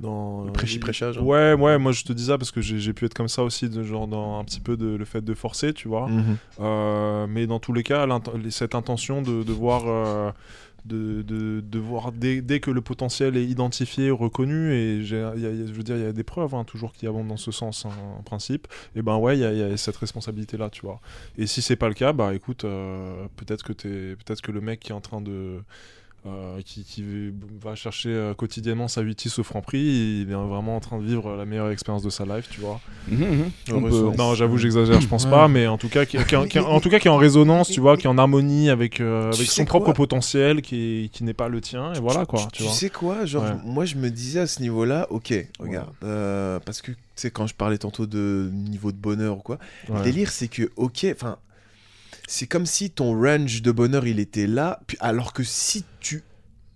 dans Le prêchi-prêchage, hein. Ouais, ouais. Moi, je te dis ça parce que j'ai pu être comme ça aussi, de genre dans un petit peu de le fait de forcer, tu vois. Mhm. Euh, mais dans tous les cas, l'int- cette intention de, de voir, euh, de, de, voir dès, dès que le potentiel est identifié, reconnu, et je veux dire, il y a des preuves hein, toujours qui abondent dans ce sens, hein, en principe. Et ben ouais, il y, a- cette responsabilité-là, tu vois. Et si c'est pas le cas, bah écoute, euh, peut-être que t'es, peut-être que le mec qui est en train de euh, qui, qui va chercher euh, quotidiennement sa 8 au Franprix, il est vraiment en train de vivre la meilleure expérience de sa life, tu vois. Mhm, mhm. Peut-. Non, j'avoue, j'exagère, je pense Ouais. pas, mais en tout cas, qui, qui- qui- en tout cas, qui est en résonance, tu vois, qui est en harmonie avec, euh, Tu son propre potentiel, qui, qui n'est pas le tien, et voilà quoi, tu, Tu, vois. sais quoi Genre, Ouais. moi, je me disais à ce niveau-là, ok, regarde. euh, parce que, tu sais, quand je parlais tantôt de niveau de bonheur ou quoi, Ouais. le délire, c'est que, ok, enfin, c'est comme si ton range de bonheur, il était là, puis alors que si tu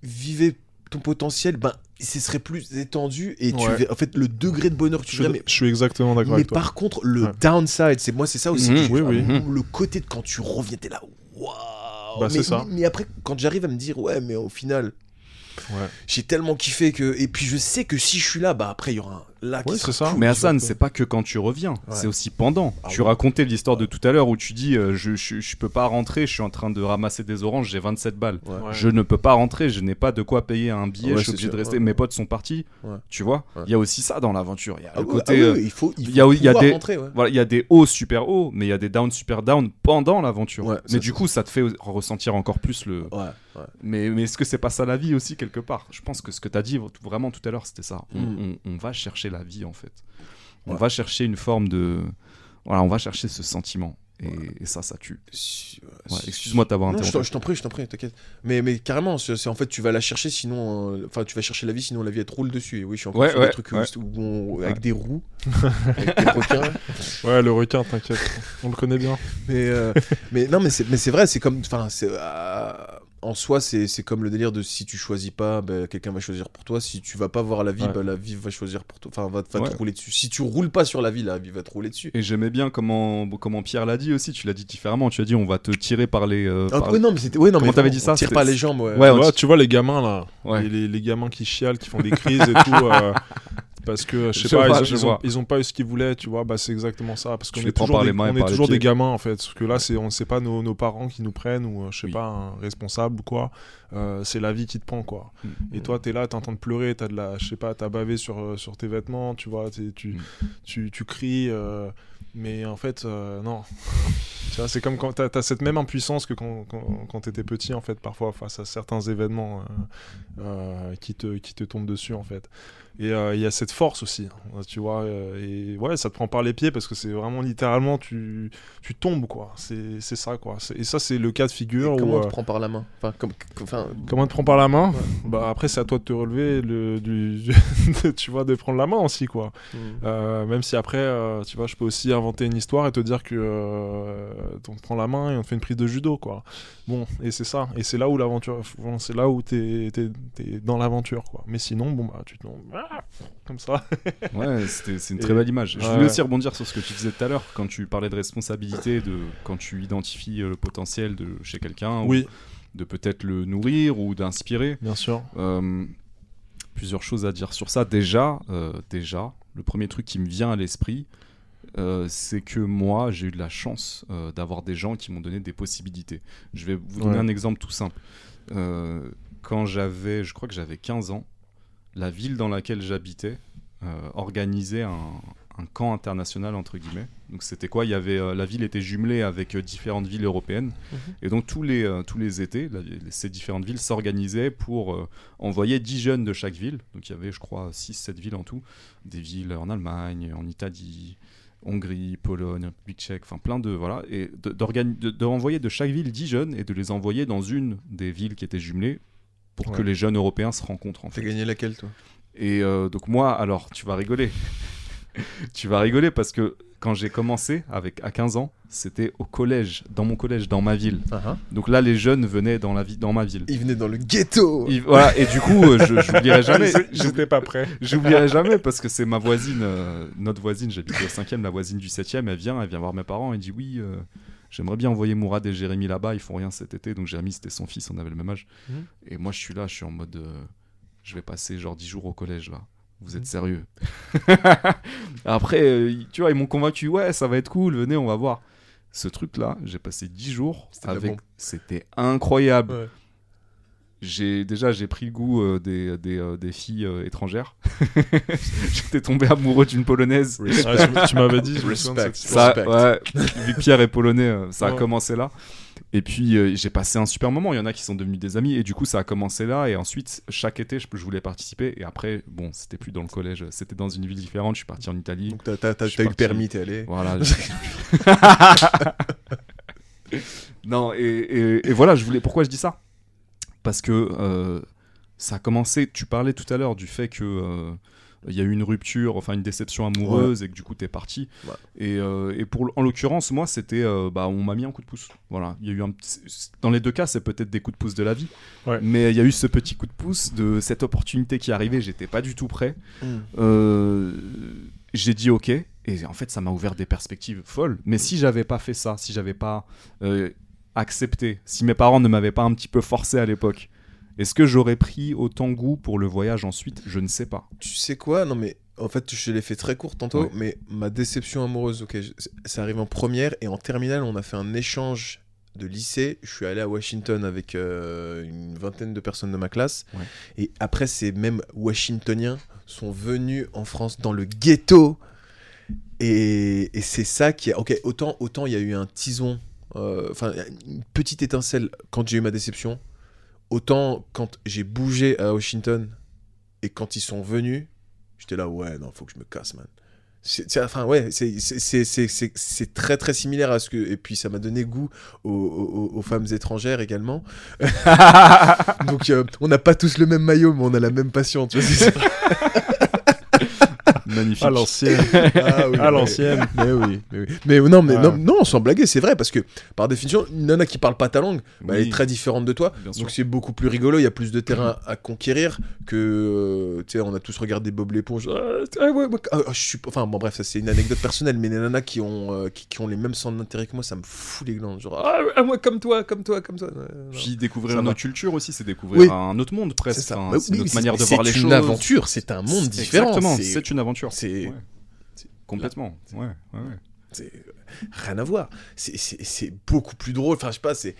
vivais ton potentiel, ben, ce serait plus étendu et tu Ouais. en fait, le degré de bonheur que tu verrais, mais, je suis exactement d'accord mais avec toi. par contre, le Ouais. downside, c'est moi, c'est ça aussi. Mhm. que je- Oui, oui. où Le côté de quand tu reviens, t'es là, waouh. Bah, mais, c'est ça. mais après, quand j'arrive à me dire, ouais, mais au final, Ouais. j'ai tellement kiffé que. Et puis je sais que si je suis là, bah après, il y aura un là qui Ouais, c'est ça. cool, Mais Hassan, c'est pas que quand tu reviens, Ouais. c'est aussi pendant. Ah tu ouais. racontais l'histoire de tout à l'heure où tu dis euh, je, je, je peux pas rentrer, je suis en train de ramasser des oranges, j'ai 27 balles. Ouais. Ouais. Je ne peux pas rentrer, je n'ai pas de quoi payer un billet, Ouais, je suis obligé de rester, ouais. mes potes sont partis. Ouais. Tu vois Ouais. Il y a aussi ça dans l'aventure. Il y a Ah le côté. ah oui, euh, il faut, il il faut y a- il y a pouvoir des- rentrer. Voilà, il y a des hauts super hauts, mais il y a des downs super down pendant l'aventure. Mais du coup, ça te fait ressentir encore plus le. Mais, mais est-ce que c'est pas ça la vie aussi quelque part? Je pense que ce que tu as dit vraiment tout à l'heure, c'était ça. On, Mm. on- on va chercher la vie en fait. On Ouais. va chercher une forme de. Voilà, on va chercher ce sentiment. Et, et ça, ça tue. Ouais, excuse-moi de t'avoir Non, je t'en- interrompu. je t'en prie, je t'en prie, t'inquiète. Mais, mais carrément, c'est en fait, tu vas la chercher, sinon. euh, Enfin, tu vas chercher la vie, sinon la vie elle te roule dessus. Et oui, je suis encore Ouais, sur ouais, des trucs où- ouais. où on- avec des roues, avec des requins. Ouais, le requin, t'inquiète. On le connaît bien. Mais, euh, mais non, mais c'est mais c'est vrai, c'est comme. Enfin, c'est. euh, en soi, c'est c'est comme le délire de si tu choisis pas, bah, quelqu'un va choisir pour toi. Si tu vas pas voir la vie, Ouais. bah, la vie va choisir pour toi. Enfin, va, va Ouais. te rouler dessus. Si tu roules pas sur la vie, la vie va te rouler dessus. Et j'aimais bien comment, comment Pierre l'a dit aussi. Tu l'as dit différemment. Tu as dit on va te tirer par les. euh, Ah, par- ouais, non, mais c'était. Ouais, non, Comment mais t'avais dit ça Tire pas les jambes, ouais. On tu vois les gamins là, Ouais. les, les- les gamins qui chialent, qui font des crises et tout, euh, parce que je sais Je pas, vois, ils, ont, vois. ils ont pas eu ce qu'ils voulaient, tu vois, bah c'est exactement ça, parce qu'on est toujours des, on est toujours des gamins en fait, parce que là c'est on sait pas nos, nos parents qui nous prennent ou euh, je sais Oui. pas un responsable ou quoi, Euh, c'est la vie qui te prend quoi. Mm. Et toi t'es là, t'es en train de pleurer, t'as de la, je sais pas, t'as bavé sur euh, sur tes vêtements, tu vois, tu, Mm. tu tu cries, euh, mais en fait euh, non. Tu vois, c'est comme quand t'as as cette même impuissance que quand, quand, quand t'étais petit, en fait, parfois, face à certains événements euh, euh, qui, te, qui te tombent dessus, en fait. Et euh, il y a cette force aussi, hein, tu vois. euh, et ouais, ça te prend par les pieds parce que c'est vraiment littéralement, tu, tu tombes, quoi. C'est ça, quoi. Et ça, c'est le cas de figure Et où. Comment on euh, te prend par la main? Enfin, comme. Enfin, Comment on te prend par la main? Bah après c'est à toi de te relever, le, du, tu vois, de prendre la main aussi quoi. Euh, même si après, tu vois, je peux aussi inventer une histoire et te dire que on te prend la main et on te fait une prise de judo quoi. Bon et c'est ça, et c'est là où l'aventure, c'est là où t'es es, dans l'aventure quoi. Mais sinon bon bah tu tombes ah, comme ça. Ouais, c'est une Et- très belle image. Je Ouais. voulais aussi rebondir sur ce que tu disais tout à l'heure, quand tu parlais de responsabilité, de quand tu identifies euh, le potentiel de chez quelqu'un, ou Oui, de peut-être le nourrir ou d'inspirer. bien sûr. Euh, plusieurs choses à dire sur ça. Déjà, euh, déjà, le premier truc qui me vient à l'esprit, euh, c'est que moi, j'ai eu de la chance euh, d'avoir des gens qui m'ont donné des possibilités. Je vais vous donner Ouais. un exemple tout simple. Euh, quand j'avais, je crois que j'avais 15 ans, la ville dans laquelle j'habitais organisait un, un camp international entre guillemets. Donc c'était quoi? Il y avait la ville était jumelée avec différentes villes européennes Mhm. et donc tous les tous les étés, la- ces différentes villes s'organisaient pour envoyer 10 jeunes de chaque ville. Donc il y avait je crois 6 7 villes en tout, des villes en Allemagne, en Italie, Hongrie, Pologne, République tchèque, enfin plein de voilà et de, de, de renvoyer de chaque ville 10 jeunes et de les envoyer dans une des villes qui étaient jumelées pour que Ouais. les jeunes européens se rencontrent en T'as fait. gagné laquelle, toi? Et euh, donc moi, alors, tu vas rigoler. tu vas rigoler parce que quand j'ai commencé avec à 15 ans, c'était au collège, dans mon collège, dans ma ville. Donc là, les jeunes venaient dans la vie, dans ma ville. Il venait dans le ghetto Ils- voilà, et du coup, euh, je j'oublierai jamais. J'étais pas prêt. J'oublierai jamais parce que c'est ma voisine, euh, notre voisine, j'habite au 5e, la voisine du 7e, elle vient, elle vient voir mes parents, elle dit oui, euh, j'aimerais bien envoyer Mourad et Jérémy là-bas, ils font rien cet été, donc Jérémy c'était son fils, on avait le même âge. Mhm. Et moi je suis là, je suis en mode, euh, je vais passer genre 10 jours au collège là. Vous êtes Mhm. sérieux Après, euh, tu vois, ils m'ont convaincu, ouais, ça va être cool, venez, on va voir. Ce truc-là, j'ai passé 10 jours avec. C'était incroyable. Ouais. J'ai déjà j'ai pris le goût euh, des, des, euh, des filles euh, étrangères. J'étais tombé amoureux d'une polonaise. Ouais, tu tu m'avais dit, Respect. Ça, Respect. ouais, Pierre est polonais, euh, ça a commencé là. Et puis euh, j'ai passé un super moment. Il y en a qui sont devenus des amis et du coup ça a commencé là. Et ensuite chaque été je, je voulais participer. Et après bon c'était plus dans le collège, c'était dans une ville différente. Je suis parti en Italie. Donc t'as t'as- eu le permis, t'es allé. Voilà. non, et, et- et voilà, je voulais. Pourquoi je dis ça? Parce que euh, ça a commencé. Tu parlais tout à l'heure du fait que euh, il y a eu une rupture, enfin une déception amoureuse et que du coup t'es parti. Ouais. Et, euh, et pour en l'occurrence, moi c'était, euh, bah on m'a mis un coup de pouce. Voilà, il y a eu un petit- dans les deux cas c'est peut-être des coups de pouce de la vie, Ouais. mais il y a eu ce petit coup de pouce de cette opportunité qui arrivait. J'étais pas du tout prêt. Mm. Euh, j'ai dit ok et en fait ça m'a ouvert des perspectives folles mais si j'avais pas fait ça si j'avais pas accepté si mes parents ne m'avaient pas un petit peu forcé à l'époque est-ce que j'aurais pris autant goût pour le voyage ensuite? Je ne sais pas Tu sais quoi? Non, mais en fait, je l'ai fait très court tantôt, Ouais. mais ma déception amoureuse, ok, ça arrive en première et en terminale, on a fait un échange de lycée. Je suis allé à Washington avec euh, une vingtaine de personnes de ma classe. Ouais. Et après, ces mêmes Washingtoniens sont venus en France dans le ghetto. Et, et c'est ça qui a. Ok, autant autant il y a eu un tison, euh, enfin, une petite étincelle quand j'ai eu ma déception. Autant quand j'ai bougé à Washington et quand ils sont venus, j'étais là, ouais, non, faut que je me casse, man. C'est, enfin, ouais, c'est, très très similaire à ce que. Et puis ça m'a donné goût aux femmes étrangères également. Donc euh, on n'a pas tous le même maillot, mais on a la même passion, tu vois. c'est- magnifique À l'ancienne. Ah oui, à mais- l'ancienne. Mais oui, mais oui. Mais non, mais Ah. non, non, sans blaguer, c'est vrai, parce que par définition, une nana qui parle pas ta langue, bah, elle Oui, est très différente de toi. bien. Donc c'est beaucoup plus rigolo, il y a plus de terrain à conquérir que. euh, tu sais, on a tous regardé Bob l'éponge. Ah, ah ouais, ouais, ah, je suis... Enfin bon, bref, ça c'est une anecdote personnelle, mais les nanas qui ont, euh, qui, qui ont les mêmes centres d'intérêt que moi, ça me fout les glandes. Genre, ah, ah, moi comme toi, comme toi, comme toi. Puis découvrir une autre culture aussi c'est découvrir Oui. un autre monde presque c'est ça. Enfin, Bah c'est oui, notre c'est- manière de voir les C'est choses une aventure, c'est un monde C'est- différent. exactement c'est- c'est une aventure c'est- Ouais. c'est- complètement ouais, ouais, ouais. c'est rien à voir. C'est- C'est c'est beaucoup plus drôle. Enfin, je sais pas, c'est.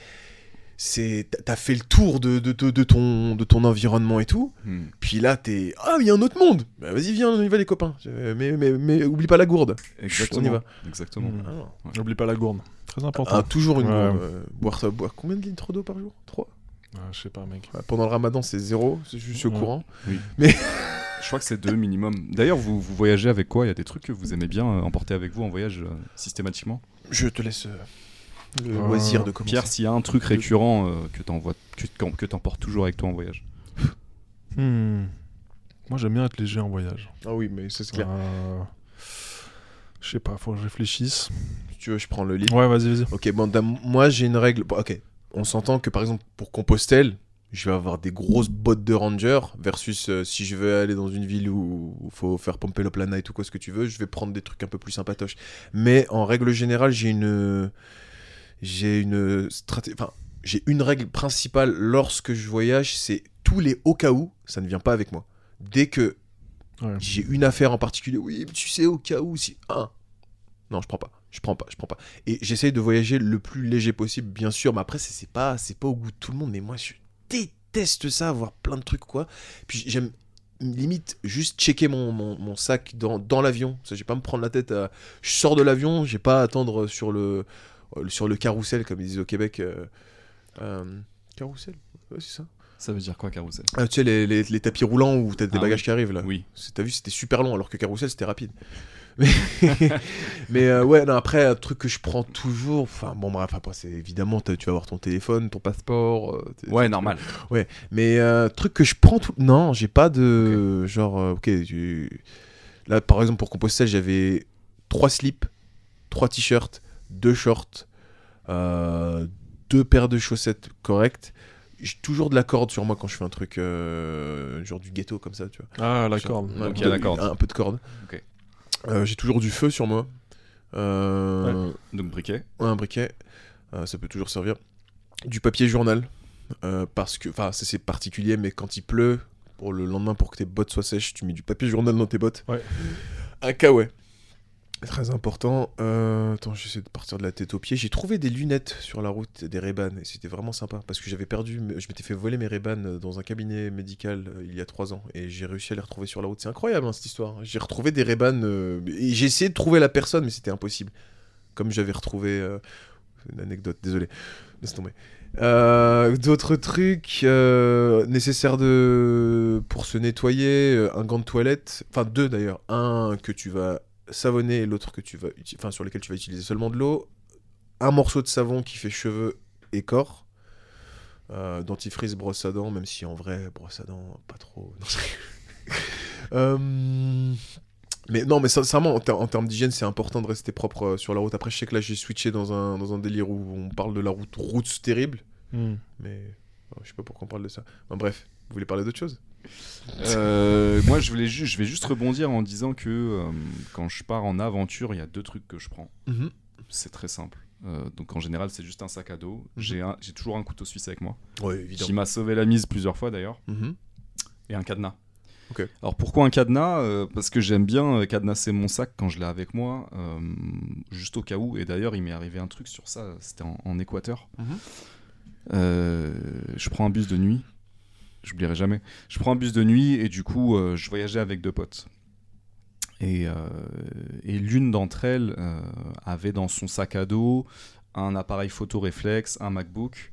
c'est t'as- fait le tour de, de, de, de ton, de ton environnement et tout. Hmm. Puis là, t'es. Ah, mais il y a un autre monde Bah, Vas-y, viens, on y va, les copains. Mais, mais, mais oublie pas la gourde. exactement on y va. exactement. Ah, non. N'oublie pas la gourde. Très important. Ah, toujours une Ouais. gourde. euh, boire, boire combien de litres d'eau par jour? 3 Ah, je sais pas, mec. Pendant le ramadan, c'est zéro. Je suis au Ouais. courant. Je crois que c'est deux minimum. D'ailleurs, vous, vous voyagez avec quoi? Il y a des trucs que vous aimez bien euh, emporter avec vous en voyage euh, systématiquement? Je te laisse euh, le Euh, loisir de commencer. Pierre, s'il y a un truc récurrent euh, que t'envoies, que, que t'emportes toujours avec toi en voyage. Hmm. Moi, j'aime bien être léger en voyage. Ah oui, mais c'est clair. Euh, Je sais pas, faut que je réfléchisse. Si tu veux, je prends le livre. Ouais, vas-y, vas-y. Ok, bon, moi j'ai une règle. bon, ok, on s'entend que par exemple pour Compostelle, je vais avoir des grosses bottes de ranger versus euh, si je veux aller dans une ville où il faut faire pomper le plana et tout quoi ce que tu veux, je vais prendre des trucs un peu plus sympatoches. Mais en règle générale, j'ai une j'ai une stratégie. Enfin, j'ai une règle principale lorsque je voyage, c'est tous les au cas où, ça ne vient pas avec moi. Dès que Ouais. j'ai une affaire en particulier, oui, mais tu sais, au cas où, si. Ah, non, je prends pas. Je prends pas, je prends pas. Et j'essaye de voyager le plus léger possible, bien sûr. Mais après, c'est c'est pas, c'est pas au goût de tout le monde. Mais moi, je déteste ça, avoir plein de trucs, quoi. Puis j'aime limite juste checker mon, mon, mon sac dans, dans l'avion. Ça, j'ai pas me prendre la tête à. Je sors de l'avion, j'ai pas à attendre sur le, euh, sur le carrousel, comme ils disent au Québec. euh, euh, carrousel? Ouais, c'est ça. Ça veut dire quoi, carrousel? Ah, tu sais, les, les- les tapis roulants où t'as des Ah bagages oui. qui arrivent là. Oui. T'as vu, c'était super long, alors que Carousel, c'était rapide. Mais, mais, euh, ouais, non, après, un truc que je prends toujours, enfin, bon, bref, après, c'est évidemment, tu vas avoir ton téléphone, ton passeport. euh, t'es- Ouais, normal. Mais euh, truc que je prends tout. Non, j'ai pas de. Genre, euh, ok, tu- là, par exemple, pour Compostelle, j'avais trois slips, trois t-shirts, deux shorts, euh, deux paires de chaussettes correctes. J'ai toujours de la corde sur moi quand je fais un truc euh, genre du ghetto comme ça, tu vois. Ah, la corde. ouais, Ok, de- la corde. Un peu de corde. Ok. Euh, j'ai toujours du feu sur moi. Euh, Donc briquet. un briquet, euh, ça peut toujours servir. Du papier journal, parce que, enfin, c'est particulier, mais quand il pleut, pour le lendemain, pour que tes bottes soient sèches, tu mets du papier journal dans tes bottes. Ouais. Un kawaii. Très important. Euh, attends, j'essaie de partir de la tête aux pieds. J'ai trouvé des lunettes sur la route, des ray et c'était vraiment sympa parce que j'avais perdu, je m'étais fait voler mes ray dans un cabinet médical euh, il y a trois ans et j'ai réussi à les retrouver sur la route. C'est incroyable hein, cette histoire. J'ai retrouvé des ray et j'ai essayé de trouver la personne, mais c'était impossible. Comme j'avais retrouvé. euh, Une anecdote, désolé. Laisse tomber. Euh, D'autres trucs euh, nécessaires de... pour se nettoyer, euh, un gant de toilette, enfin deux d'ailleurs, un que tu vas savonner et l'autre que tu vas, enfin sur lequel tu vas utiliser seulement de l'eau, un morceau de savon qui fait cheveux et corps, euh, dentifrice, brosse à dents, même si en vrai brosse à dents pas trop. Non, Euh, Mais non, mais sincèrement, en, ter- en termes d'hygiène, c'est important de rester propre euh, sur la route. Après, je sais que là, j'ai switché dans un, dans un délire où on parle de la route, route terrible. Hmm. Mais oh, je sais pas pourquoi on parle de ça. Bref, vous voulez parler d'autre chose? Euh, moi, je, voulais ju- je vais juste rebondir en disant que euh, quand je pars en aventure, il y a deux trucs que je prends. C'est très simple. Euh, donc en général, c'est juste un sac à dos. J'ai un- j'ai toujours un couteau suisse avec moi, Oui, qui m'a sauvé la mise plusieurs fois d'ailleurs, Mhm. et un cadenas. Ok. Alors pourquoi un cadenas? Euh, Parce que j'aime bien euh, cadenasser mon sac quand je l'ai avec moi, euh, juste au cas où. Et d'ailleurs, il m'est arrivé un truc sur ça, c'était en, en Équateur. Mhm. Euh, je prends un bus de nuit, j'oublierai jamais. Je prends un bus de nuit et du coup, euh, je voyageais avec deux potes. Et, euh, et l'une d'entre elles euh, avait dans son sac à dos un appareil photo réflexe, un MacBook.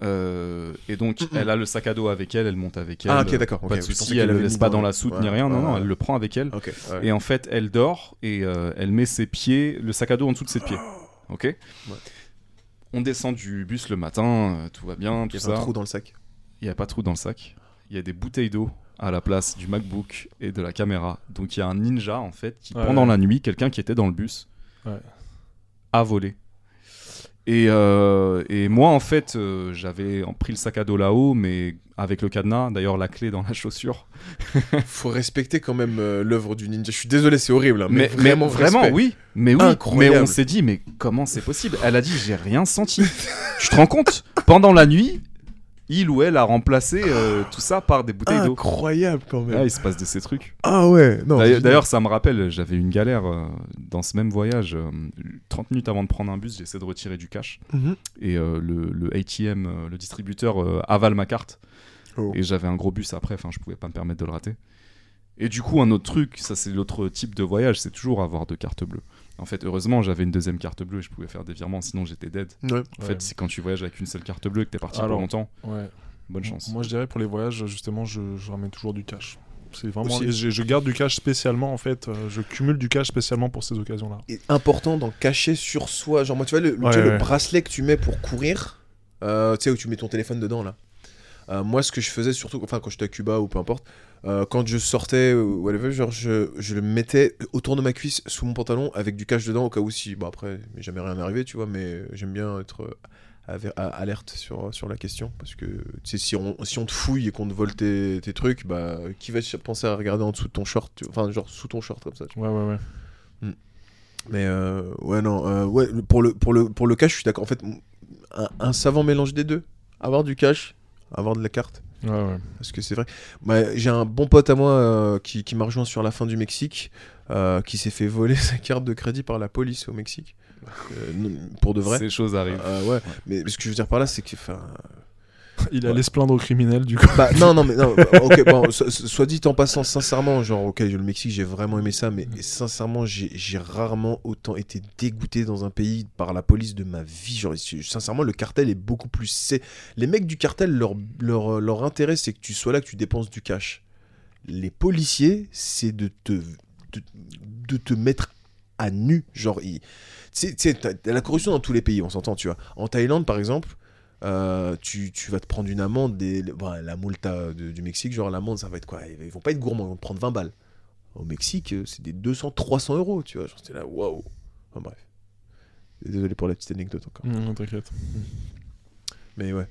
Et donc, elle a le sac à dos avec elle, elle monte avec elle. Ah, ok, d'accord. Pas de souci, elle le laisse pas dans la soute ouais, ni rien. Non, ouais, non, elle le prend avec elle. Ok, ouais. Et en fait, elle dort et elle met ses pieds, le sac à dos en dessous de ses pieds. Ok? On descend du bus le matin, tout va bien, Il tout y a un trou dans le sac. Il n'y a pas de trou dans le sac. Il y a des bouteilles d'eau à la place du MacBook et de la caméra. Donc il y a un ninja en fait qui, Ouais. pendant la nuit, quelqu'un qui était dans le bus, Ouais. a volé. Et, euh, et moi en fait, euh, j'avais pris le sac à dos là-haut, mais avec le cadenas, d'ailleurs la clé dans la chaussure. Faut respecter quand même euh, l'œuvre du ninja. Je suis désolé, c'est horrible. hein, mais, Mais, vraiment, mais vraiment, oui. Mais oui. Incroyable. Mais on s'est dit, mais comment c'est possible? Elle a dit, j'ai rien senti. Je te rends compte? Pendant la nuit, il ou elle a remplacé euh, tout ça par des bouteilles d'eau. Incroyable quand même. Ah, il se passe de ces trucs. Ah ouais, non. D'ailleurs, ça me rappelle, j'avais une galère euh, dans ce même voyage. euh, 30 minutes avant de prendre un bus, j'essaie de retirer du cash. Mhm. Et euh, le, le ATM, le distributeur, avale ma carte. Oh. Et j'avais un gros bus après, enfin, je pouvais pas me permettre de le rater. Et du coup, un autre truc, ça c'est l'autre type de voyage, c'est toujours avoir deux cartes bleues. En fait, heureusement, j'avais une deuxième carte bleue et je pouvais faire des virements, sinon j'étais dead. Ouais. En Ouais. fait, c'est quand tu voyages avec une seule carte bleue et que t'es parti Alors, pour longtemps, Ouais. bonne chance. Moi, je dirais pour les voyages, justement, je, je ramène toujours du cash. C'est vraiment. Aussi. Je, je garde du cash spécialement, en fait. euh, je cumule du cash spécialement pour ces occasions-là. Et important d'en cacher sur soi. Genre, moi, tu vois, le, le- Ouais, tu vois, le ouais. bracelet que tu mets pour courir, euh, tu sais, où tu mets ton téléphone dedans, là. Euh, moi, ce que je faisais surtout, enfin, quand j'étais à Cuba ou peu importe, euh, quand je sortais whatever, genre, je, je le mettais autour de ma cuisse sous mon pantalon avec du cash dedans au cas où si. Bon, après, jamais rien arrivé, tu vois, mais j'aime bien être euh, alerte sur, sur la question parce que, si on, si on te fouille et qu'on te vole tes, tes trucs, bah, qui va penser à regarder en dessous de ton short, tu- enfin, genre sous ton short comme ça, tu vois. Ouais, ouais, ouais. Mais euh, ouais, non, euh, ouais, pour le, pour, le, pour le cash, je suis d'accord. En fait, un savant mélange des deux. Avoir du cash, avoir de la carte. Ouais, ouais. Parce que c'est vrai. Bah, J'ai un bon pote à moi euh, qui, qui m'a rejoint sur la fin du Mexique, euh, qui s'est fait voler sa carte de crédit par la police au Mexique. Euh, non, pour de vrai. Ces choses arrivent. Ouais. mais ce que je veux dire par là, c'est que. Il allait se plaindre aux criminels, du coup. Bah, non, non, mais non. ok, bon, so- so- soit dit en passant, sincèrement, genre, ok, le Mexique, j'ai vraiment aimé ça, mais sincèrement, j'ai rarement autant été dégoûté dans un pays par la police de ma vie. Genre, sincèrement, le cartel est beaucoup plus. c'est- Les mecs du cartel, leur, leur, leur intérêt, c'est que tu sois là, que tu dépenses du cash. Les policiers, c'est de te, de, de te mettre à nu. Genre, t'as la corruption dans tous les pays, on s'entend, tu vois. En Thaïlande, par exemple, euh, tu, tu vas te prendre une amende, des, bon, la multa de- du Mexique, genre l'amende, ça va être quoi? Ils vont pas être gourmands, ils vont te prendre 20 balles. Au Mexique, euh, c'est des 200, 300 euros, tu vois? Genre, c'était là, waouh. Enfin, bref. Désolé pour la petite anecdote encore. Mmh, T'inquiète. Mais ouais.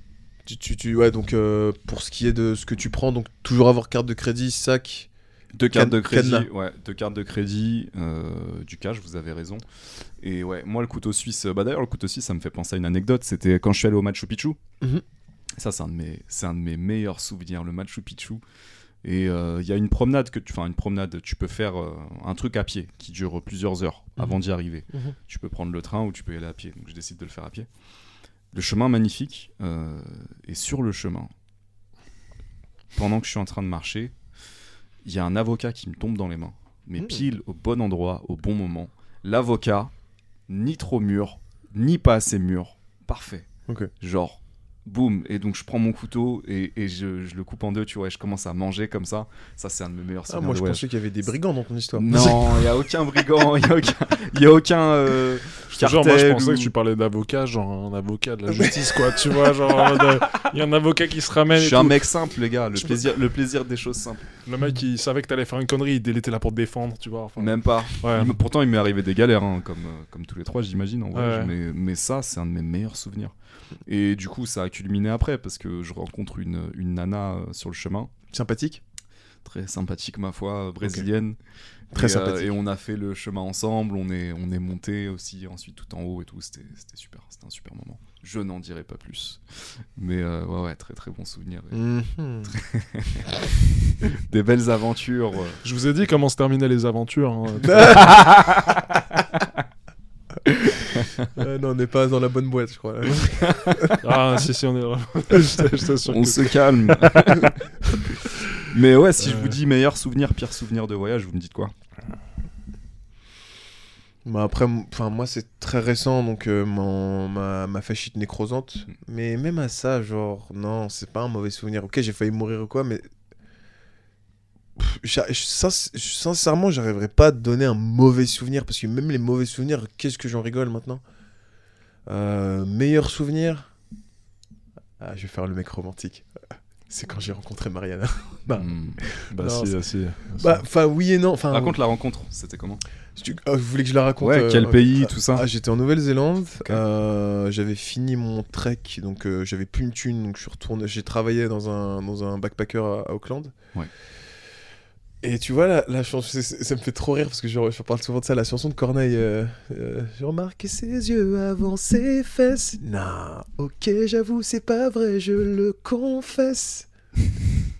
Tu, tu, tu- ouais, donc euh, pour ce qui est de ce que tu prends, donc toujours avoir carte de crédit, sac. Deux cartes de crédit, ouais, deux cartes de crédit, euh, du cash, vous avez raison. Et ouais, moi le couteau suisse, bah d'ailleurs le couteau suisse, ça me fait penser à une anecdote. C'était quand je suis allé au Machu Picchu. Mhm. Ça, c'est un de mes, c'est un de mes meilleurs souvenirs, le Machu Picchu. Et euh, il y a une promenade que tu, enfin une promenade, tu peux faire euh, un truc à pied qui dure plusieurs heures Mhm. avant d'y arriver. Mhm. Tu peux prendre le train ou tu peux y aller à pied. Donc je décide de le faire à pied. Le chemin magnifique. euh, et sur le chemin, pendant que je suis en train de marcher, il y a un avocat qui me tombe dans les mains. Mais Mm. pile au bon endroit, au bon moment. L'avocat, ni trop mûr, ni pas assez mûr. Parfait. Ok. Genre, boum, et donc je prends mon couteau et, et je, je le coupe en deux, tu vois, et je commence à manger comme ça. Ça, c'est un de mes meilleurs Ah, souvenirs moi je pensais qu'il y avait des brigands dans ton histoire. Non, il y a aucun brigand, il y a aucun, il y a aucun euh, moi je pensais ou- que tu parlais d'avocat, genre un avocat de la justice, quoi. Tu vois, genre euh, il y a un avocat qui se ramène. Je et suis un tout. mec simple, les gars. Le Je plaisir, le plaisir des choses simples. Le mec, il savait que t'allais faire une connerie, il était là pour te défendre, tu vois. Enfin, Même pas. ouais. Il pourtant, il m'est arrivé des galères, hein, comme, euh, comme tous les trois, j'imagine. en. Ouais. Mais, mais ça, c'est un de mes meilleurs souvenirs. Et du coup, ça a culminé après parce que je rencontre une, une nana euh, sur le chemin, Sympathique très sympathique, ma foi, euh, brésilienne. Très et, euh, sympathique. et on a fait le chemin ensemble, on est, on est monté aussi ensuite tout en haut et tout. C'était c'était super, c'était un super moment. Je n'en dirai pas plus. Mais euh, ouais, ouais, très très bon souvenir. Mhm. Des belles aventures. Je vous ai dit comment se terminaient les aventures. hein. Euh, non, on n'est pas dans la bonne boîte, je crois. ah, si, si, on est je On que- se calme. Mais ouais, si je vous dis meilleur souvenir, pire souvenir de voyage, vous me dites quoi? Bah après, enfin moi c'est très récent, donc euh, mon, ma, ma fascite nécrosante. Mm. Mais même à ça, genre, non, c'est pas un mauvais souvenir. Ok, j'ai failli mourir ou quoi, mais... Je- sincèrement, j'arriverais pas à te donner un mauvais souvenir, parce que même les mauvais souvenirs, qu'est-ce que j'en rigole maintenant? Euh, Meilleur souvenir? Ah, je vais faire le mec romantique. C'est quand j'ai rencontré Mariana. Bah, Hmm. Bah, Non, si, c'est- ah, si. Bah, enfin, oui et non. Enfin, Raconte la rencontre, c'était comment? Tu- ah, vous voulez que je la raconte Ouais, euh, quel pays, euh, tout ça? Ah, J'étais en Nouvelle-Zélande. Euh, j'avais fini mon trek, donc euh, j'avais plus une thune, donc je suis retourné. J'ai travaillé dans un dans un backpacker à, à Auckland. Ouais. Et tu vois la, la chanson, ça me fait trop rire parce que je, je parle souvent de ça, la chanson de Corneille. euh, euh, J'ai remarqué ses yeux avant ses fesses. Non, ok, j'avoue, c'est pas vrai, je le confesse.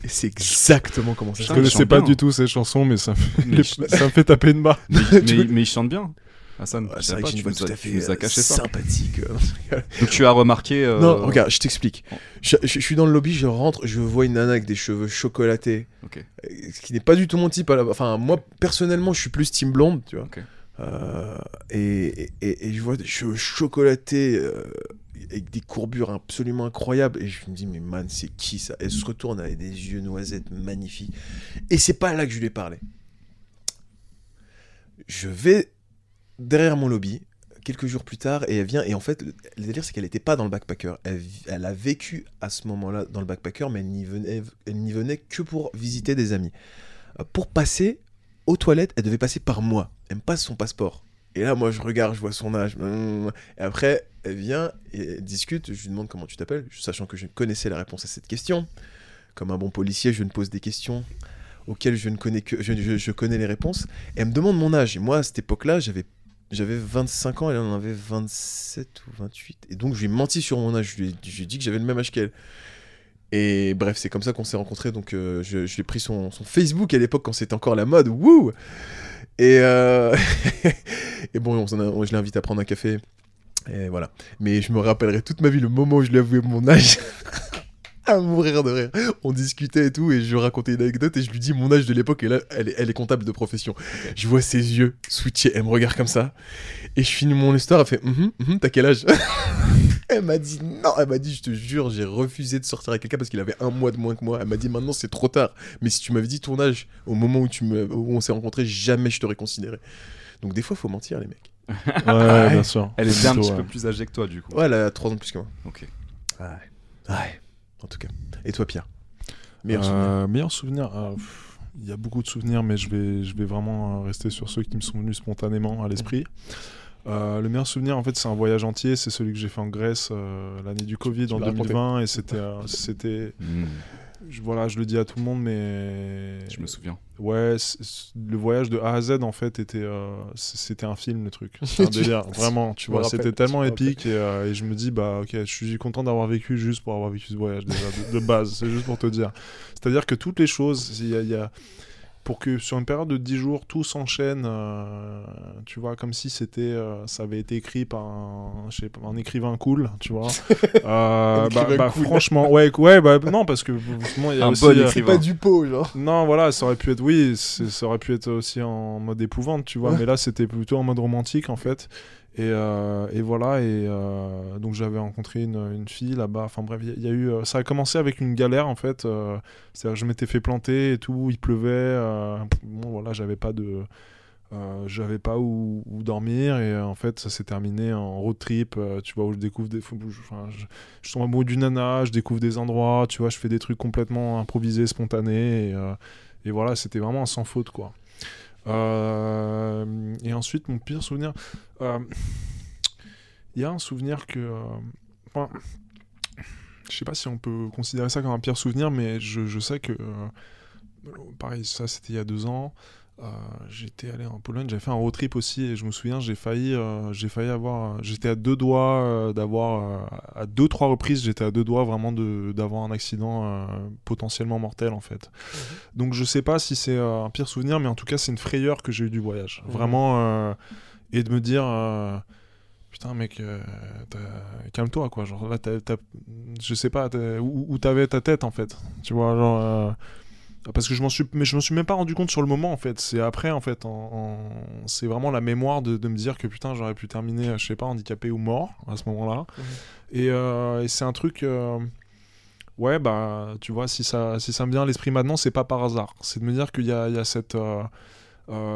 Et c'est exactement comment ça Je se Putain, connaissais chante pas bien. du tout ces chansons, mais ça me fait, Mais je- ça me fait taper une barre. mais, mais, mais il chante bien. Hassan, Ouais, je c'est vrai pas, que j'ai une voix tout à fait euh, sympathique. euh. Donc tu as remarqué. euh, Non, regarde, je t'explique. Je, je- je suis dans le lobby, je rentre, je vois une nana avec des cheveux chocolatés, Ok. euh, ce qui n'est pas du tout mon type. à la- Enfin, moi, personnellement, je suis plus team blonde, tu vois. Ok. Euh, et, et, et je vois des cheveux chocolatés euh, avec des courbures absolument incroyables. Et je me dis, mais man, c'est qui ça? Elle se retourne avec des yeux noisettes magnifiques. Et c'est pas là que je lui ai parlé. Je vais derrière mon lobby quelques jours plus tard et elle vient et en fait le, délire c'est qu'elle n'était pas dans le backpacker. Elle, a vécu à ce moment-là dans le backpacker mais elle n'y venait, que pour visiter des amis. Euh, pour passer aux toilettes elle devait passer par moi. Elle me passe son passeport. Et là moi je regarde je vois son âge. Et après elle vient et elle discute. Je lui demande comment tu t'appelles sachant que je connaissais la réponse à cette question. Comme un bon policier je ne pose des questions auxquelles je ne connais que je, je- je connais les réponses. Et elle me demande mon âge. Et moi à cette époque-là j'avais j'avais 25 ans, elle en avait 27 ou 28. Et donc, je lui ai menti sur mon âge. Je lui ai, dit que j'avais le même âge qu'elle. Et bref, c'est comme ça qu'on s'est rencontrés. Donc, euh, je, lui ai pris son, Facebook à l'époque quand c'était encore la mode. Wouh Et, euh, et bon, on on- je l'ai invité à prendre un café. Et voilà. Mais je me rappellerai toute ma vie le moment où je lui ai avoué mon âge. à mourir de rire. On discutait et tout, et je lui racontais une anecdote, et je lui dis mon âge de l'époque, et là, elle est, elle est comptable de profession. Je vois ses yeux switcher, elle me regarde comme ça, et je finis mon histoire, elle fait Mhm, mhm, T'as quel âge? Elle m'a dit non, elle m'a dit Je te jure, j'ai refusé de sortir avec quelqu'un parce qu'il avait un mois de moins que moi. Elle m'a dit Maintenant, c'est trop tard. Mais si tu m'avais dit ton âge au moment où, tu me, où on s'est rencontrés, jamais je t'aurais considéré. Donc, des fois, faut mentir, les mecs. Ouais, bien sûr. Elle était un Plutôt, petit ouais. peu plus âgée que toi, du coup. Ouais, elle a 3 ans de plus que moi. Ok. Ouais. Ouais, en tout cas. Et toi, Pierre? Meilleur souvenir Euh, meilleur souvenir euh, pff, Il y a beaucoup de souvenirs, mais je vais, je vais vraiment euh, rester sur ceux qui me sont venus spontanément à l'esprit. Euh, le meilleur souvenir, en fait, c'est un voyage entier. C'est celui que j'ai fait en Grèce euh, l'année du Covid Tu en me l'as raconté. 2020. Et c'était. euh, c'était Hmm, je- voilà, je le dis à tout le monde, mais. je me souviens. Ouais, le voyage de A à Z, en fait, était. euh, c'était un film, le truc. Un délire. Vraiment, tu vois. C'était tellement épique. Et, euh, et je me dis, bah, ok, je suis content d'avoir vécu juste pour avoir vécu ce voyage, déjà, de, de base. C'est juste pour te dire. C'est-à-dire que toutes les choses, il y a, il y a- pour que sur une période de 10 jours, tout s'enchaîne, euh, tu vois, comme si c'était, euh, ça avait été écrit par un, je sais pas, un écrivain cool, tu vois. Euh, bah, bah, cool. franchement, ouais, ouais, bah, non, parce que il y a Un aussi, bon écrivain. du pot, genre. non, voilà, ça aurait pu être, oui, ça aurait pu être aussi en mode épouvante, tu vois, Ouais. mais là, c'était plutôt en mode romantique, en fait. Et, euh, et voilà, et euh, donc j'avais rencontré une, fille là-bas. Enfin bref, il y, a- eu, euh, ça a commencé avec une galère en fait. C'est-à-dire, je m'étais fait planter et tout, il pleuvait. bon, voilà, j'avais pas de, j'avais pas où, dormir et en fait, ça s'est terminé en road trip. tu vois où je découvre des, je- je, tombe amoureux d'une nana, je découvre des endroits. Tu vois, je fais des trucs complètement improvisés, spontanés et, voilà, c'était vraiment sans faute quoi. Euh, et ensuite, mon pire souvenir. euh, Il y a un souvenir que. euh, enfin, je sais pas si on peut considérer ça comme un pire souvenir, mais je, sais que. pareil, ça c'était il y a deux ans. Euh, j'étais allé en Pologne, j'avais fait un road trip aussi et je me souviens, j'ai failli, euh, j'ai failli avoir, j'étais à deux doigts euh, d'avoir, à deux trois reprises, j'étais à deux doigts vraiment de d'avoir un accident potentiellement mortel en fait. Donc je sais pas si c'est un pire souvenir, mais en tout cas c'est une frayeur que j'ai eu du voyage. Mhm. Vraiment, et de me dire, putain mec, calme-toi quoi. Genre là, t'as- t'as- je sais pas où, où t'avais ta tête en fait. Tu vois, genre. Parce que je m'en suis, mais je m'en suis même pas rendu compte sur le moment en fait. C'est après en fait, en, en- c'est vraiment la mémoire de, de me dire que putain j'aurais pu terminer, je sais pas, handicapé ou mort à ce moment-là. Mhm. Et, euh, et c'est un truc, euh, ouais bah tu vois si ça, si ça me vient à l'esprit maintenant, c'est pas par hasard. C'est de me dire qu'il y a, il y a cette, euh,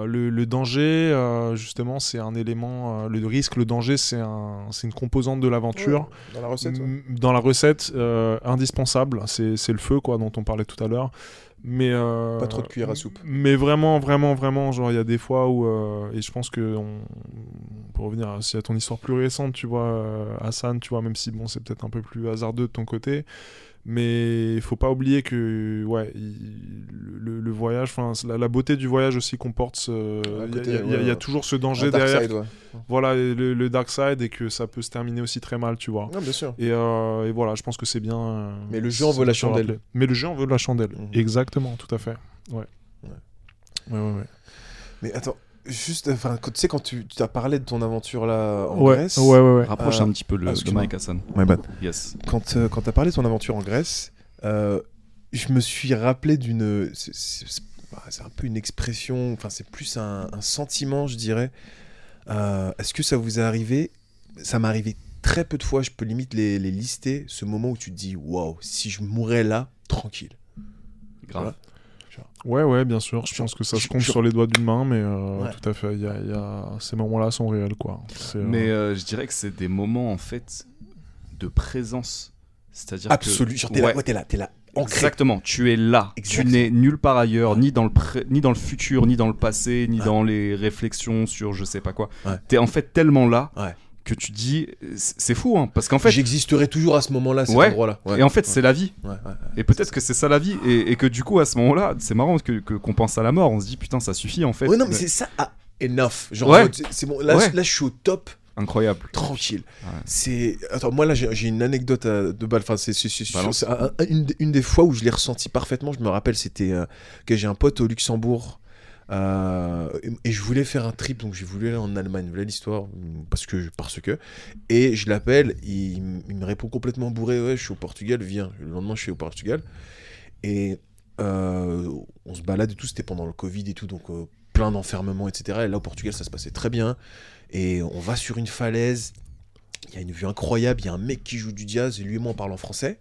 le, le danger euh, justement c'est un élément, euh, le risque, le danger c'est un, c'est une composante de l'aventure. Dans la recette, ouais. Dans la recette, indispensable, c'est c'est le feu quoi dont on parlait tout à l'heure. Mais euh, Pas trop de cuillère à soupe. Mais vraiment, vraiment, vraiment, genre il y a des fois où euh, et je pense que on, pour revenir à, à ton histoire plus récente, tu vois, euh, Hassan, tu vois, même si bon c'est peut-être un peu plus hasardeux de ton côté, mais il faut pas oublier que ouais, il- le, le voyage, enfin la, la beauté du voyage aussi comporte, ce- Un il y a- y, y toujours ce danger dark derrière, side, ouais. voilà le, le dark side et que ça peut se terminer aussi très mal, tu vois. Non, bien sûr. Et, euh, et voilà, je pense que c'est bien. euh, Mais le jeu en veut la chandelle. rappeler. Mais le jeu en veut la chandelle. Mhm. Exactement, tout à fait. Ouais. Ouais. Ouais, ouais, ouais. Mais attends, juste, enfin, tu sais, quand tu tu as parlé de ton aventure là en Ouais, Grèce, ouais, ouais, ouais. Rapproche Euh, un petit peu le, le mic, Hassan. My bad. Yes. quand, euh, quand tu as parlé de ton aventure en Grèce, euh, je me suis rappelé d'une. c'est- bah, c'est un peu une expression, enfin, c'est plus un, un sentiment, je dirais. Euh, Est-ce que ça vous est arrivé? Ça m'est arrivé très peu de fois, je peux limite les, les lister, ce moment où tu te dis waouh, si je mourais là, tranquille. Grave. Ouais, ouais, bien sûr. Je pense que ça se compte sur les doigts d'une main, mais euh, Ouais. tout à fait. Il y a, y a- Ces moments-là sont réels, quoi. Euh, Mais euh, je dirais que c'est des moments en fait de présence. C'est-à-dire Absolu. que Genre, t'es Ouais, là, ouais, t'es là, t'es là, ancré. Exactement, tu es là. Exactement. Tu n'es nulle part ailleurs, ni dans le pré- ni dans le futur, ni dans le passé, ni Ouais. dans les réflexions sur je sais pas quoi. Ouais. T'es en fait tellement là Ouais. Que tu dis c'est fou hein, parce qu'en fait J'existerai toujours à ce moment-là, cet Ouais. endroit-là. Ouais. et en fait Ouais. c'est la vie et peut-être que c'est ça la vie et, et que du coup à ce moment-là c'est marrant que qu'on pense à la mort on se dit putain ça suffit en fait Ouais, non, mais c'est ça. ah, enough. Genre, c'est- bon. Là, là, je suis au top. incroyable tranquille. Ouais. C'est attends moi là j'ai une anecdote à- de balle. Enfin c'est une, des- une des fois où je l'ai ressenti parfaitement. Je me rappelle c'était euh, que j'ai un pote au Luxembourg. Euh, et, je voulais faire un trip donc j'ai voulu aller en Allemagne. Voilà l'histoire parce que parce que. Et je l'appelle il me répond complètement bourré. Ouais je suis au Portugal viens. Le lendemain je suis au Portugal. Et euh, on se balade et tout. C'était pendant le Covid et tout donc euh, plein d'enfermements etc et là au Portugal ça se passait très bien. Et on va sur une falaise. Il y a une vue incroyable. Il y a un mec qui joue du jazz et lui et moi on parle en français.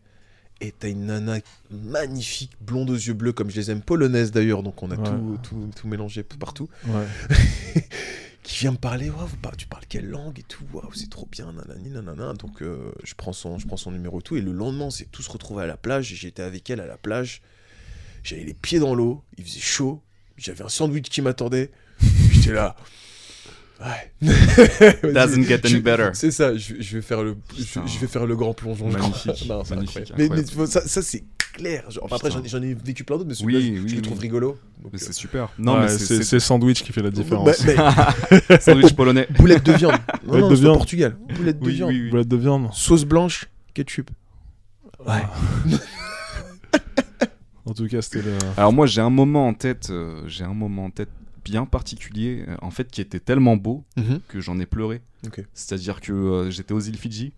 Et t'as une nana magnifique, blonde aux yeux bleus, comme je les aime, polonaise d'ailleurs, donc on a Ouais. tout, tout, tout mélangé partout, ouais. qui vient me parler. Vous tu parles quelle langue et tout c'est trop bien, nanani, nanana. Donc euh, je, prends son, je prends son numéro et tout. Et le lendemain, on s'est tous retrouvés à la plage. Et j'étais avec elle à la plage. J'avais les pieds dans l'eau, il faisait chaud. J'avais un sandwich qui m'attendait. J'étais là. Ouais. Doesn't get any Je- better. C'est ça, je, je vais faire le, je, vais faire le grand plongeon. Magnifique, Non, magnifique. Mais, mais ça, ça c'est clair. Genre, après, j'en ai- vécu plein d'autres, mais Oui, je, oui, je le oui. trouve rigolo. Donc, Mais euh, c'est super non Ouais, mais c'est sandwich qui fait la bah, différence. mais- sandwich polonais boulette de viande. Non, Boulette non, de viande. Portugal. Boulette de oui viande. oui oui Boulette de viande. Sauce blanche, ketchup. Ouais. En tout cas, c'était le. Alors moi j'ai un moment en tête, euh, j'ai un moment en tête bien particulier, euh, en fait qui était tellement beau Mhm. que j'en ai pleuré. C'est-à-dire que euh, j'étais aux îles Fidji.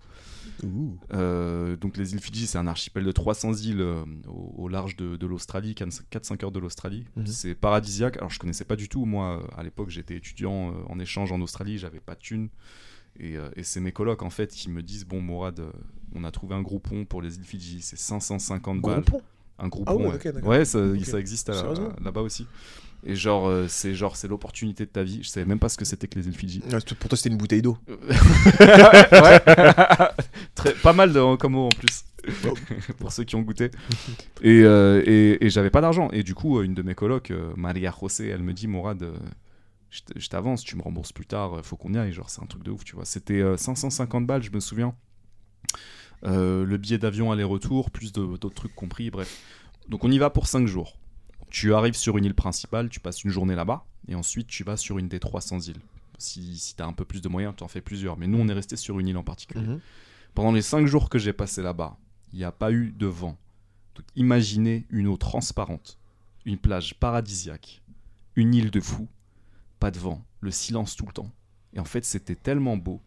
Euh, donc les îles Fidji c'est un archipel de 300 îles euh, au, au large de, de l'Australie, 4-5 heures de l'Australie. Mhm. C'est paradisiaque. Alors je connaissais pas du tout, moi à l'époque j'étais étudiant en échange en Australie, j'avais pas de thunes. Et, et c'est mes colocs en fait qui me disent Bon, Mourad, on a trouvé un groupon pour les îles Fidji, c'est 550 balles. Groupon Un groupon, Ah ouais, ça, existe là-bas aussi. Et genre, euh, c'est genre, c'est l'opportunité de ta vie. Je savais même pas ce que c'était que les îles Fidji. Ouais, Pour toi, c'était une bouteille d'eau. ouais. Très, pas mal de, comme mot en plus. Pour ceux qui ont goûté. Et, euh, et, et j'avais pas d'argent. Et du coup, euh, une de mes colocs, euh, Maria José, elle me dit Mourad, euh, je t'avance, tu me rembourses plus tard, euh, faut qu'on y aille. Genre, c'est un truc de ouf, tu vois. C'était euh, 550 balles, je me souviens. Euh, le billet d'avion aller-retour, plus d'autres trucs compris, bref. Donc, on y va pour 5 jours. Tu arrives sur une île principale, tu passes une journée là-bas, et ensuite tu vas sur une des 300 îles. Si, si tu as un peu plus de moyens, tu en fais plusieurs. Mais nous, on est resté sur une île en particulier. Mhm. Pendant les 5 jours que j'ai passé là-bas, il n'y a pas eu de vent. Donc imaginez une eau transparente, une plage paradisiaque, une île de fous, pas de vent, le silence tout le temps. Et en fait, c'était tellement beau.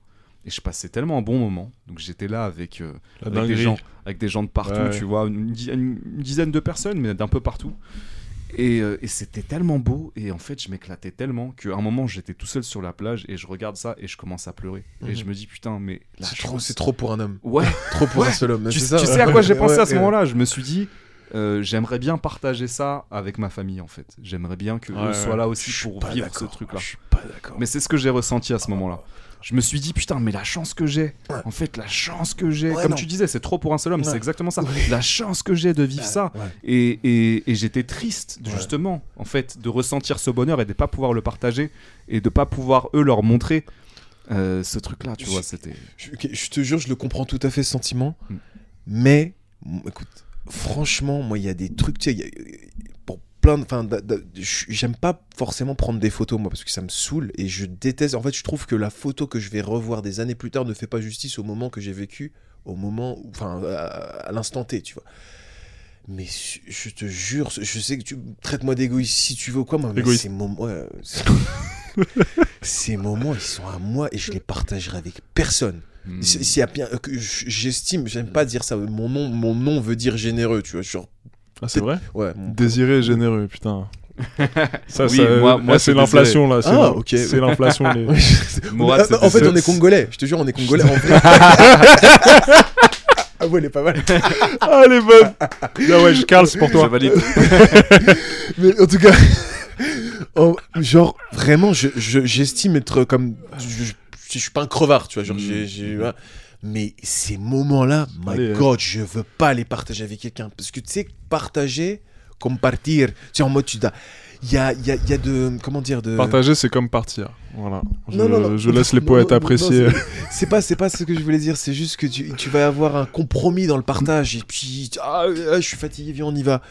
Et je passais tellement un bon moment. Donc j'étais là avec, euh, avec, des gens, avec des gens de partout, Ouais. tu vois, une, une dizaine de personnes, mais d'un peu partout. Et, euh, et c'était tellement beau, et en fait, je m'éclatais tellement qu'à un moment, j'étais tout seul sur la plage, et je regarde ça, et je commence à pleurer. Et Mhm. je me dis, putain, mais la C'est trop, c'est trop pour un homme. Ouais, Trop pour Ouais. un seul homme. tu, sais à quoi j'ai pensé à ce moment-là? Je me suis dit, euh, j'aimerais bien partager ça avec ma famille, en fait. J'aimerais bien que Ouais, eux soient là aussi pour vivre ce truc-là. Je suis pas d'accord. Mais c'est ce que j'ai ressenti à ce moment-là. Je me suis dit, putain, mais la chance que j'ai, Ouais. en fait, la chance que j'ai, Ouais, comme non. tu disais, c'est trop pour un seul homme, Ouais. c'est exactement ça. La chance que j'ai de vivre ça. Et, et- et j'étais triste, justement, en fait, de ressentir ce bonheur et de pas pouvoir le partager et de pas pouvoir, eux, leur montrer euh, ce truc-là, tu Je- vois, c'était... Je, te jure, je le comprends tout à fait ce sentiment. Mm. Mais, écoute, franchement, moi, il y a des trucs, tu sais, plein de. Enfin, j'aime pas forcément prendre des photos, moi, parce que ça me saoule et je déteste. En fait, je trouve que la photo que je vais revoir des années plus tard ne fait pas justice au moment que j'ai vécu, au moment. Enfin, à, à l'instant T, tu vois. Mais je te jure, je sais que tu traites-moi d'égoïste si tu veux ou quoi, moi, mais ces moments, ouais, ces moments, ils sont à moi et je les partagerai avec personne. Si- S'il y a bien, j'estime, j'aime pas dire ça. Mon nom, mon nom veut dire généreux, tu vois. Genre, Ah, c'est vrai ouais. Désiré et généreux, putain. Ça, Oui, ça, moi- moi, là, c'est l'inflation, là. c'est Ah, l'in- ok. C'est l'inflation. les- Mourad, Ah, c'est en fait, on est congolais. Je te jure, on est congolais. En vrai. ah ouais, elle est pas mal. Ah, les bonnes Ah ouais, je Carl, c'est pour Je toi. valide. Mais en tout cas, en- genre vraiment, je- je- j'estime être comme, je, je- je suis pas un crevard, tu vois. Genre, Mm. j'ai, voilà. Mais ces moments-là, my Allez, God, je veux pas les partager avec quelqu'un parce que tu sais, partager, compartir, tu sais, en mode tu dois, il y a, y a, y a de, comment dire, de. Partager, c'est comme partir. Voilà. Je, Non, non, non. je laisse les poètes apprécier. c'est- pas, pas ce que je voulais dire. C'est juste que tu, tu vas avoir un compromis dans le partage. Et puis, ah, ah, je suis fatigué, viens, on y va.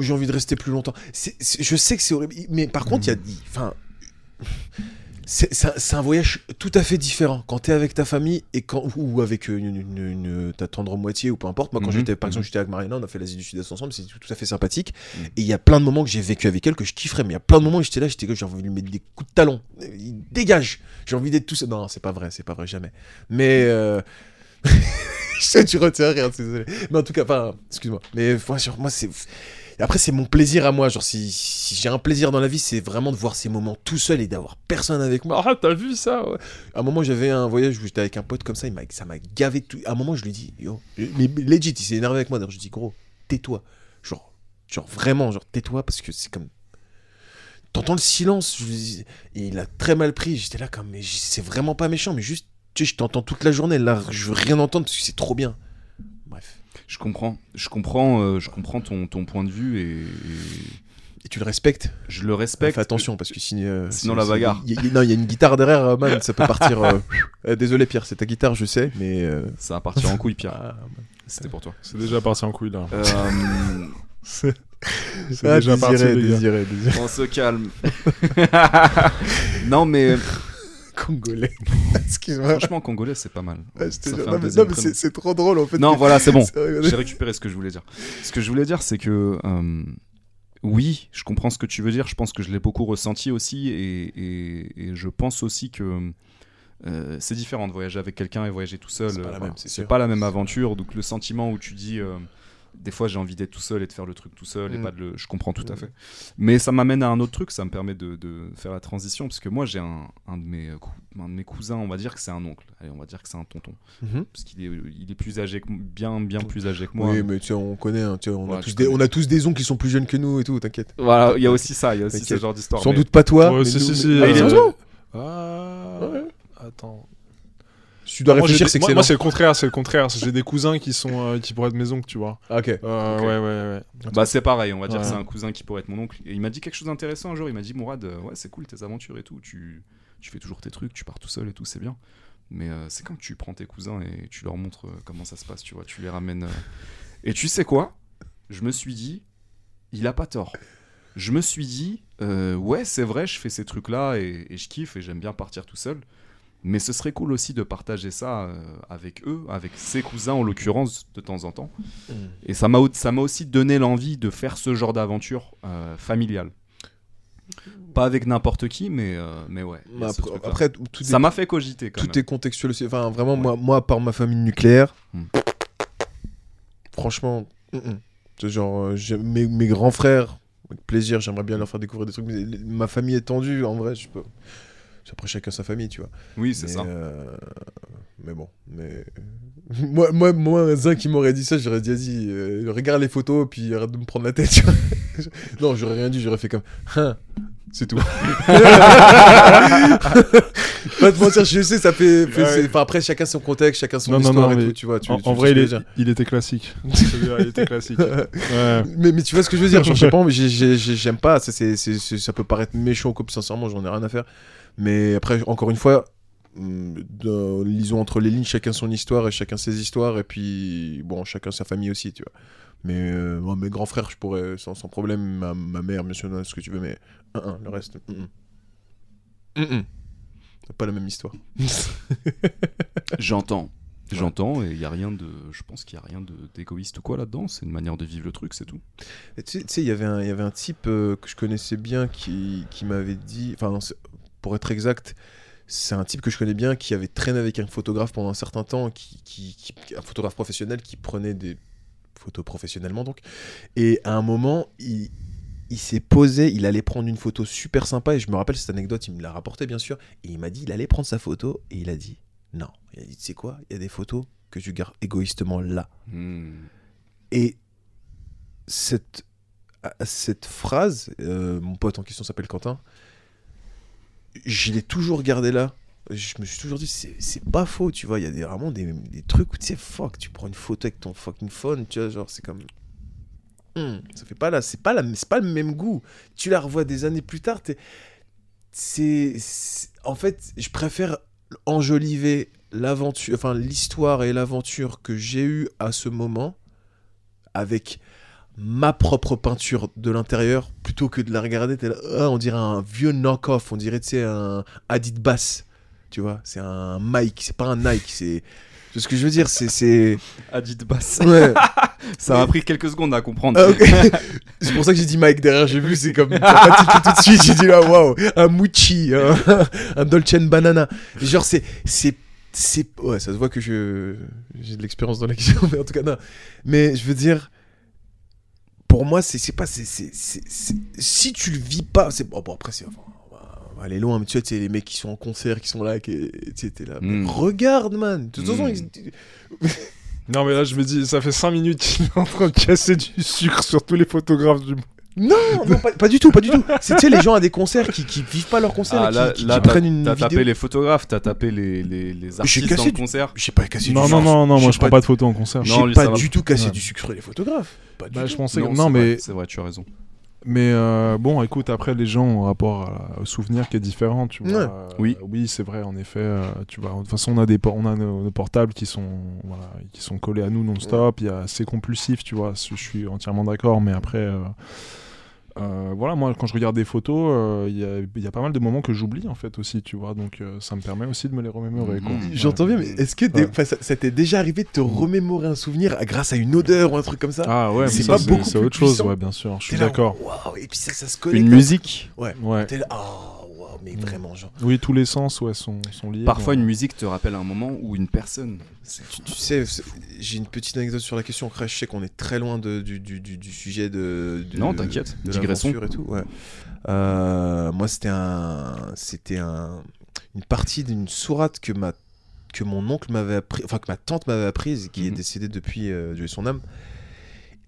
J'ai envie de rester plus longtemps. Je sais que c'est horrible, mais par contre, il y a, enfin, c'est un, voyage tout à fait différent quand t'es avec ta famille et quand ou avec euh, une, une- une- ta tendre moitié ou peu importe. Moi, quand Mhm, j'étais, par mhm. exemple, j'étais avec Marina, on a fait l'Asie du Sud-Est ensemble, c'est tout, tout à fait sympathique. Mhm. Et il y a plein de moments que j'ai vécu avec elle que je kifferais, mais il y a plein de moments où j'étais là, j'étais là, j'ai envie de lui mettre des coups de talon. Il dégage. J'ai envie d'être tout seul. Non, c'est pas vrai, c'est pas vrai, jamais. Mais. euh, je sais, tu retiens rien, désolé. Mais en tout cas, enfin, excuse-moi. Mais moi, moi c'est. Après, c'est mon plaisir à moi. Genre, si, j'ai un plaisir dans la vie, c'est vraiment de voir ces moments tout seul et d'avoir personne avec moi. Ah, t'as vu ça. À un moment, j'avais un voyage où j'étais avec un pote comme ça, il ça m'a gavé tout. À un moment, je lui dis, yo, mais legit, il s'est énervé avec moi. D'ailleurs, je dis, gros, tais-toi. Genre, genre vraiment, genre, tais-toi parce que c'est comme. T'entends le silence. Je et il a très mal pris. J'étais là comme, mais c'est vraiment pas méchant, mais juste, tu sais, je t'entends toute la journée. Là, je veux rien entendre parce que c'est trop bien. Je comprends, je comprends, euh, je comprends ton, ton point de vue et, et Et tu le respectes je le respecte. Fais attention parce que sinon, euh, Sinon, si- la si- bagarre. y- y- non, il y a une guitare derrière, euh, man, ça peut partir. euh, euh, désolé Pierre, c'est ta guitare, je sais, mais. euh, Ça va partir en couille, Pierre. ah. C'était pour toi. C'est déjà parti en couille, là. Euh, C'est c'est Ah, déjà parti, désiré, désiré. on se calme. non, mais Congolais. Excuse-moi. franchement, congolais, c'est pas mal. Ouais, prénom. c'est, trop drôle en fait. Non, voilà, c'est bon. J'ai récupéré ce que je voulais dire. Ce que je voulais dire, c'est que euh, oui, je comprends ce que tu veux dire. Je pense que je l'ai beaucoup ressenti aussi, et, et- et je pense aussi que euh, c'est différent de voyager avec quelqu'un et voyager tout seul. C'est pas Euh, pas la même aventure. Donc le sentiment où tu dis, euh, des fois j'ai envie d'être tout seul et de faire le truc tout seul et Mm. pas de le. Je comprends tout à Mm. fait. Mais ça m'amène à un autre truc, ça me permet de, de faire la transition parce que moi j'ai un, un de mes cou- un de mes cousins, on va dire que c'est un oncle. Allez, on va dire que c'est un tonton Mhm. parce qu'il est il est plus âgé que bien bien plus âgé que moi. Oui, mais tu sais, on connaît, hein, tu sais, on, a tous tu des, connais. on a tous des oncles qui sont plus jeunes que nous et tout, t'inquiète. Voilà, il y a aussi ça, il y a aussi ce genre d'histoire. Sans mais- doute pas toi. Ouais, mais si, nous- si, si, mais- Ah, il est euh, Ah. Ouais. Attends. Tu dois réfléchir, c'est que moi, c'est le contraire, c'est le contraire. J'ai des cousins qui sont euh, qui pourraient être mes oncles, tu vois. Ah, Ok. Euh, Ok. Ouais, ouais, ouais. Bah c'est pareil, on va dire Ouais. c'est un cousin qui pourrait être mon oncle. Et il m'a dit quelque chose d'intéressant un jour, il m'a dit Mourad, euh, ouais c'est cool tes aventures et tout, tu, tu fais toujours tes trucs, tu pars tout seul et tout, c'est bien. Mais euh, c'est quand tu prends tes cousins et tu leur montres comment ça se passe, tu vois, tu les ramènes. euh. Et tu sais quoi? Je me suis dit, il a pas tort. Je me suis dit, euh, ouais c'est vrai, je fais ces trucs-là et, et je kiffe et j'aime bien partir tout seul. Mais ce serait cool aussi de partager ça euh, avec eux, avec ses cousins en l'occurrence, de temps en temps. Mm. Et ça m'a au- ça m'a aussi donné l'envie de faire ce genre d'aventure euh, familiale. Pas avec n'importe qui, mais, euh, mais ouais. Après, tout ça est, m'a fait cogiter quand tout même. est contextuel aussi. Enfin, vraiment, moi, moi, par ma famille nucléaire, Hmm. franchement, mm, mm. c'est genre, j'ai- mes, mes grands frères, avec plaisir, j'aimerais bien leur faire découvrir des trucs, mais les- ma famille étendue, en vrai, je peux. Après, chacun sa famille, tu vois. Oui, c'est ça. euh, Mais bon, mais. moi, moi, moi, Zin qui m'aurait dit ça, j'aurais dit, vas-y, euh, regarde les photos, puis arrête de me prendre la tête, tu vois. non, j'aurais rien dit, j'aurais fait comme. Hein, c'est tout. Pas te mentir, je sais, ça fait. fait- Ouais. c'est- enfin, après, chacun son contexte, chacun son Non, non, histoire non, et mais tout, tu vois. Tu, En, tu en vois vrai, il, est- il était classique. Il était classique. Ouais. mais, mais tu vois ce que je veux dire, je sais pas, mais j'ai- j'ai- j'ai- j'aime pas, ça, ça peut paraître méchant puis sincèrement, j'en ai rien à faire. Mais après, encore une fois, de- lisons entre les lignes, chacun son histoire et chacun ses histoires, et puis, bon, chacun sa famille aussi, tu vois. Mais euh, moi, mes grands frères, je pourrais sans, sans problème, ma, ma mère, monsieur, ce que tu veux, mais un, un, le reste. Hum, hum. C'est pas la même histoire. J'entends. J'entends, et il y a rien de. Je pense qu'il y a rien de- d'égoïste ou quoi là-dedans. C'est une manière de vivre le truc, c'est tout. Tu sais- il y avait un- il y avait un type euh, que je connaissais bien qui, qui m'avait dit, enfin, non, pour être exact, c'est un type que je connais bien qui avait traîné avec un photographe pendant un certain temps, qui, qui- qui- un photographe professionnel qui prenait des photos professionnellement donc. Et à un moment, il, il s'est posé, il allait prendre une photo super sympa et je me rappelle cette anecdote, il me l'a rapporté bien sûr, et il m'a dit il allait prendre sa photo et il a dit non, il a dit tu sais quoi, il y a des photos que tu gardes égoïstement là. Hmm. Et cette, cette phrase, euh, mon pote en question s'appelle Quentin, je l'ai toujours gardé là. Je me suis toujours dit, c'est pas faux, tu vois. Il y a des, vraiment des, des trucs où tu sais, fuck, tu prends une photo avec ton fucking phone, tu vois, genre, c'est comme. Hmm, ça fait pas là, c'est pas, la- pas le même goût. Tu la revois des années plus tard, c'est- En fait, je préfère enjoliver l'aventure, enfin l'histoire et l'aventure que j'ai eue à ce moment avec ma propre peinture de l'intérieur plutôt que de la regarder là, ah, on dirait un vieux knock-off on dirait tu sais un Adidas tu vois c'est un Mike c'est pas un Nike c'est c'est ce que je veux dire c'est c'est Adidas. ouais Ça m'a pris quelques secondes à comprendre. Ah, c'est pour ça que j'ai dit Mike derrière j'ai vu c'est comme tout de suite j'ai dit là waouh un Mucci un, un Dolce Banana genre c'est c'est c'est ouais ça se voit que je j'ai de l'expérience dans la question mais en tout cas non mais je veux dire pour moi c'est c'est pas c'est c'est c'est- c'est- si tu le vis pas c'est bon, bon, après c'est enfin, on va- aller loin mais tu vois tu sais les mecs qui sont en concert qui sont là qui t'es là Mm. regarde man de toute façon Mm. ils- Non, mais là, je me dis, ça fait 5 minutes qu'il est en train de casser du sucre sur tous les photographes du monde. Non non pas, pas du tout pas du tout c'est tu sais les gens à des concerts qui qui vivent pas leur concert Ah, là, qui, qui- là, qui t'as prennent une t'as tapé les photographes, t'as tapé les, les, les artistes cassé dans le du- concert. j'ai pas cassé Non, du non, sucre. non, non, moi je prends pas de photos en concert. Non, j'ai pas du tout cassé Ouais. du sucre les photographes pas du Bah, tout. je pensais que. Non, Non, c'est mais. vrai, C'est vrai, tu as raison. Mais euh, bon, écoute, après, les gens ont un rapport à- au souvenir qui est différent, tu vois. Ouais. Euh, Oui. Oui, c'est vrai, en effet. euh, tu vois, de toute façon, on a, des, on a nos, nos portables qui sont, voilà, qui sont collés à nous non-stop. Il y a- C'est compulsif, tu vois. Je suis entièrement d'accord, mais après... euh, voilà, moi, quand je regarde des photos, euh, il y, a, il y a pas mal de moments que j'oublie, en fait, aussi, tu vois. Donc, euh, ça me permet aussi de me les remémorer, quoi. Mhm. Ouais. J'entends bien, mais est-ce que Ouais. ça, ça t'est déjà arrivé de te remémorer un souvenir grâce à une odeur ou un truc comme ça? Ah ouais, mais C'est ça, pas c'est beaucoup c'est autre chose, ouais, bien sûr. Je suis d'accord. Et puis ça, ça se connecte. Une musique? Ouais. T'es là, ah, waouh, mais Mm. vraiment, genre. Oui, tous les sens ouais, sont, sont liés. Parfois, une musique te rappelle un moment ou une personne. Tu, tu sais, j'ai une petite anecdote sur la question. Après, je sais qu'on est très loin de- du, du- du- du sujet de. de- Non, t'inquiète, l'aventure et tout. Ouais. Euh, moi, c'était un, c'était un, une partie d'une sourate que ma, que mon oncle m'avait appris, enfin que ma tante m'avait apprise, qui est Mhm. décédée depuis euh, Dieu son âme.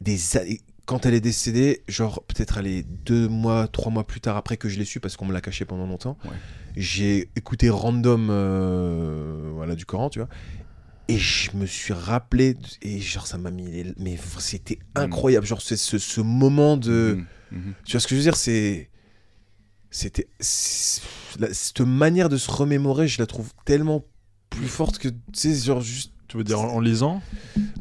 Des quand elle est décédée, genre peut-être aller deux mois, trois mois plus tard après que je l'ai su parce qu'on me l'a caché pendant longtemps. Ouais. J'ai écouté random, euh, voilà, du Coran, tu vois. Et je me suis rappelé, et genre ça m'a mis, les- mais c'était incroyable, genre c'est ce, ce moment de, Mhm, mhm. tu vois ce que je veux dire, c'est, c'était, cette manière de se remémorer, je la trouve tellement plus forte que, tu sais, genre juste, Tu veux dire en, en lisant?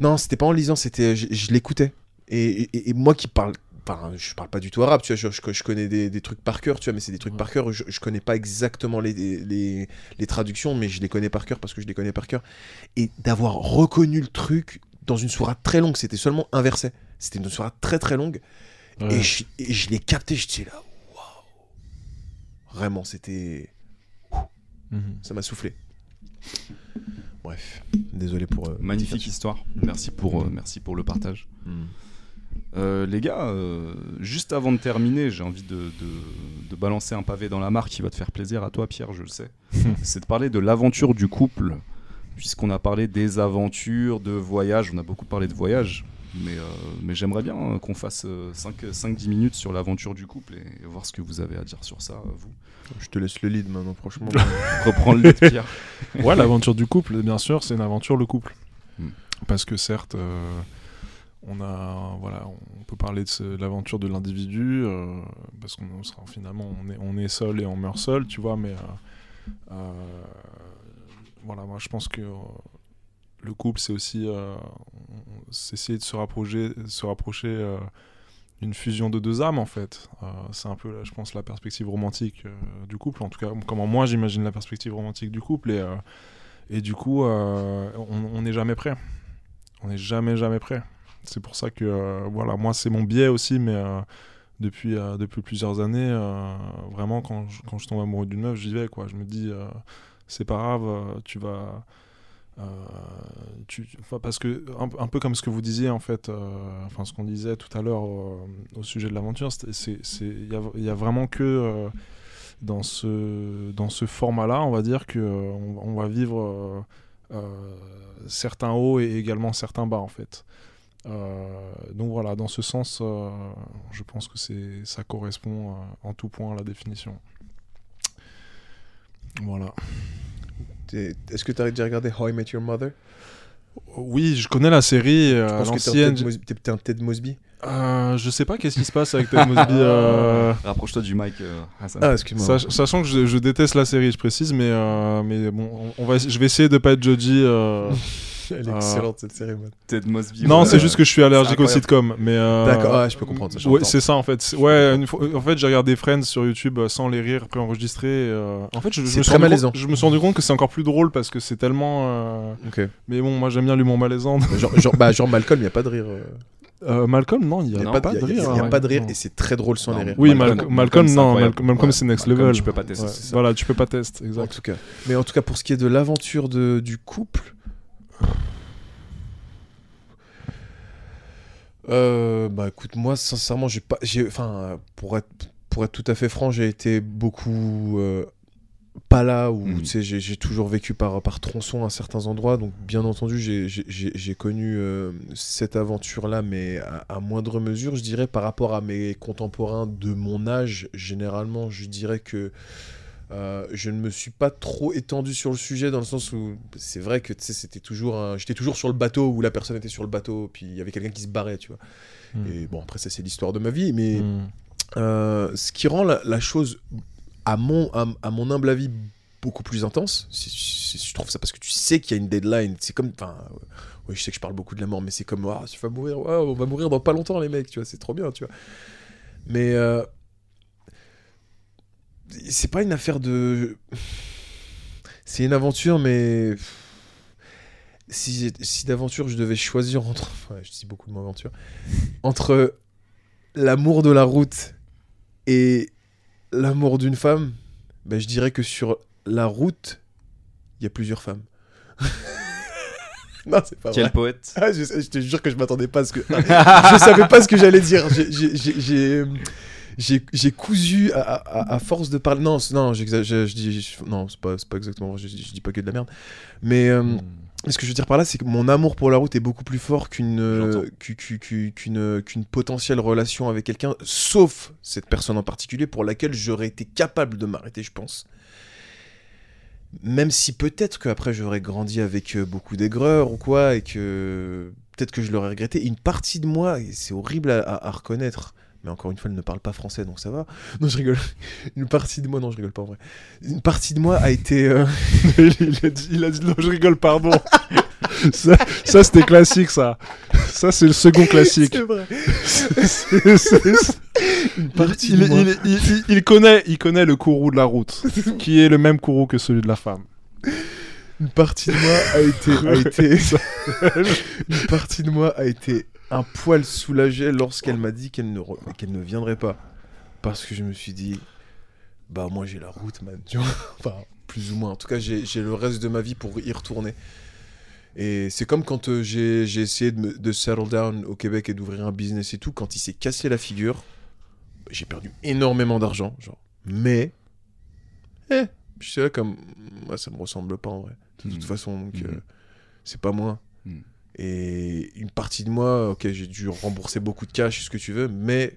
Non, c'était pas en lisant, c'était, je, je l'écoutais, et, et- et moi qui parle, enfin, je parle pas du tout arabe, tu vois, je, je- je connais des, des trucs par cœur, tu vois, mais c'est des trucs Ouais. par cœur, je, je connais pas exactement les, les, les traductions, mais je les connais par cœur parce que je les connais par cœur, et d'avoir reconnu le truc dans une sourate très longue, c'était seulement inversé, c'était une sourate très très longue, Ouais. et je, je l'ai capté, j'étais là, waouh, vraiment, c'était, Mhm. ça m'a soufflé. Bref, désolé pour. euh, Magnifique histoire. Merci pour, euh, merci pour le partage. Hmm. Euh, les gars, euh, juste avant de terminer, j'ai envie de, de- de balancer un pavé dans la mare qui va te faire plaisir à toi, Pierre, je le sais. C'est de parler de l'aventure du couple, puisqu'on a parlé des aventures, de voyages, on a beaucoup parlé de voyages. Mais, euh, mais j'aimerais bien qu'on fasse 5-10 minutes sur l'aventure du couple et, voir ce que vous avez à dire sur ça, vous. Je te laisse le lead maintenant, franchement. Reprendre le Pierre. Ouais, l'aventure du couple, bien sûr, c'est une aventure le couple. Mm. Parce que certes, euh, on a, voilà, on peut parler de l'aventure de l'individu, euh, parce qu'on sera finalement, on est, seul et on meurt seul, tu vois, mais euh, euh, voilà, moi je pense que le couple, c'est aussi, essayer de se rapprocher, se rapprocher d'une fusion de deux âmes en fait. C'est un peu, je pense, la perspective romantique du couple. En tout cas, comment moi j'imagine la perspective romantique du couple et et du coup, on n'est jamais prêt. On n'est jamais jamais prêt. C'est pour ça que euh, voilà, moi c'est mon biais aussi, mais euh, depuis euh, depuis plusieurs années, vraiment quand je, quand je tombe amoureux d'une meuf, j'y vais quoi. Je me dis c'est pas grave, tu vas tu, parce que un, peu comme ce que vous disiez en fait, enfin ce qu'on disait tout à l'heure au sujet de l'aventure, c'est il y a, vraiment que dans ce dans ce format-là, on va dire que euh, on, va vivre certains hauts et également certains bas en fait. Euh, donc voilà, dans ce sens, euh, je pense que c'est ça correspond euh, en tout point à la définition. Voilà. Est-ce que tu as déjà regardé How I Met Your Mother? Oui, je connais la série euh, Je pense que t'es un Ted Mos- t'es- t'es un Ted Mosby? Euh, je sais pas qu'est-ce qui se passe avec Ted Mosby. euh, Rapproche-toi du mic, euh, Hassan. Ah, excuse-moi. sach- sachant que je, je déteste la série, je précise, mais, euh, mais bon, on, on va, je vais essayer de pas être judgy. Elle est excellente cette série, man. Ted Mosby. Non, c'est juste que je suis allergique aux sitcoms. Mais euh, D'accord, ah, je peux comprendre ça. Ouais, j'entends. c'est ça en fait. Ouais, une fois- en fait, j'ai regardé Friends sur YouTube euh, sans les rires préenregistrés. euh, En fait, je, me suis malaisant. compte- je me suis rendu compte que c'est encore plus drôle parce que c'est tellement. euh, Ok. Mais bon, moi j'aime bien l'humour malaisant. genre, genre, bah, genre Malcolm, il n'y a pas de rire. euh. Malcolm, non, il y Il a, n'y a, Non, pas, de de rire, il y a pas de rire Non. et c'est très drôle sans Non. les rires. Oui, Malcolm- Malcolm, Malcolm, c'est non. Malcolm, Malcolm, Ouais, c'est next Malcolm, level. tu peux pas tester, Ouais. Voilà, tu peux pas tester, En exact. tout cas. Mais en tout cas, pour ce qui est de l'aventure de- du couple. Euh, bah écoute, moi sincèrement, j'ai pas, j'ai, enfin, pour être, pour être tout à fait franc, j'ai été beaucoup euh, pas là où tu sais, j'ai, toujours vécu par, par tronçon à certains endroits, donc bien entendu, j'ai, connu euh, cette aventure-là, mais à, à moindre mesure, je dirais, par rapport à mes contemporains de mon âge, généralement, je dirais que euh, je ne me suis pas trop étendu sur le sujet dans le sens où c'est vrai que c'était toujours un- j'étais toujours sur le bateau où la personne était sur le bateau puis il y avait quelqu'un qui se barrait tu vois Mm. et bon après ça c'est l'histoire de ma vie mais Mm. euh, ce qui rend la, la chose à mon à, à mon humble avis beaucoup plus intense c'est- c'est- je trouve ça parce que tu sais qu'il y a une deadline c'est comme enfin euh, oui je sais que je parle beaucoup de la mort mais c'est comme ah, tu vas mourir ouais, on va mourir dans pas longtemps les mecs tu vois c'est trop bien tu vois mais euh, c'est pas une affaire de. C'est une aventure, mais. Si, si d'aventure je devais choisir entre. Je dis beaucoup de mots aventure. Entre l'amour de la route et l'amour d'une femme, ben, je dirais que sur la route, il y a plusieurs femmes. non, c'est pas Quel vrai. poète. Ah, je, je te jure que je m'attendais pas à ce que. je savais pas ce que j'allais dire. J'ai- j'ai- cousu à, à- à force de parler. Non, non. Je, dis. non, c'est pas, pas exactement. Je, je dis pas que de la merde. Mais euh, Hmm. ce que je veux dire par là, c'est que mon amour pour la route est beaucoup plus fort qu'une euh, qu'une qu'une potentielle relation avec quelqu'un, sauf cette personne en particulier pour laquelle j'aurais été capable de m'arrêter, je pense. Même si peut-être qu'après j'aurais grandi avec euh, beaucoup d'aigreur ou quoi, et que peut-être que je l'aurais regretté. Une partie de moi, et c'est horrible à reconnaître, mais encore une fois, elle ne parle pas français, donc ça va. Non, je rigole. Une partie de moi, non, je rigole pas en vrai. Une partie de moi a été. euh, il, a dit, il a dit non, je rigole, pardon. ça, ça, c'était classique, ça. Ça, c'est le second classique. C'est vrai. C'est- c'est- Une partie il, de moi. il- il- il- il connaît, il connaît le courroux de la route, qui est le même courroux que celui de la femme. Une partie de moi a été, a été, une partie de moi a été un poil soulagée lorsqu'elle m'a dit qu'elle ne, re- qu'elle ne viendrait pas, parce que je me suis dit, bah moi j'ai la route, man, tu vois, enfin plus ou moins. En tout cas, j'ai j'ai le reste de ma vie pour y retourner. Et c'est comme quand euh, j'ai j'ai essayé de, me- de settle down au Québec et d'ouvrir un business et tout, quand il s'est cassé la figure, j'ai perdu énormément d'argent, genre. Mais, eh, je suis là comme, moi ça me ressemble pas en vrai. De toute Mhm. façon, donc Mhm. euh, c'est pas moi. Et une partie de moi, ok, j'ai dû rembourser beaucoup de cash, ce que tu veux, mais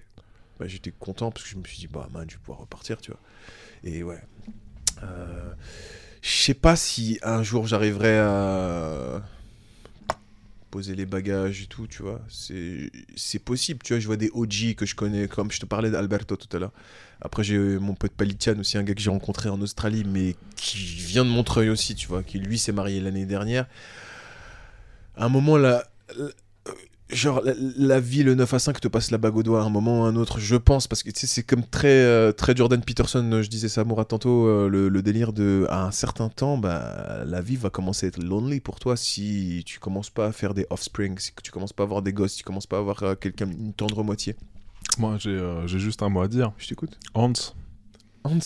bah, j'étais content parce que je me suis dit, bah man, je vais pouvoir repartir, tu vois. Et ouais. Euh, je sais pas si un jour j'arriverai à poser les bagages et tout, tu vois. C'est possible, tu vois. Je vois des OG que je connais, comme je te parlais d'Alberto tout à l'heure. Après, j'ai mon pote Palitian aussi, un gars que j'ai rencontré en Australie, mais qui vient de Montreuil aussi, tu vois, qui lui s'est marié l'année dernière. À un moment, là, genre, la, la vie, le 9 à 5 te passe la bague au doigt à un moment ou à un autre, je pense, parce que tu sais, c'est comme très, euh, très Jordan Peterson, je disais ça à Mourad tantôt, euh, le, le délire de, à un certain temps, bah, la vie va commencer à être lonely pour toi si tu commences pas à faire des offspring, si tu commences pas à avoir des gosses, si tu commences pas à avoir euh, quelqu'un, une tendre moitié. Moi, j'ai j'ai juste un mot à dire. Je t'écoute. Hans, Hans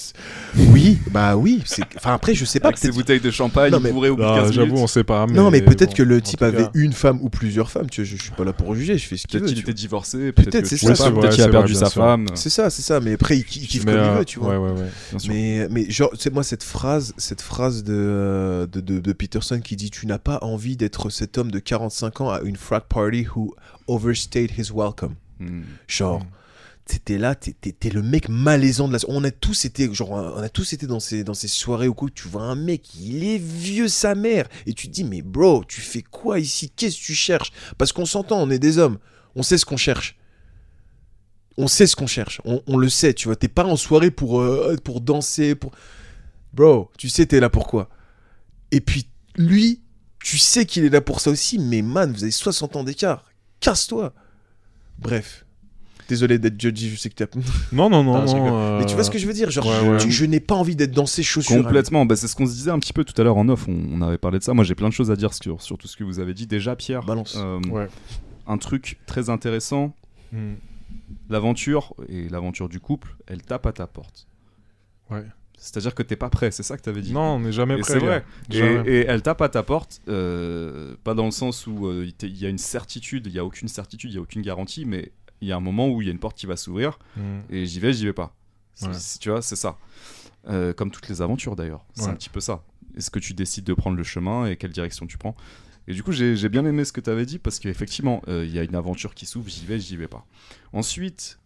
Oui, bah oui. c'est- Enfin après, je sais pas. Avec ses peut-être- bouteilles de champagne, Non, il mais- bourré au bout de 15 j'avoue, on sait pas. Mais non, mais peut-être bon, que le type avait cas- une femme ou plusieurs femmes. Tu vois, je, je suis pas là pour juger. Je fais ce qu'il Peut-être veut. qu'il tu était divorcé, peut-être Peut-être, que c'est ça. c'est peut-être qu'il a c'est perdu sa femme. C'est ça, c'est ça. Mais après, il, ki- il kiffe comme il euh, veut, tu vois. Ouais, ouais, ouais. bien sûr. Mais, mais genre, tu sais, moi, cette phrase, cette phrase de, euh, de, Peterson qui dit Tu n'as pas envie d'être cet homme de 45 ans à une frat party who overstayed his welcome. Hmm. Genre, T'étais là, t'es- le mec malaisant de la. On a tous été, genre, on a tous été dans ces, dans ces soirées quoi, tu vois un mec, il est vieux sa mère, et tu te dis, mais bro, tu fais quoi ici? Qu'est-ce que tu cherches? Parce qu'on s'entend, on est des hommes, on sait ce qu'on cherche. On sait ce qu'on cherche, on, le sait, tu vois. T'es pas en soirée pour, euh, danser, pour. Bro, tu sais, t'es là pour quoi? Et puis, lui, tu sais qu'il est là pour ça aussi, mais man, vous avez 60 ans d'écart. Casse-toi Bref. Désolé d'être judgy, je sais que tu as... Non, non, non. Non, non, Mais tu vois euh, ce que je veux dire Genre, ouais, ouais. tu- je n'ai pas envie d'être dans ces chaussures. Complètement, bah, c'est ce qu'on se disait un petit peu tout à l'heure en off, on, on avait parlé de ça. Moi j'ai plein de choses à dire sur, sur tout ce que vous avez dit. Déjà, Pierre, Balance. euh, Ouais. un truc très intéressant Hmm. l'aventure et l'aventure du couple, elle tape à ta porte. Ouais. C'est-à-dire que t'es pas prêt, c'est ça que t'avais dit. Non, on n'est jamais prêt. c'est vrai. Et, elle tape à ta porte, euh, pas dans le sens où euh, il y a une certitude, il y a aucune certitude, il y a aucune garantie, mais il y a un moment où il y a une porte qui va s'ouvrir Hmm. et j'y vais, j'y vais pas. Ouais. Tu vois, c'est ça. Euh, comme toutes les aventures d'ailleurs, c'est Ouais. un petit peu ça. Est-ce que tu décides de prendre le chemin et quelle direction tu prends? Et du coup, j'ai bien aimé ce que tu avais dit parce qu'effectivement, euh, il y a une aventure qui s'ouvre, j'y vais, j'y vais pas. Ensuite,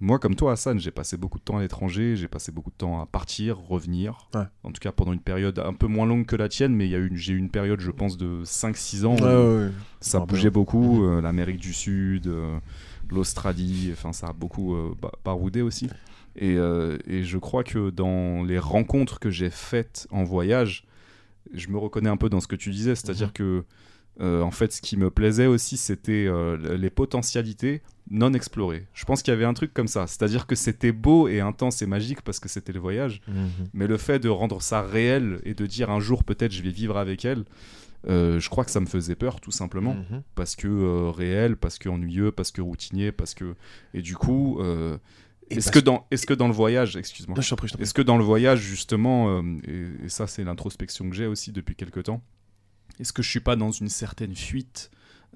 moi comme toi, Hassan, j'ai passé beaucoup de temps à l'étranger, j'ai passé beaucoup de temps à partir, revenir. Ouais. En tout cas, pendant une période un peu moins longue que la tienne, mais j'ai eu une période, je pense, de 5-6 ans. Ouais, ça bougeait beaucoup, euh, l'Amérique du Sud, euh, l'Australie, enfin ça a beaucoup euh, ba- baroudé aussi. Et, euh, et je crois que dans les rencontres que j'ai faites en voyage, je me reconnais un peu dans ce que tu disais, c'est-à-dire Mhm. que euh, en fait ce qui me plaisait aussi c'était euh, les potentialités non explorées. Je pense qu'il y avait un truc comme ça, c'est-à-dire que c'était beau et intense et magique parce que c'était le voyage, Mhm. mais le fait de rendre ça réel et de dire un jour peut-être je vais vivre avec elle, euh, je crois que ça me faisait peur tout simplement. Mhm. parce que euh, réel, parce que ennuyeux, parce que routinier, parce que et du coup euh, Est-ce que, dans, est que dans le voyage, excuse-moi, est-ce que dans le voyage, justement, et, et ça c'est l'introspection que j'ai aussi depuis quelques temps, est-ce que je suis pas dans une certaine fuite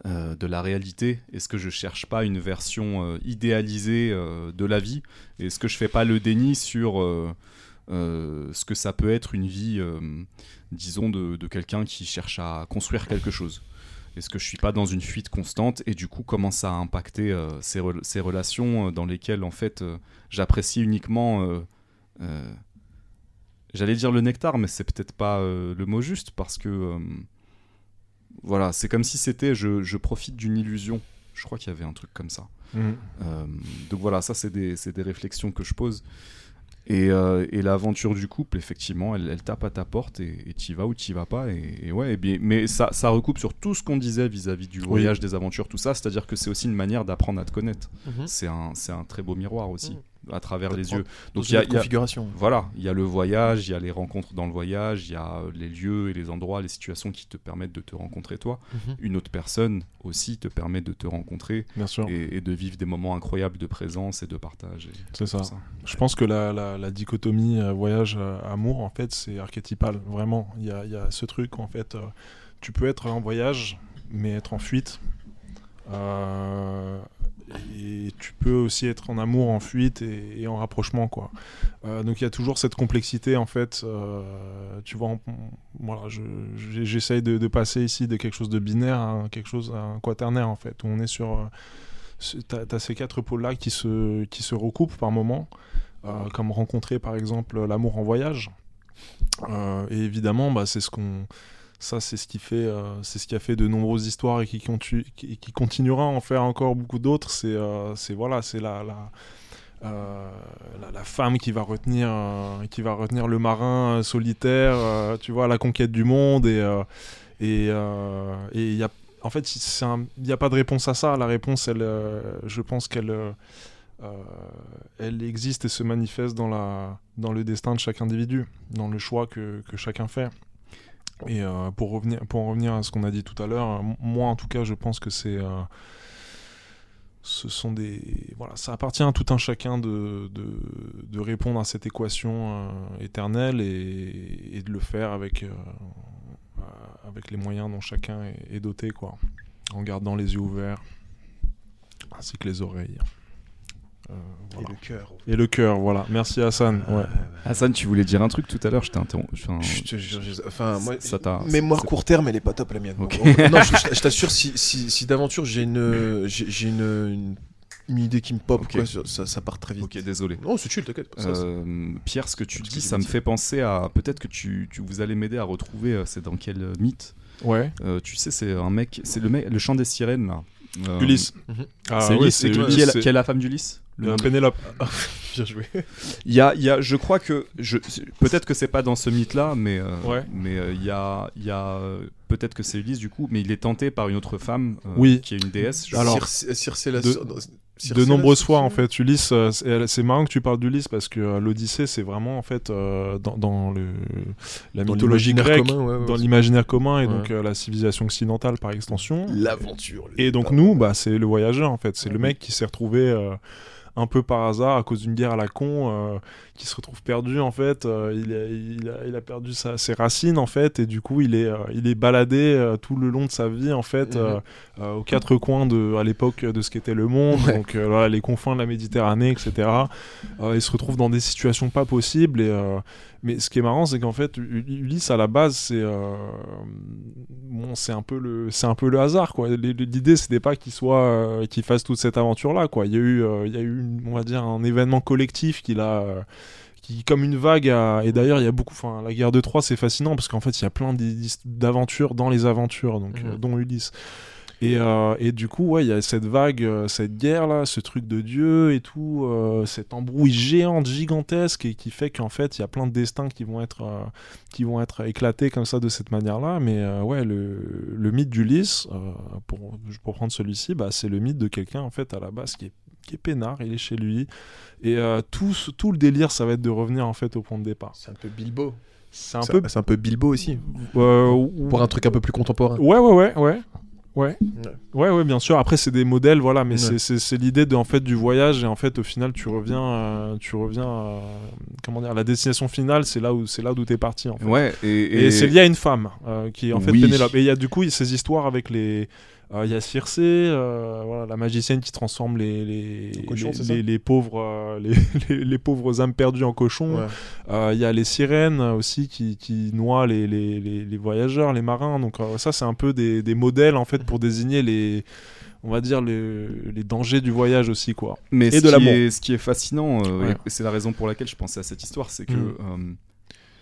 euh, de la réalité? Est-ce que je cherche pas une version euh, idéalisée euh, de la vie? Est-ce que je fais pas le déni sur euh, ce que ça peut être une vie, euh, disons, de, de quelqu'un qui cherche à construire quelque chose. Est-ce que je suis pas dans une fuite constante et du coup comment ça a impacté euh, ces, rel- ces relations dans lesquelles en fait j'apprécie uniquement j'allais dire le nectar mais c'est peut-être pas euh, le mot juste parce que euh, voilà c'est comme si c'était je, je profite d'une illusion. Je crois qu'il y avait un truc comme ça. Euh, donc voilà, ça c'est des, c'est des réflexions que je pose. Et, euh, et l'aventure du couple, effectivement, elle, elle tape à ta porte et tu y vas ou tu y vas pas. Et, et ouais, et bien, mais ça, ça recoupe sur tout ce qu'on disait vis-à-vis du voyage, des aventures, tout ça. C'est-à-dire que c'est aussi une manière d'apprendre à te connaître. Mhm. C'est un, c'est un très beau miroir aussi, Mhm. À travers les yeux. Donc il y a, configuration. voilà, il y a le voyage, il y a les rencontres dans le voyage, il y a euh, les lieux et les endroits, les situations qui te permettent de te rencontrer toi. Mhm. Une autre personne aussi te permet de te rencontrer Bien sûr, et, et de vivre des moments incroyables de présence et de partage. c'est ça. Je pense que la, la- la dichotomie euh, voyage-amour, en fait, c'est archétypal, vraiment. Il y a, il y a ce truc, en fait, euh, tu peux être en voyage, mais être en fuite. Euh, et tu peux aussi être en amour, en fuite et, en rapprochement, quoi. Euh, donc il y a toujours cette complexité, en fait. euh, tu vois, voilà, j'essaye de, passer ici de quelque chose de binaire à quelque chose, à un quaternaire, en fait, on est sur... euh, T'as as ces quatre pôles-là qui se, qui se recoupent par moments, euh, comme rencontrer par exemple l'amour en voyage. Et évidemment, bah, c'est ce qu'on, ça c'est ce qui fait, euh, c'est ce qui a fait de nombreuses histoires et qui, continuera à en faire encore beaucoup d'autres. C'est, euh, voilà, c'est la, euh, la, la femme qui va retenir, qui va retenir le marin solitaire, tu vois, la conquête du monde et et et il y a en fait, il n'y a pas de réponse à ça. La réponse, elle, je pense qu'elle elle existe et se manifeste dans, la, dans le destin de chaque individu, dans le choix que, que chacun fait. Et euh, pour, revenir, pour en revenir à ce qu'on a dit tout à l'heure, moi en tout cas, je pense que c'est. euh, ce sont des. Voilà, ça appartient à tout un chacun de, de, répondre à cette équation euh, éternelle et, de le faire avec, avec les moyens dont chacun est, est doté, quoi. En gardant les yeux ouverts, ainsi que les oreilles. Euh, voilà. Et le cœur. Et le cœur, voilà. Merci Hassan. Ouais. Hassan, tu voulais dire un truc tout à l'heure, je t'ai interrompu. Enfin, Je te jure, je- enfin, moi, ça t'a- mémoire court terme, elle est pas top la mienne. Donc, non, je, je t'assure, si, si, si d'aventure j'ai une, j'ai une, une, une idée qui me pop, quoi, ça, ça part très vite. Ok, désolé. Non, c'est chill, t'inquiète. Euh, Pierre, ce que tu Parce dis, ça me dit. fait penser à. Peut-être que tu, tu- vous allez m'aider à retrouver. euh, C'est dans quel euh, mythe? Ouais. Euh, Tu sais, c'est un mec. C'est le mec, le chant des sirènes là. Euh, Ulysse. Mhm. Ah c'est Ulysse. c'est Ulysse, qui est la femme d'Ulysse? Le de- Pénélope. Bien joué. Il y a, il y a, je crois que, je, peut-être que c'est pas dans ce mythe-là, mais euh, Ouais. mais euh, il y a, il y a, euh, peut-être que c'est Ulysse du coup, mais il est tenté par une autre femme, euh, Oui. qui est une déesse. je Alors, la de- Circe nombreuses fois en fait Ulysse euh, c'est marrant que tu parles d'Ulysse parce que euh, l'Odyssée c'est vraiment en fait euh, dans, dans le la Dans mythologie l'imaginaire grecque commun, ouais, ouais, dans l'imaginaire commun et Ouais. donc euh, la civilisation occidentale par extension L'aventure. et donc nous bah c'est le voyageur en fait c'est le mec qui s'est retrouvé euh, un peu par hasard à cause d'une guerre à la con euh, qui se retrouve perdu en fait euh, il, a, il, a, il a perdu sa- ses racines en fait et du coup il est euh, il est baladé euh, tout le long de sa vie en fait Mhm. aux quatre coins de à l'époque de ce qu'était le monde Ouais. donc les confins de la Méditerranée etc il se retrouve dans des situations pas possibles et mais ce qui est marrant c'est qu'en fait Ulysse à la base c'est euh, bon c'est un peu le c'est un peu le hasard quoi l'idée c'était pas qu'il soit euh, qu'il fasse toute cette aventure là quoi il y a eu euh, il y a eu on va dire un événement collectif qui l'a qui comme une vague a- et d'ailleurs il y a beaucoup enfin la guerre de Troie c'est fascinant parce qu'en fait il y a plein d'aventures dans les aventures donc Mhm. euh, dont Ulysse et, euh, et du coup, ouais, il y a cette vague, euh, cette guerre là, ce truc de Dieu et tout, euh, cette embrouille géante, gigantesque, et qui fait qu'en fait, il y a plein de destins qui vont être, euh, qui vont être éclatés comme ça de cette manière-là. Mais ouais, le, le mythe d'Ulysse, pour, pour prendre celui-ci, bah, c'est le mythe de quelqu'un en fait à la base qui est, qui est peinard, il est chez lui, et euh, tout, le délire, ça va être de revenir en fait au point de départ. C'est un peu Bilbo. C'est un peu, c'est un peu Bilbo aussi. euh, Pour un truc un peu plus contemporain. Ouais, ouais, ouais, ouais. Ouais. ouais, ouais, bien sûr. Après, c'est des modèles, voilà, mais c'est l'idée de en fait du voyage et en fait, au final, tu reviens, euh, tu reviens, à, comment dire, la destination finale, c'est là où c'est là d'où t'es parti. En fait. Ouais. Et, c'est lié à une femme euh, qui est en fait Pénélope. Et il y a du coup ces histoires avec les euh, il y a Circé, euh, voilà, la magicienne qui transforme les, les, les, pauvres, euh, les, pauvres âmes perdues en cochons. Il y a les sirènes aussi qui, qui noient les, voyageurs, les marins. Donc ça, c'est un peu des, des, modèles en fait pour désigner les on va dire les, les, dangers du voyage aussi quoi mais et de l'amour ce qui est fascinant c'est la raison pour laquelle je pensais à cette histoire c'est que mm.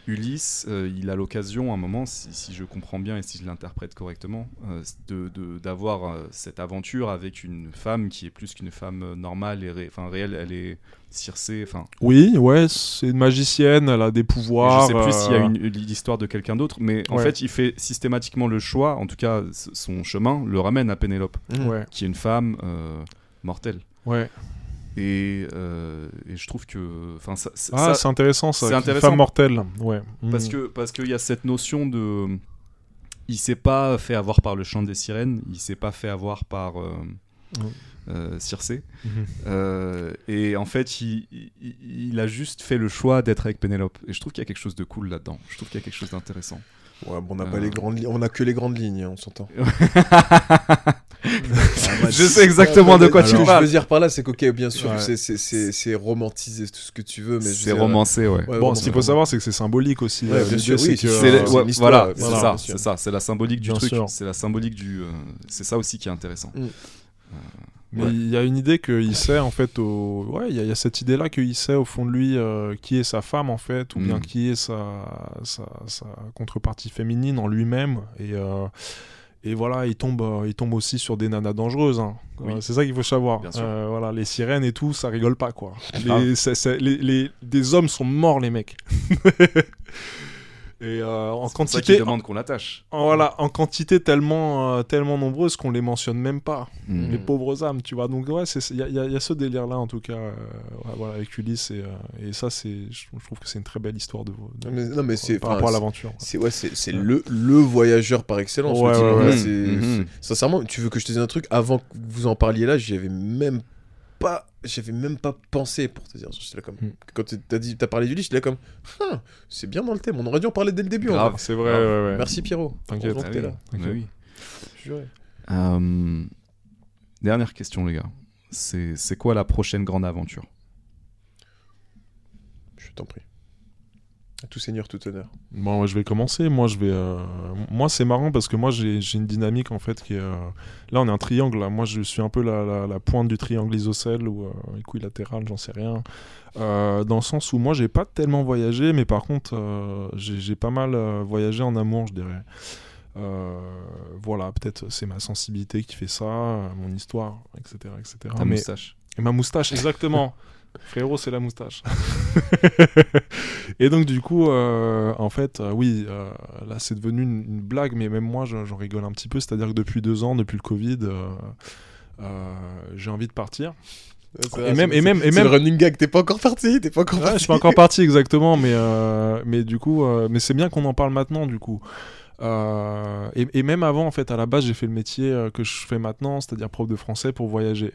Ulysse, euh, il a l'occasion, à un moment, si, je comprends bien et si je l'interprète correctement, euh, d'avoir euh, cette aventure avec une femme qui est plus qu'une femme normale et enfin réelle. Elle est Circé. Enfin. Oui, ouais, c'est une magicienne. Elle a des pouvoirs. Je sais plus s'il y a une, l'histoire de quelqu'un d'autre, mais en fait, il fait systématiquement le choix. En tout cas, son chemin le ramène à Pénélope, qui est une femme mortelle. Ouais. Euh, et, je trouve que enfin ah c'est intéressant ça c'est intéressant. femme mortelle. Ouais. Parce mm. que parce qu'il y a cette notion de il s'est pas fait avoir par le chant des sirènes il s'est pas fait avoir par euh, euh, Circé mm-hmm. et en fait il, il, a juste fait le choix d'être avec Pénélope. Et je trouve qu'il y a quelque chose de cool là-dedans. Je trouve qu'il y a quelque chose d'intéressant Ouais, bon, on n'a pas les grandes on a que les grandes lignes, hein, on s'entend. je sais exactement de quoi tu parles. Ce que je veux dire par là, c'est qu'ok, bien sûr, c'est romantisé, tout ce que tu veux, mais c'est romancé, ouais. bon, ce qu'il faut savoir, c'est que c'est symbolique aussi. Ouais, bien sûr, oui, c'est voilà, c'est ça, c'est ça, c'est la symbolique du truc, c'est la symbolique du, euh, c'est ça aussi qui est intéressant. Mm. Euh, mais il y a une idée qu'il sait en fait, au... ouais, il y, a cette idée-là qu'il sait au fond de lui euh, qui est sa femme en fait, ou bien mm. qui est sa, sa, sa, contrepartie féminine en lui-même. Et et voilà, il tombe, euh, il tombe aussi sur des nanas dangereuses. Hein. Euh, c'est ça qu'il faut savoir. Euh, voilà, les sirènes et tout, ça rigole pas quoi. Les, les, des hommes sont morts les mecs. Et euh, en quantité. demande qu'on l'attache. Voilà, en quantité tellement, euh, tellement nombreuse qu'on les mentionne même pas. Hmm. Les pauvres âmes, tu vois. Donc, ouais, il y, y, a ce délire-là, en tout cas, euh, voilà, avec Ulysse. Et, et ça, c'est, je, trouve que c'est une très belle histoire de, non, mais c'est, par rapport à l'aventure. C'est, ouais, c'est, le, le voyageur par excellence. Ouais, ouais, hmm. Sincèrement, tu veux que je te dise un truc? Avant que vous en parliez là, j'y avais même pas j'avais même pas pensé pour te dire. Là comme hmm. quand t'as dit t'as parlé du lit j'étais là comme ah, c'est bien dans le thème on aurait dû en parler dès le début c'est vrai merci Pierrot. T'inquiète. Ah là. oui. Euh, dernière question les gars. C'est quoi la prochaine grande aventure? Je t'en prie tout seigneur, tout honneur. Bon, je vais commencer. Moi, je vais. Euh, moi, c'est marrant parce que moi, j'ai une dynamique en fait qui est. Euh, là, on est un triangle. Là. Moi, je suis un peu la, la, pointe du triangle isocèle ou euh, équilatéral, j'en sais rien. dans le sens où moi, j'ai pas tellement voyagé, mais par contre, j'ai pas mal voyagé en amour, je dirais. voilà, peut-être c'est ma sensibilité qui fait ça, mon histoire, etc. etc. Ta moustache. Et ma moustache, exactement. Frérot, c'est la moustache. et donc, du coup, euh, en fait, euh, oui, euh, là, c'est devenu une, blague, mais même moi, j'en rigole un petit peu. C'est-à-dire que depuis deux ans, depuis le Covid, j'ai envie de partir. et même, et même, et même. le running gag, t'es pas encore parti, t'es pas encore parti. je suis pas encore parti, exactement, mais, mais du coup, mais c'est bien qu'on en parle maintenant, du coup. Et, et, même avant, en fait, à la base, j'ai fait le métier que je fais maintenant, c'est-à-dire prof de français pour voyager.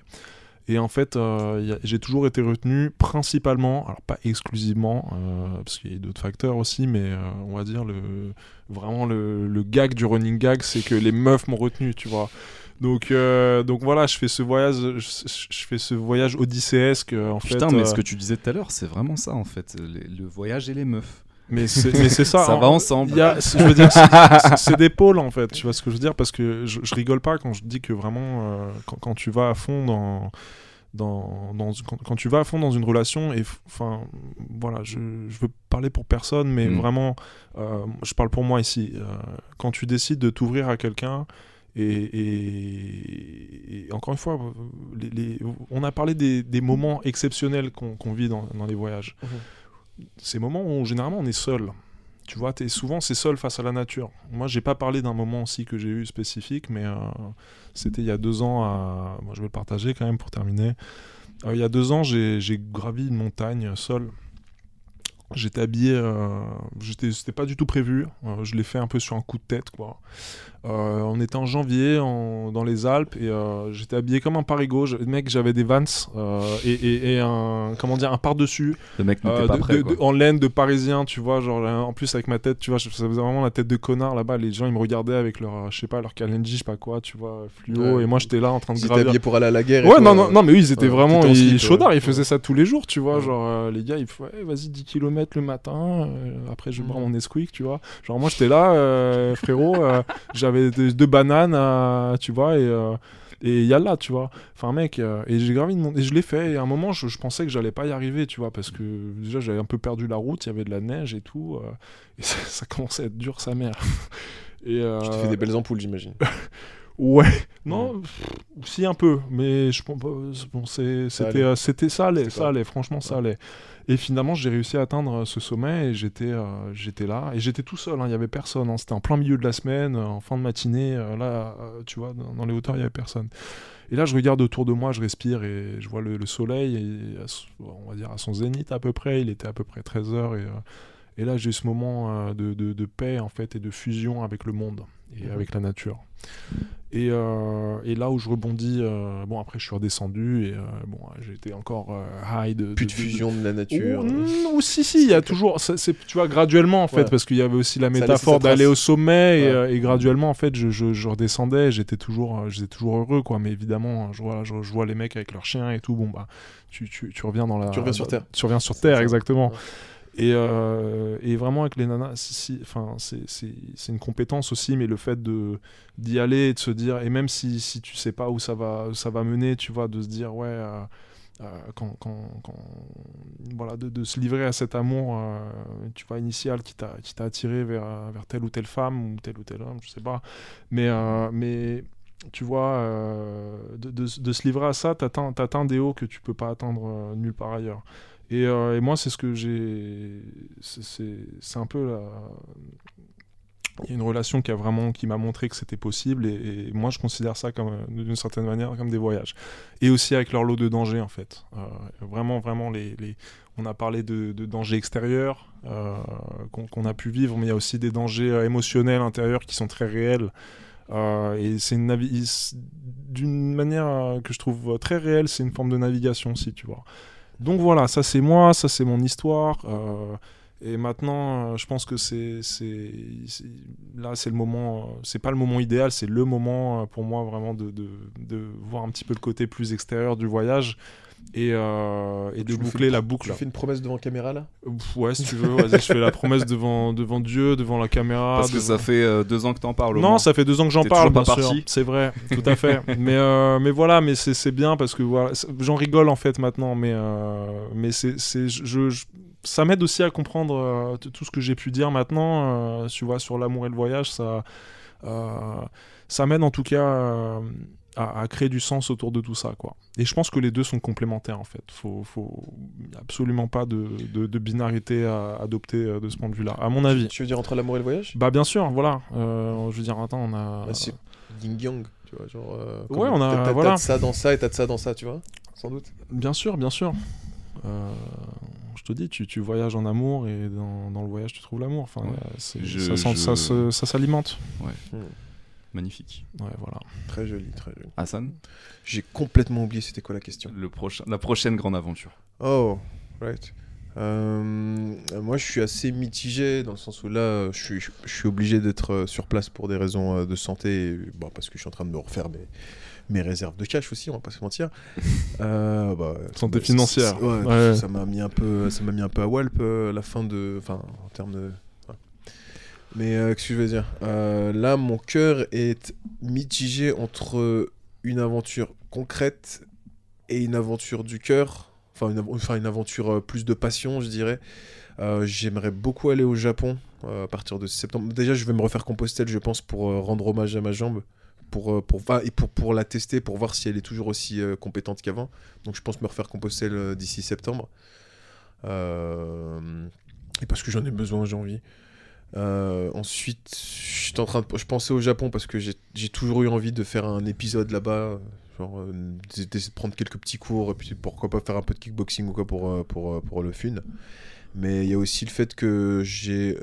Et en fait, euh, j'ai toujours été retenu principalement, alors pas exclusivement, euh, parce qu'il y a d'autres facteurs aussi, mais euh, on va dire le, vraiment le, le, gag du running gag, c'est que les meufs m'ont retenu, tu vois. Donc, donc voilà, je fais ce voyage, je, fais ce voyage odysséesque en fait. Putain, mais ce que tu disais tout à l'heure, c'est vraiment ça en fait, le voyage et les meufs. Mais c'est ça. ça va ensemble. Y a, je veux dire, c'est des pôles en fait. Tu vois ce que je veux dire Parce que je, je rigole pas quand je dis que vraiment, quand, quand, tu vas à fond dans dans, quand, tu vas à fond dans une relation, et enfin, voilà, je, je, veux parler pour personne, mais mm. vraiment, euh, je parle pour moi ici. Euh, quand tu décides de t'ouvrir à quelqu'un, et, encore une fois, les, on a parlé des, des moments exceptionnels qu'on vit dans, dans, les voyages. Mm-hmm. Ces moments où généralement on est seul. Tu vois, souvent c'est seul face à la nature. Moi, j'ai pas parlé d'un moment aussi que j'ai eu spécifique, mais euh, c'était il y a deux ans. Je vais le partager quand même pour terminer. Euh, il y a deux ans, j'ai gravi une montagne seul J'étais habillé, euh, j'étais, c'était pas du tout prévu. Euh, je l'ai fait un peu sur un coup de tête, quoi. Euh, on était en janvier en- dans les Alpes et euh, j'étais habillé comme un parigo. Je- mec, j'avais des Vans euh, et, et- et un comment dire un par dessus Le mec n'était euh, pas de- prêt. de- quoi. de- en laine de parisien, tu vois, genre en plus avec ma tête, tu vois, ça faisait vraiment la tête de connard là-bas. Les gens ils me regardaient avec leur, je sais pas, leur Kalenji, je sais pas quoi, tu vois, fluo. Ouais. et moi j'étais là en train de Ils étaient gravir. habillés pour aller à la guerre. Ouais, non, non, euh, non, mais eux, ils étaient vraiment ils, slip, chaudards, ouais. ils faisaient ça tous les jours, tu vois. Ouais. Genre, euh, les gars, ils font, ouais, vas-y, 10 km le matin, euh, après je Mhm. bois mon Nesquik, tu vois. Genre, moi, j'étais là, euh, frérot, euh, j'avais deux, deux bananes, à- tu vois, et. euh, et yalla, tu vois. Enfin, mec, euh, et j'ai gravi de mon... Et je l'ai fait, et à un moment, je, je pensais que j'allais pas y arriver, tu vois, parce que déjà, j'avais un peu perdu la route, il y avait de la neige et tout, euh, et ça, ça commençait à être dur, sa mère. Et, euh, Tu t'es fait des belles ampoules, j'imagine. Ouais, non, pff, si un peu, mais je pense pas- bon, c'était euh, c'était ça allait, ça franchement ça Ouais. allait. Et finalement, j'ai réussi à atteindre euh, ce sommet et j'étais euh, j'étais là et j'étais tout seul, hein, il y avait personne, hein, c'était en plein milieu de la semaine, euh, en fin de matinée, euh, là, euh, tu vois, dans, dans les hauteurs, il y avait personne. Et là, je regarde autour de moi, je respire et je vois le, le soleil, et à ce- on va dire à son zénith à peu près, il était à peu près 13h et, euh, et là, j'ai eu ce moment euh, de, de- de paix en fait et de fusion avec le monde et Mhm. avec la nature. Et, euh, et là où je rebondis, euh, bon après je suis redescendu et euh, bon été encore euh, high de Plus de de- fusion de la nature. Ou, mm, ou si si, il y a toujours, c'est tu vois graduellement en fait, Ouais. parce qu'il y avait aussi la métaphore d'aller au sommet et, Ouais. et graduellement en fait je, je, je redescendais, j'étais toujours, j'étais toujours heureux quoi, mais évidemment je vois, je, je vois les mecs avec leurs chiens et tout, bon bah tu, tu, tu reviens dans la, Tu reviens sur Terre. tu reviens sur terre exactement. Ouais. Et, euh, et vraiment avec les nanas, enfin, c'est, une compétence aussi, mais le fait d'y aller et de se dire, et même si, si tu sais pas où ça va, ça va mener, tu vois, de se dire, ouais, euh, euh, quand, voilà, de, se livrer à cet amour, tu vois, initial qui t'a, attiré vers, telle ou telle femme ou tel ou tel homme, je sais pas. Mais, tu vois, de, se livrer à ça, t'atteins, t'atteins des hauts que tu peux pas atteindre nulle part ailleurs. Et, euh, et moi, c'est ce que j'ai. c'est- un peu la. Il y a une relation qui a vraiment qui m'a montré que c'était possible et, moi je considère ça comme d'une certaine manière comme des voyages et aussi avec leur lot de dangers en fait Euh, vraiment vraiment les, on a parlé de, dangers extérieurs euh, qu'on a pu vivre mais il y a aussi des dangers émotionnels intérieurs qui sont très réels et c'est une d'une manière que je trouve très réelle c'est une forme de navigation aussi tu vois donc voilà, ça c'est moi, ça c'est mon histoire. euh, et maintenant, euh, je pense que c'est, là c'est le moment, euh, c'est pas le moment idéal, c'est le moment pour moi vraiment de voir un petit peu le côté plus extérieur du voyage et, euh, et de fais boucler la boucle. Tu fais une promesse devant caméra là? Ouais, si tu veux, vas-y, je fais la promesse devant, devant Dieu, devant la caméra. Parce que ça fait euh, deux ans que t'en parles. au non, moins. ça fait deux ans que j'en parle, bien sûr. parti. C'est vrai, tout à fait. mais, euh, mais voilà, mais c'est c'est bien parce que voilà, j'en rigole en fait maintenant, mais, euh, mais c'est, c'est- je, je- ça m'aide aussi à comprendre euh, tout ce que j'ai pu dire maintenant, euh, tu vois, sur l'amour et le voyage, ça, euh, ça m'aide en tout cas euh, à, à créer du sens autour de tout ça, quoi. Et je pense que les deux sont complémentaires en fait. Faut, faut a absolument pas de, de, de binarité à adopter euh, de ce point de vue-là, à mon avis. Tu veux dire entre l'amour et le voyage? Bah bien sûr, voilà. Euh, je veux dire, attends, on a. Bah, c'est Yin Yang, tu vois, genre. euh, Ouais, on a- T'as, voilà. t'as de ça dans ça et t'as de ça dans ça, tu vois Sans doute. Bien sûr, bien sûr. Euh, je te dis, tu, tu voyages en amour et dans, dans le voyage tu trouves l'amour. Enfin, Ouais. Je- ça, je- ça ça s'alimente. Magnifique. Ouais, voilà. Très joli, très joli. Hassan, J'ai complètement oublié c'était quoi la question. le prochain, la prochaine grande aventure. Oh, right. Euh, moi, je suis assez mitigé dans le sens où là, je suis, je suis obligé d'être euh, sur place pour des raisons euh, de santé, et, bon, parce que je suis en train de me refaire mes, mes réserves de cash aussi, on va pas se mentir. Euh, bah, Santé bah, financière. ouais, Ouais. Ça m'a mis un peu, ça m'a mis un peu à Walp euh, la fin de, enfin, en termes de. Mais euh, qu'est-ce que je veux dire? Euh, Là, mon cœur est mitigé entre une aventure concrète et une aventure du cœur. Enfin, une, aventure euh, plus de passion, je dirais. Euh, J'aimerais beaucoup aller au Japon à partir de septembre. Déjà, je vais me refaire Compostelle, je pense, pour rendre hommage à ma jambe. Pour, pour, et pour, la tester, pour voir si elle est toujours aussi compétente qu'avant. Donc, je pense me refaire Compostelle d'ici septembre. Et parce que j'en ai besoin, j'ai envie. Euh, ensuite, en train de, je pensais au Japon parce que j'ai toujours eu envie de faire un épisode là-bas, genre euh, de prendre quelques petits cours et puis pourquoi pas faire un peu de kickboxing ou quoi pour euh, pour euh, pour le fun. Mais il y a aussi le fait que j'ai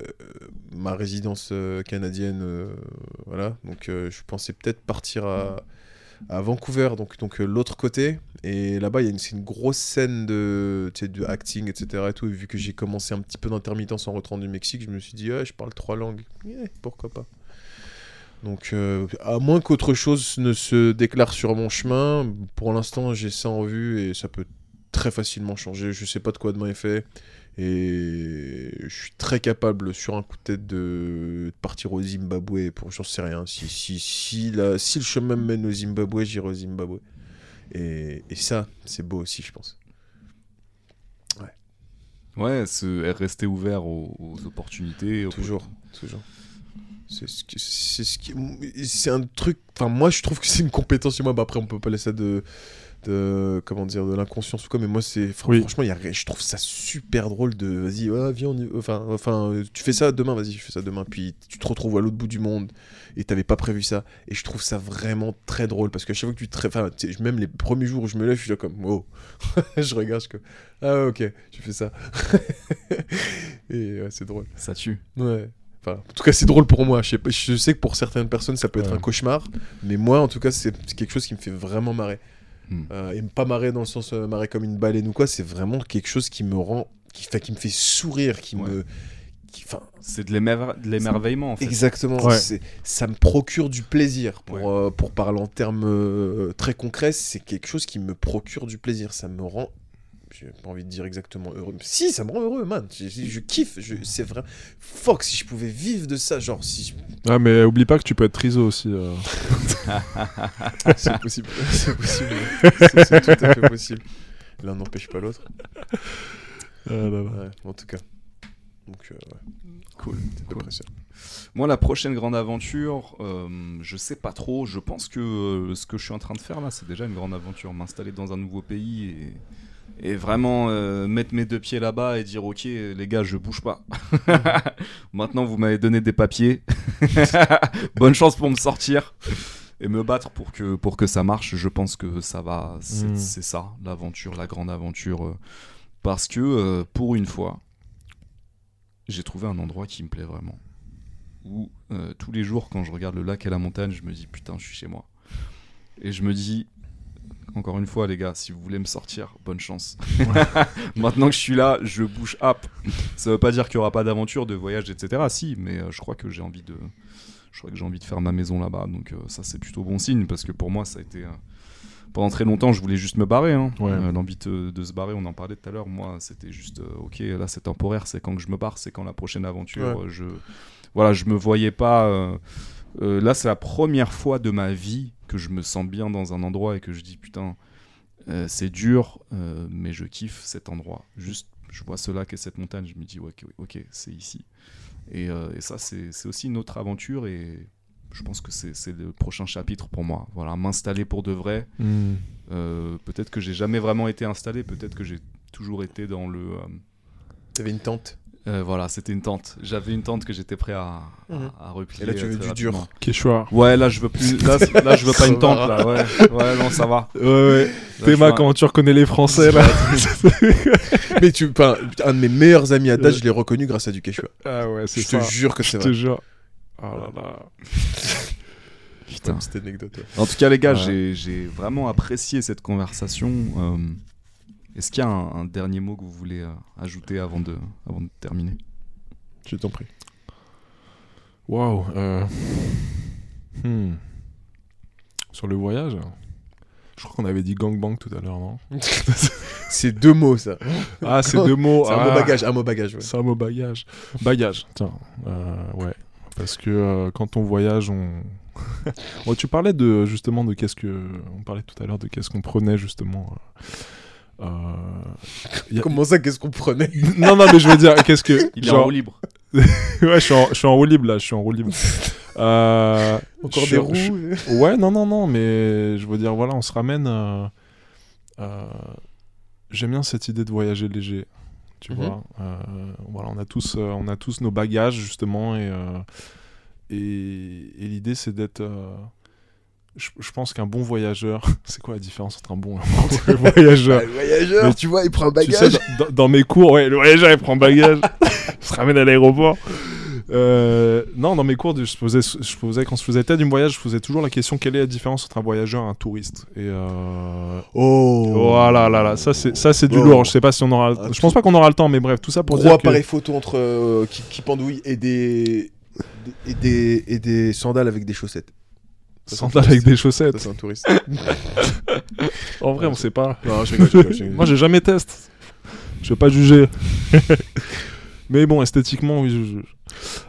ma résidence canadienne, voilà. Donc je pensais peut-être partir à, à Vancouver, donc, donc l'autre côté. Et là-bas, il y a une, grosse scène de, de acting, etc. Et, tout. Vu que j'ai commencé un petit peu d'intermittence en rentrant du Mexique, je me suis dit, ouais, je parle trois langues. Yeah, pourquoi pas. Donc, euh, à moins qu'autre chose ne se déclare sur mon chemin, pour l'instant, j'ai ça en vue et ça peut très facilement changer. Je sais pas de quoi demain est fait. Et je suis très capable, sur un coup de tête, de partir au Zimbabwe. Pour j'en sais rien. Si, si, si, la- si le chemin me mène au Zimbabwe, j'irai au Zimbabwe. Et, et ça, c'est beau aussi, je pense. Ouais, se, rester ouvert aux, aux opportunités. aux- Toujours, toujours. C'est ce qui, c'est ce qui, c'est un truc. Enfin, moi, je trouve que c'est une compétence moi. Bah, après, on peut pas laisser de, de, comment dire, de l'inconscience ou quoi. Mais moi, c'est, fr- Oui. franchement, il y a, je trouve ça super drôle de, vas-y, ouais, viens, on y- enfin, enfin, tu fais ça demain, vas-y, je fais ça demain. Puis tu te retrouves à l'autre bout du monde et t'avais pas prévu ça. Et je trouve ça vraiment très drôle parce que chaque fois que tu te, enfin, même les premiers jours où je me lève, je suis là comme, wow, je regarde, je suis comme, ah ok, tu fais ça. et ouais, c'est drôle. Ça tue. Ouais. Enfin, en tout cas, c'est drôle pour moi. Je sais, pas- je sais que pour certaines personnes, ça peut être Ouais. un cauchemar. Mais moi, en tout cas, c'est quelque chose qui me fait vraiment marrer. Hmm. Euh, et pas marrer dans le sens euh, marrer comme une baleine ou quoi. C'est vraiment quelque chose qui me rend. Qui, fait, qui me fait sourire. Qui Ouais. me. C'est de l'émer- de l'émerveillement en fait. exactement. Ouais. Ça me procure du plaisir. Pour, Ouais. euh, pour parler en termes euh, très concrets, c'est quelque chose qui me procure du plaisir. Ça me rend. J'ai pas envie de dire exactement heureux. mais Si, ça me rend heureux, man. Je, je- je kiffe. Je, c'est vrai. Fuck, si je pouvais vivre de ça, genre, si je- Ah, mais oublie pas que tu peux être triso aussi. euh. C'est possible. C'est possible. C'est c'est tout à fait possible. L'un n'empêche pas l'autre. Ah là là. Ouais, en tout cas. Donc, euh, ouais. Cool. Ça. Moi, la prochaine grande aventure, euh, je sais pas trop. Je pense que euh, ce que je suis en train de faire là, c'est déjà une grande aventure. M'installer dans un nouveau pays et, et vraiment euh, mettre mes deux pieds là-bas et dire Ok, les gars, je bouge pas. Maintenant, vous m'avez donné des papiers. Bonne chance pour me sortir et me battre pour que, pour que ça marche. Je pense que ça va. C'est Mm. c'est ça, l'aventure, la grande aventure. euh, parce que euh, pour une fois, j'ai trouvé un endroit qui me plaît vraiment où tous les jours, quand je regarde le lac et la montagne, je me dis putain, je suis chez moi. Et je me dis, encore une fois, les gars, si vous voulez me sortir, bonne chance. Maintenant que je suis là, je bouge up. Ça veut pas dire qu'il y aura pas d'aventure, de voyage, etc. Si, mais euh, je crois que j'ai envie de, je crois que j'ai envie de faire ma maison là-bas. Donc euh, ça, c'est plutôt bon signe parce que pour moi, ça a été euh, pendant très longtemps, je voulais juste me barrer. hein. Ouais. Euh, L'envie de, de se barrer, on en parlait tout à l'heure. Moi, c'était juste, ok, là, c'est temporaire. C'est quand que je me barre, c'est quand la prochaine aventure. Ouais. Je, voilà, je me voyais pas. Euh, là, c'est la première fois de ma vie que je me sens bien dans un endroit et que je dis putain, euh, c'est dur, euh, mais je kiffe cet endroit. Juste, je vois ce lac et cette montagne, je me dis ouais, ok, ok, c'est ici. Et, euh, et ça, c'est aussi une autre aventure et je pense que c'est le prochain chapitre pour moi. Voilà, m'installer pour de vrai. Hmm. Euh, peut-être que j'ai jamais vraiment été installé, peut-être que j'ai toujours été dans le. euh, T'avais une tente. Euh, voilà, c'était une tente. J'avais une tente que j'étais prêt à, à- Mhm. à replier. Et là, tu euh, veux du dur. Quechua. Ouais, là je veux plus. Là, je veux pas une tente là. Ouais, ouais, non, ça va. Ouais, ouais. Je Théma, comment tu reconnais les Français là Mais tu, enfin, un de mes meilleurs amis à date, Ouais. je l'ai reconnu grâce à du Quechua. Ah ouais, c'est Je ça. te jure que c'est Je te vrai. jure. Oh là là. Putain. Une petite anecdote. ouais. En tout cas, les gars, Ouais. j'ai- j'ai vraiment apprécié cette conversation. Euh, Est-ce qu'il y a un, un dernier mot que vous voulez euh, ajouter avant de, avant de terminer? Je t'en prie. Waouh. euh, hmm. Sur le voyage? Je crois qu'on avait dit gangbang tout à l'heure, non? C'est deux mots, ça. Ah, c'est deux mots. C'est un ah. mot bagage. Un mot bagage, ouais. C'est un mot bagage. Bagage, tiens. Euh, ouais. Parce que euh, quand on voyage, on. Bon, tu parlais de justement de qu'est-ce que. On parlait tout à l'heure de qu'est-ce qu'on prenait justement. euh, euh, y a- Comment ça, qu'est-ce qu'on prenait Non, non, mais je veux dire, qu'est-ce que. Il est en genre- roue libre. ouais, je suis, en, je suis en roue libre là, je suis en roue libre. Euh, Encore des roues je- Ouais, non, non, non, mais je veux dire, voilà, on se ramène. euh, euh, J'aime bien cette idée de voyager léger. Tu Mhm. vois, Euh, voilà, on a tous, euh, on a tous nos bagages justement, et euh, et, et l'idée c'est d'être, euh, je, je pense qu'un bon voyageur, c'est quoi la différence entre un bon et un mauvais voyageur? Le voyageur, Mais tu vois, il prend un Tu sais, bagage. dans, mes cours, ouais, le voyageur il prend bagage, il se ramène à l'aéroport. Euh, non, dans mes cours, je posais, je posais, quand je faisais tête du voyage, je posais toujours la question quelle est la différence entre un voyageur et un touriste? Et euh, Oh. voilà, là, là, ça c'est ça c'est du Oh. lourd. Je sais pas si on aura, Ah, je pense pas qu'on aura le temps, mais bref, tout ça pour Gros dire que appareil photo entre euh, qui, qui pendouille et des et des et des sandales avec des chaussettes. Sandales avec des chaussettes. C'est un touriste. En vrai, on sait pas. non, je rigole, je rigole, je rigole. Moi, j'ai jamais testé. Je vais pas juger. Mais bon, esthétiquement, oui, je juge.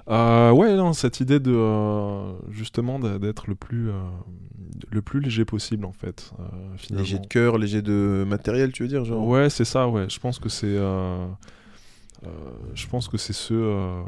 Euh, ouais, non, cette idée de euh, justement d'être le plus euh, le plus léger possible en fait. léger de cœur, léger de matériel, tu veux dire genre? Ouais, c'est ça. Ouais, je pense que c'est je pense que c'est ce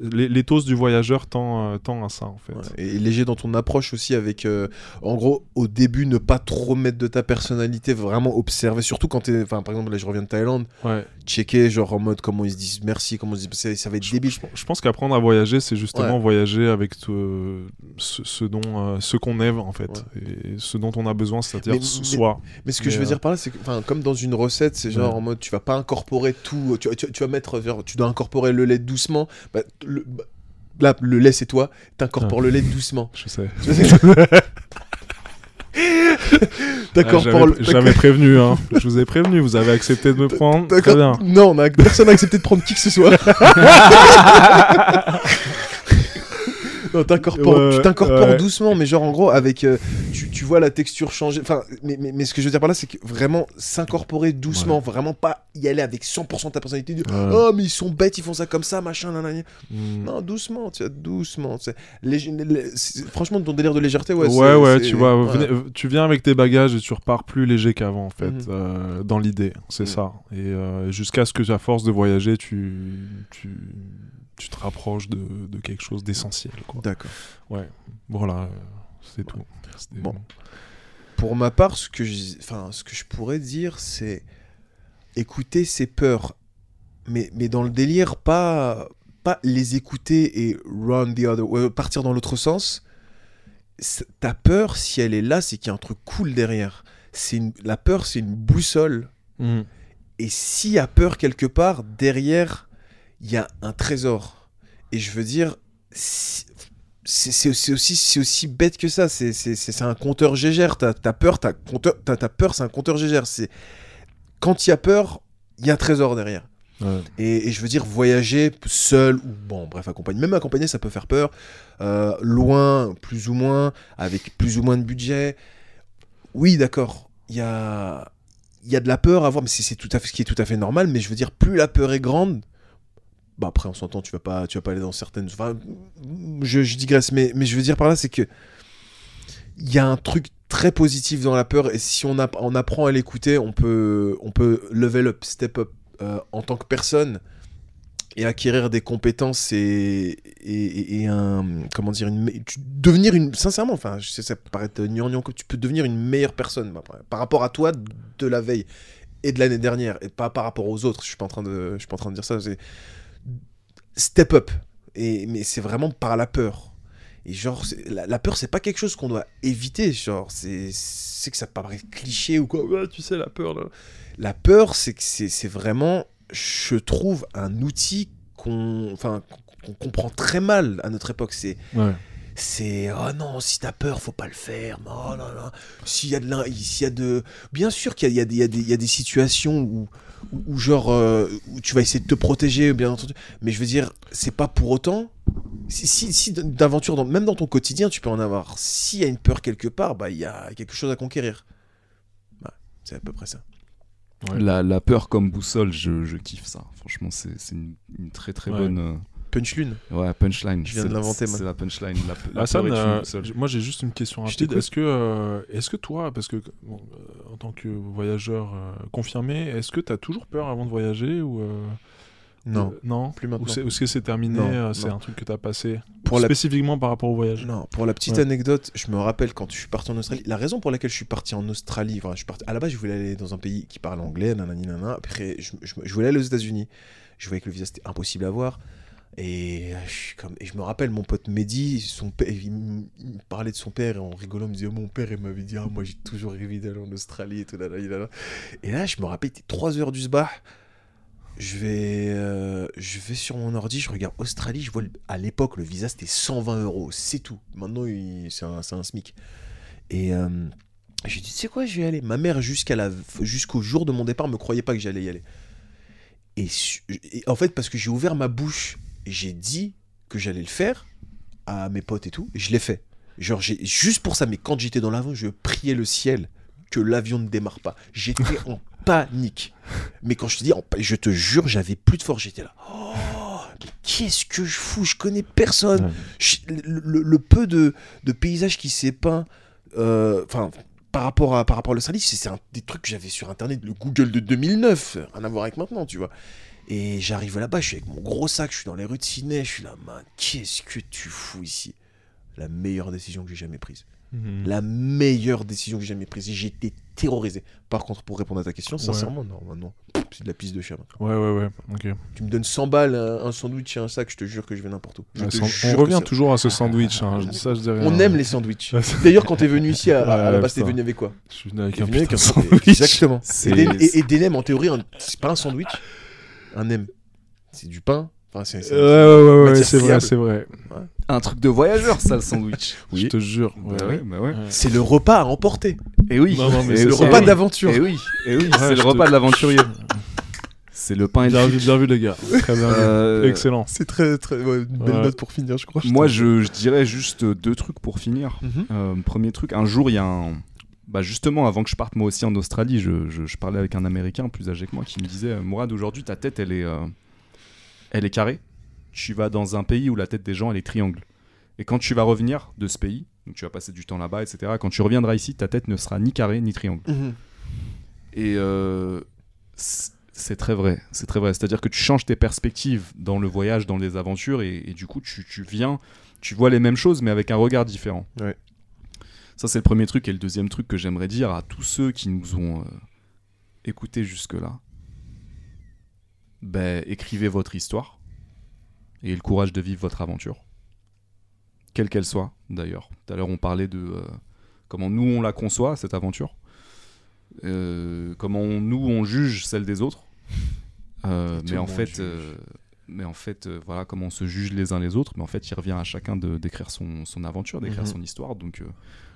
l'éthos du voyageur tend euh, tend à ça en fait. Ouais, Et léger dans ton approche aussi avec, euh, en gros, au début, ne pas trop mettre de ta personnalité, vraiment observer, surtout quand t'es, enfin, par exemple, là, je reviens de Thaïlande, Ouais. checker, genre, en mode, comment ils se disent merci, comment ils se disent, ça, va être débile. je- je pense qu'apprendre à voyager, c'est justement Ouais. voyager avec euh, ce, ce dont, euh, ce qu'on est en fait, et ce dont on a besoin, c'est-à-dire mais- soi. Mais ce que Mais, je veux dire par là, c'est que, comme dans une recette, c'est genre en mode, tu vas pas incorporer tout, tu, tu- tu vas mettre, genre, tu dois incorporer le lait doucement, bah, le, là, le lait c'est toi, t'incorpores le lait doucement. Je sais. T'incorpores Ah, le. J'avais j'avais prévenu, hein. je vous ai prévenu, vous avez accepté de me prendre. Très D'accord. bien. Non, on a- personne n'a accepté de prendre qui que ce soit. non, t'incorpores- Ouais, tu t'incorpores ouais. doucement, mais genre en gros, avec. euh, tu, tu vois la texture changer. Enfin, mais, mais, mais ce que je veux dire par là, c'est que vraiment s'incorporer doucement, vraiment pas y aller avec 100% de ta personnalité. dire. Oh, mais ils sont bêtes, ils font ça comme ça, machin, nanana. Mm. Non, doucement, tu vois, doucement. tu sais. Franchement, ton délire de légèreté, ouais. Ouais, ouais, tu vois, venez- tu viens avec tes bagages et tu repars plus léger qu'avant, en fait, Mhm. euh, dans l'idée, c'est Mhm. ça. Et euh, jusqu'à ce que, à force de voyager, tu, tu, tu te rapproches de, de quelque chose d'essentiel. D'accord. Voilà, euh, c'est tout. Bon. Pour ma part, ce que je, enfin, ce que je pourrais dire, c'est écouter ses peurs, mais, mais dans le délire, pas, pas les écouter et run the other way, partir dans l'autre sens. Ta peur, si elle est là, c'est qu'il y a un truc cool derrière. C'est la peur, c'est une boussole. Mhm. Et s'il y a peur quelque part, derrière, il y a un trésor. Et je veux dire, c'est aussi, c'est aussi bête que ça. C'est c'est- c'est- c'est un compteur gégère. T'as as peur, t'as compteur- t'as- t'as peur, c'est un compteur gégère. C'est Quand il y a peur, il y a un trésor derrière. Ouais. Et, et je veux dire, voyager seul, ou bon, bref, accompagné. Même accompagné, ça peut faire peur. Euh, loin, plus ou moins, avec plus ou moins de budget. Oui, d'accord. Il y a, y a de la peur à avoir, mais c'est c'est tout à fait ce qui est tout à fait normal. Mais je veux dire, plus la peur est grande, bah après, on s'entend, tu vas pas, tu vas pas aller dans certaines. Enfin, je, je digresse, mais, mais je veux dire par là, c'est que il y a un truc très positif dans la peur, et si on, app- on apprend à l'écouter, on peut, on peut level up, step up euh, en tant que personne et acquérir des compétences et, et, un comment dire une devenir une sincèrement enfin je sais ça peut paraître gnangnan que tu peux devenir une meilleure personne bah, par rapport à toi de la veille et de l'année dernière et pas par rapport aux autres je suis pas en train de je suis pas en train de dire ça c'est step up. Et mais c'est vraiment par la peur. Et genre la, la peur c'est pas quelque chose qu'on doit éviter genre c'est c'est que ça paraît cliché ou quoi. Ouais, tu sais la peur là. la peur c'est que c'est c'est vraiment je trouve un outil qu'on enfin qu'on comprend très mal à notre époque. C'est Ouais. c'est oh non si t'as peur faut pas le faire. Non non non. S'il y a de l'in- s'il y a de bien sûr qu'il y a, y a des- il y a des il y a des situations où où genre euh, où tu vas essayer de te protéger bien entendu mais je veux dire c'est pas pour autant si, si, si d'aventure dans- même dans ton quotidien tu peux en avoir s'il y a une peur quelque part bah il y a quelque chose à conquérir Bah, c'est à peu près ça Ouais. La, la peur comme boussole, je, je kiffe ça. Franchement, c'est c'est une, une très très Ouais. bonne punch lune ouais, punchline. Je viens de C'est- l'inventer, C'est la punchline. La, la Hassan, euh, moi j'ai juste une question rapide. Est-ce que, euh, est-ce que toi, parce que bon, euh, en tant que voyageur euh, confirmé, est-ce que tu as toujours peur avant de voyager ou euh, non euh, non plus maintenant c'est- ou est-ce que c'est terminé euh, C'est un truc que tu as passé Pour la- spécifiquement par rapport au voyage? Non, pour la petite Ouais. anecdote, je me rappelle quand je suis parti en Australie, la raison pour laquelle je suis parti en Australie, enfin, je suis parti, à la base, je voulais aller dans un pays qui parle anglais, nanani, nanana. Après, je, je- je voulais aller aux États-Unis. Je voyais que le visa c'était impossible à avoir. Et je, suis comme, et je me rappelle, mon pote Mehdi, son père, il, me parlait de son père et en rigolant, il me disait Mon père, il m'avait dit, ah, moi j'ai toujours rêvé d'aller en Australie et tout. Là, là, là. Et là, je me rappelle, il était 3 heures du sbar. Je vais, euh, je vais sur mon ordi, je regarde Australie, je vois à l'époque le visa c'était 120 euros, c'est tout. Maintenant c'est un, un SMIC. Et euh, j'ai dit, tu sais quoi, je vais y aller. Ma mère jusqu'à la, jusqu'au jour de mon départ me croyait pas que j'allais y aller. Et, en fait parce que j'ai ouvert ma bouche j'ai dit que j'allais le faire à mes potes et tout, et je l'ai fait. Genre j'ai juste pour ça, mais quand j'étais dans l'avion, je priais le ciel que l'avion ne démarre pas. J'étais en panique. Mais quand je te dis, en je te jure, j'avais plus de force. J'étais là. Oh, mais qu'est-ce que je fous? Je connais personne. Ouais. Je- le, le- le peu de, de paysages qui s'est peint, euh, enfin, par rapport à par rapport à c'est c'est un des trucs que j'avais sur internet, le Google de 2009, rien à voir avec maintenant, tu vois. Et j'arrive là-bas, je suis avec mon gros sac, je suis dans les rues de Sydney, je suis là, man, qu'est-ce que tu fous ici? La meilleure décision que j'ai jamais prise. Mhm. La meilleure décision que j'ai jamais prise. Et J'étais terrorisé. Par contre, pour répondre à ta question, Ouais. sincèrement, non, non. C'est de la piste de chien. Ouais, ouais, ouais. Ok. Tu me donnes 100 balles, un, sandwich et un sac, je te jure que je vais n'importe où. Je te on revient toujours à ce sandwich. hein, je dis ça, je dis rien. On aime les sandwichs. D'ailleurs, quand t'es venu ici, à, à- à la base, t'es venu avec quoi? Je suis venu avec un venu avec putain un sandwich. Exactement. Et, et, et des nems, en théorie, un- c'est pas un sandwich, un nem. C'est du pain. Enfin, c'est. c'est- Ouais, ouais, ouais, c'est vrai, c'est vrai. Un truc de voyageur, ça, le sandwich. Oui. Je te jure. ouais. Bah ouais, bah ouais. C'est le repas à emporter. Et oui. Non, non, mais Et c'est Le ça. repas oui. d'aventure. Et oui, et oui, Ouais, c'est le te- repas de l'aventurier. C'est le pain et Bien le vu, bien vu, les gars. Très bien vu. Euh, Excellent. C'est très, très. ouais, une belle Ouais. note pour finir, je crois. Moi, je, je dirais juste deux trucs pour finir. Mhm. Euh, premier truc, un jour, il y a un. Bah justement, avant que je parte moi aussi en Australie, je, je- je parlais avec un Américain plus âgé que moi qui me disait euh, Mourad, aujourd'hui, ta tête, elle est, euh, elle est carrée. Tu vas dans un pays où la tête des gens, elle est triangle. Et quand tu vas revenir de ce pays, donc tu vas passer du temps là-bas, etc., quand tu reviendras ici, ta tête ne sera ni carrée ni triangle. Mhm. Et euh, c'est très vrai, c'est très vrai. C'est-à-dire que tu changes tes perspectives dans le voyage, dans les aventures, et, et du coup, tu, tu viens, tu vois les mêmes choses, mais avec un regard différent. Ouais. Ça, c'est le premier truc. Et le deuxième truc que j'aimerais dire à tous ceux qui nous ont euh, écoutés jusque-là, ben, écrivez votre histoire et le courage de vivre votre aventure, quelle qu'elle soit, d'ailleurs. Tout à l'heure, on parlait de euh, comment nous, on la conçoit, cette aventure. Euh, comment on- nous on juge celle des autres mais en fait mais en fait euh, voilà comment on se juge les uns les autres mais en fait il revient à chacun de d'écrire son, son aventure d'écrire Mhm. son histoire donc euh,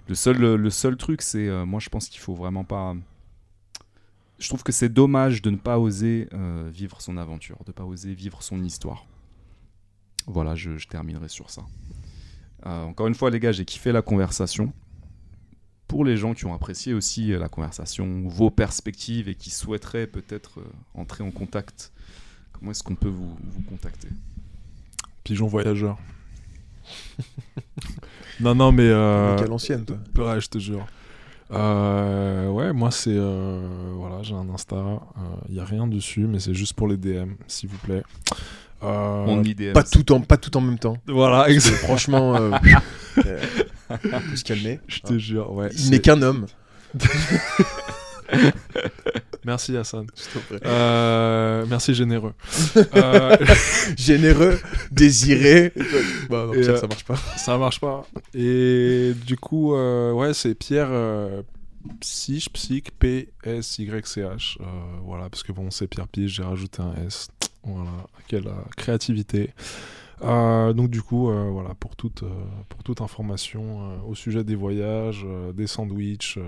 le seul le seul truc c'est euh, moi je pense qu'il faut vraiment pas je trouve que c'est dommage de ne pas oser euh, vivre son aventure de pas oser vivre son histoire. Voilà je, je terminerai sur ça. Euh, encore une fois les gars j'ai kiffé la conversation. Pour les gens qui ont apprécié aussi la conversation, vos perspectives et qui souhaiteraient peut-être euh, entrer en contact, comment est-ce qu'on peut vous, vous contacter? Pigeon voyageur. non, non, mais. euh, Mec à l'ancienne, toi. Ouais, je te jure. Euh, ouais, moi c'est euh, voilà, j'ai un Insta. Il y a rien dessus, mais c'est juste pour les DM, s'il vous plaît. Euh, On Pas tout, en, pas tout en même temps. Voilà, Parce que ex- franchement, euh, euh, faut se calmer. je te jure. Ouais. Il n'est qu'un homme. Merci Hassan. Euh, merci généreux. Euh, Généreux, désiré. Bah, non, Pierre, euh, ça marche pas. ça marche pas. Et du coup, ouais, c'est Pierre Psych, Psych, P-S-Y-C-H. Euh, voilà, parce que bon, c'est Pierre Pige, j'ai rajouté un S. Voilà, quelle créativité. Euh, donc du coup, euh, voilà, pour toute, euh, pour toute information au sujet des voyages, des sandwichs,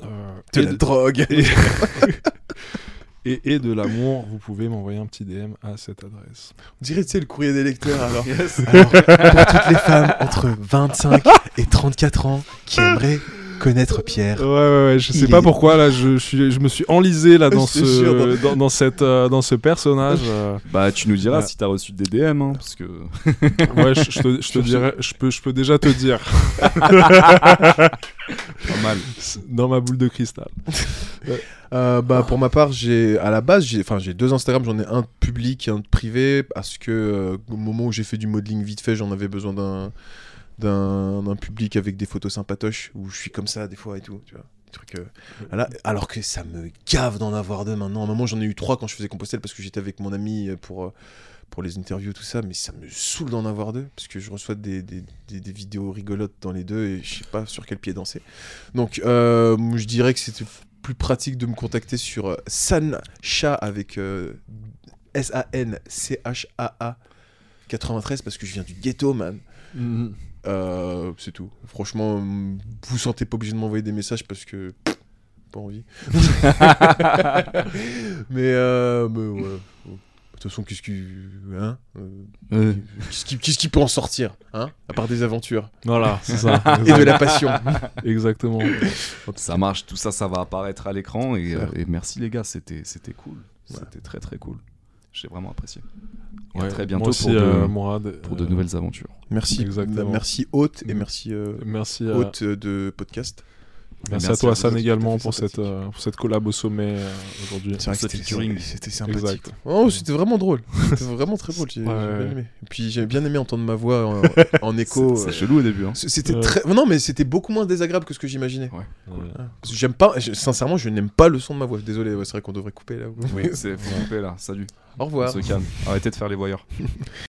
De et la de- drogue. et, et, de l'amour, vous pouvez m'envoyer un petit DM à cette adresse. On dirait, tu sais, le courrier des lecteurs, alors. Alors, pour toutes les femmes entre 25 et 34 ans qui aimeraient connaître Pierre. Ouais, ouais, ouais, je sais Il pas est- pourquoi là, je, je suis, je me suis enlisé là dans ce, dans, dans cette, euh, dans ce personnage. euh. Bah tu nous diras Ouais. si t'as reçu des DM, hein, parce que ouais, je, je te, je te dirais, je peux, je peux déjà te dire pas mal. dans ma boule de cristal. Euh, bah, pour ma part, j'ai à la base, j'ai enfin j'ai deux Instagram, j'en ai un public et un privé parce que euh, au moment où j'ai fait du modeling vite fait, j'en avais besoin d'un d'un public avec des photos sympatoches où je suis comme ça des fois et tout, tu vois. Des trucs, euh, voilà. Alors que ça me gave d'en avoir deux maintenant. À un moment, j'en ai eu trois quand je faisais Compostelle parce que j'étais avec mon ami euh, pour, euh, pour les interviews, tout ça. Mais ça me saoule d'en avoir deux parce que je reçois des, des, des- vidéos rigolotes dans les deux et je sais pas sur quel pied danser. Donc, euh, je dirais que c'était plus pratique de me contacter sur Sancha avec S-A-N-C-H-A-A 93 parce que je viens du ghetto, man. Mhm. Euh, c'est tout. Franchement, vous sentez pas obligé de m'envoyer des messages parce que pas envie. mais, euh, mais ouais. De toute façon, qu'est-ce qui, hein euh, qu'est-ce qui, qu'est-ce qui peut en sortir, hein À part des aventures? Voilà, c'est ça. et de la passion. Exactement. ça marche, tout ça, ça va apparaître à l'écran. Et, euh, merci les gars, c'était c'était cool. Ouais. C'était très très cool. J'ai vraiment apprécié. Et Ouais, à très bientôt moi aussi, pour, de, euh, Mourad, pour de euh, nouvelles aventures. Merci, Exactement. merci hôte et merci euh, Merci, à, hôte de podcast. Merci, merci à toi, à San, vous, également, pour cette, euh, pour cette collab au sommet euh, aujourd'hui. C'est vrai que c'était, sympathique. Exact. Oh, c'était vraiment drôle. C'était vraiment très drôle. J'ai, bien aimé. Et puis j'ai bien aimé entendre ma voix en, en écho. C'est euh, chelou au début. Hein. C'était Ouais. très. Non, mais c'était beaucoup moins désagréable que ce que j'imaginais. Ouais. Parce que J'aime pas. je- Sincèrement, je n'aime pas le son de ma voix. Désolé, ouais, c'est vrai qu'on devrait couper là. Oui, c'est couper là. Salut. Au revoir. On se calme. Arrêtez de faire les voyeurs.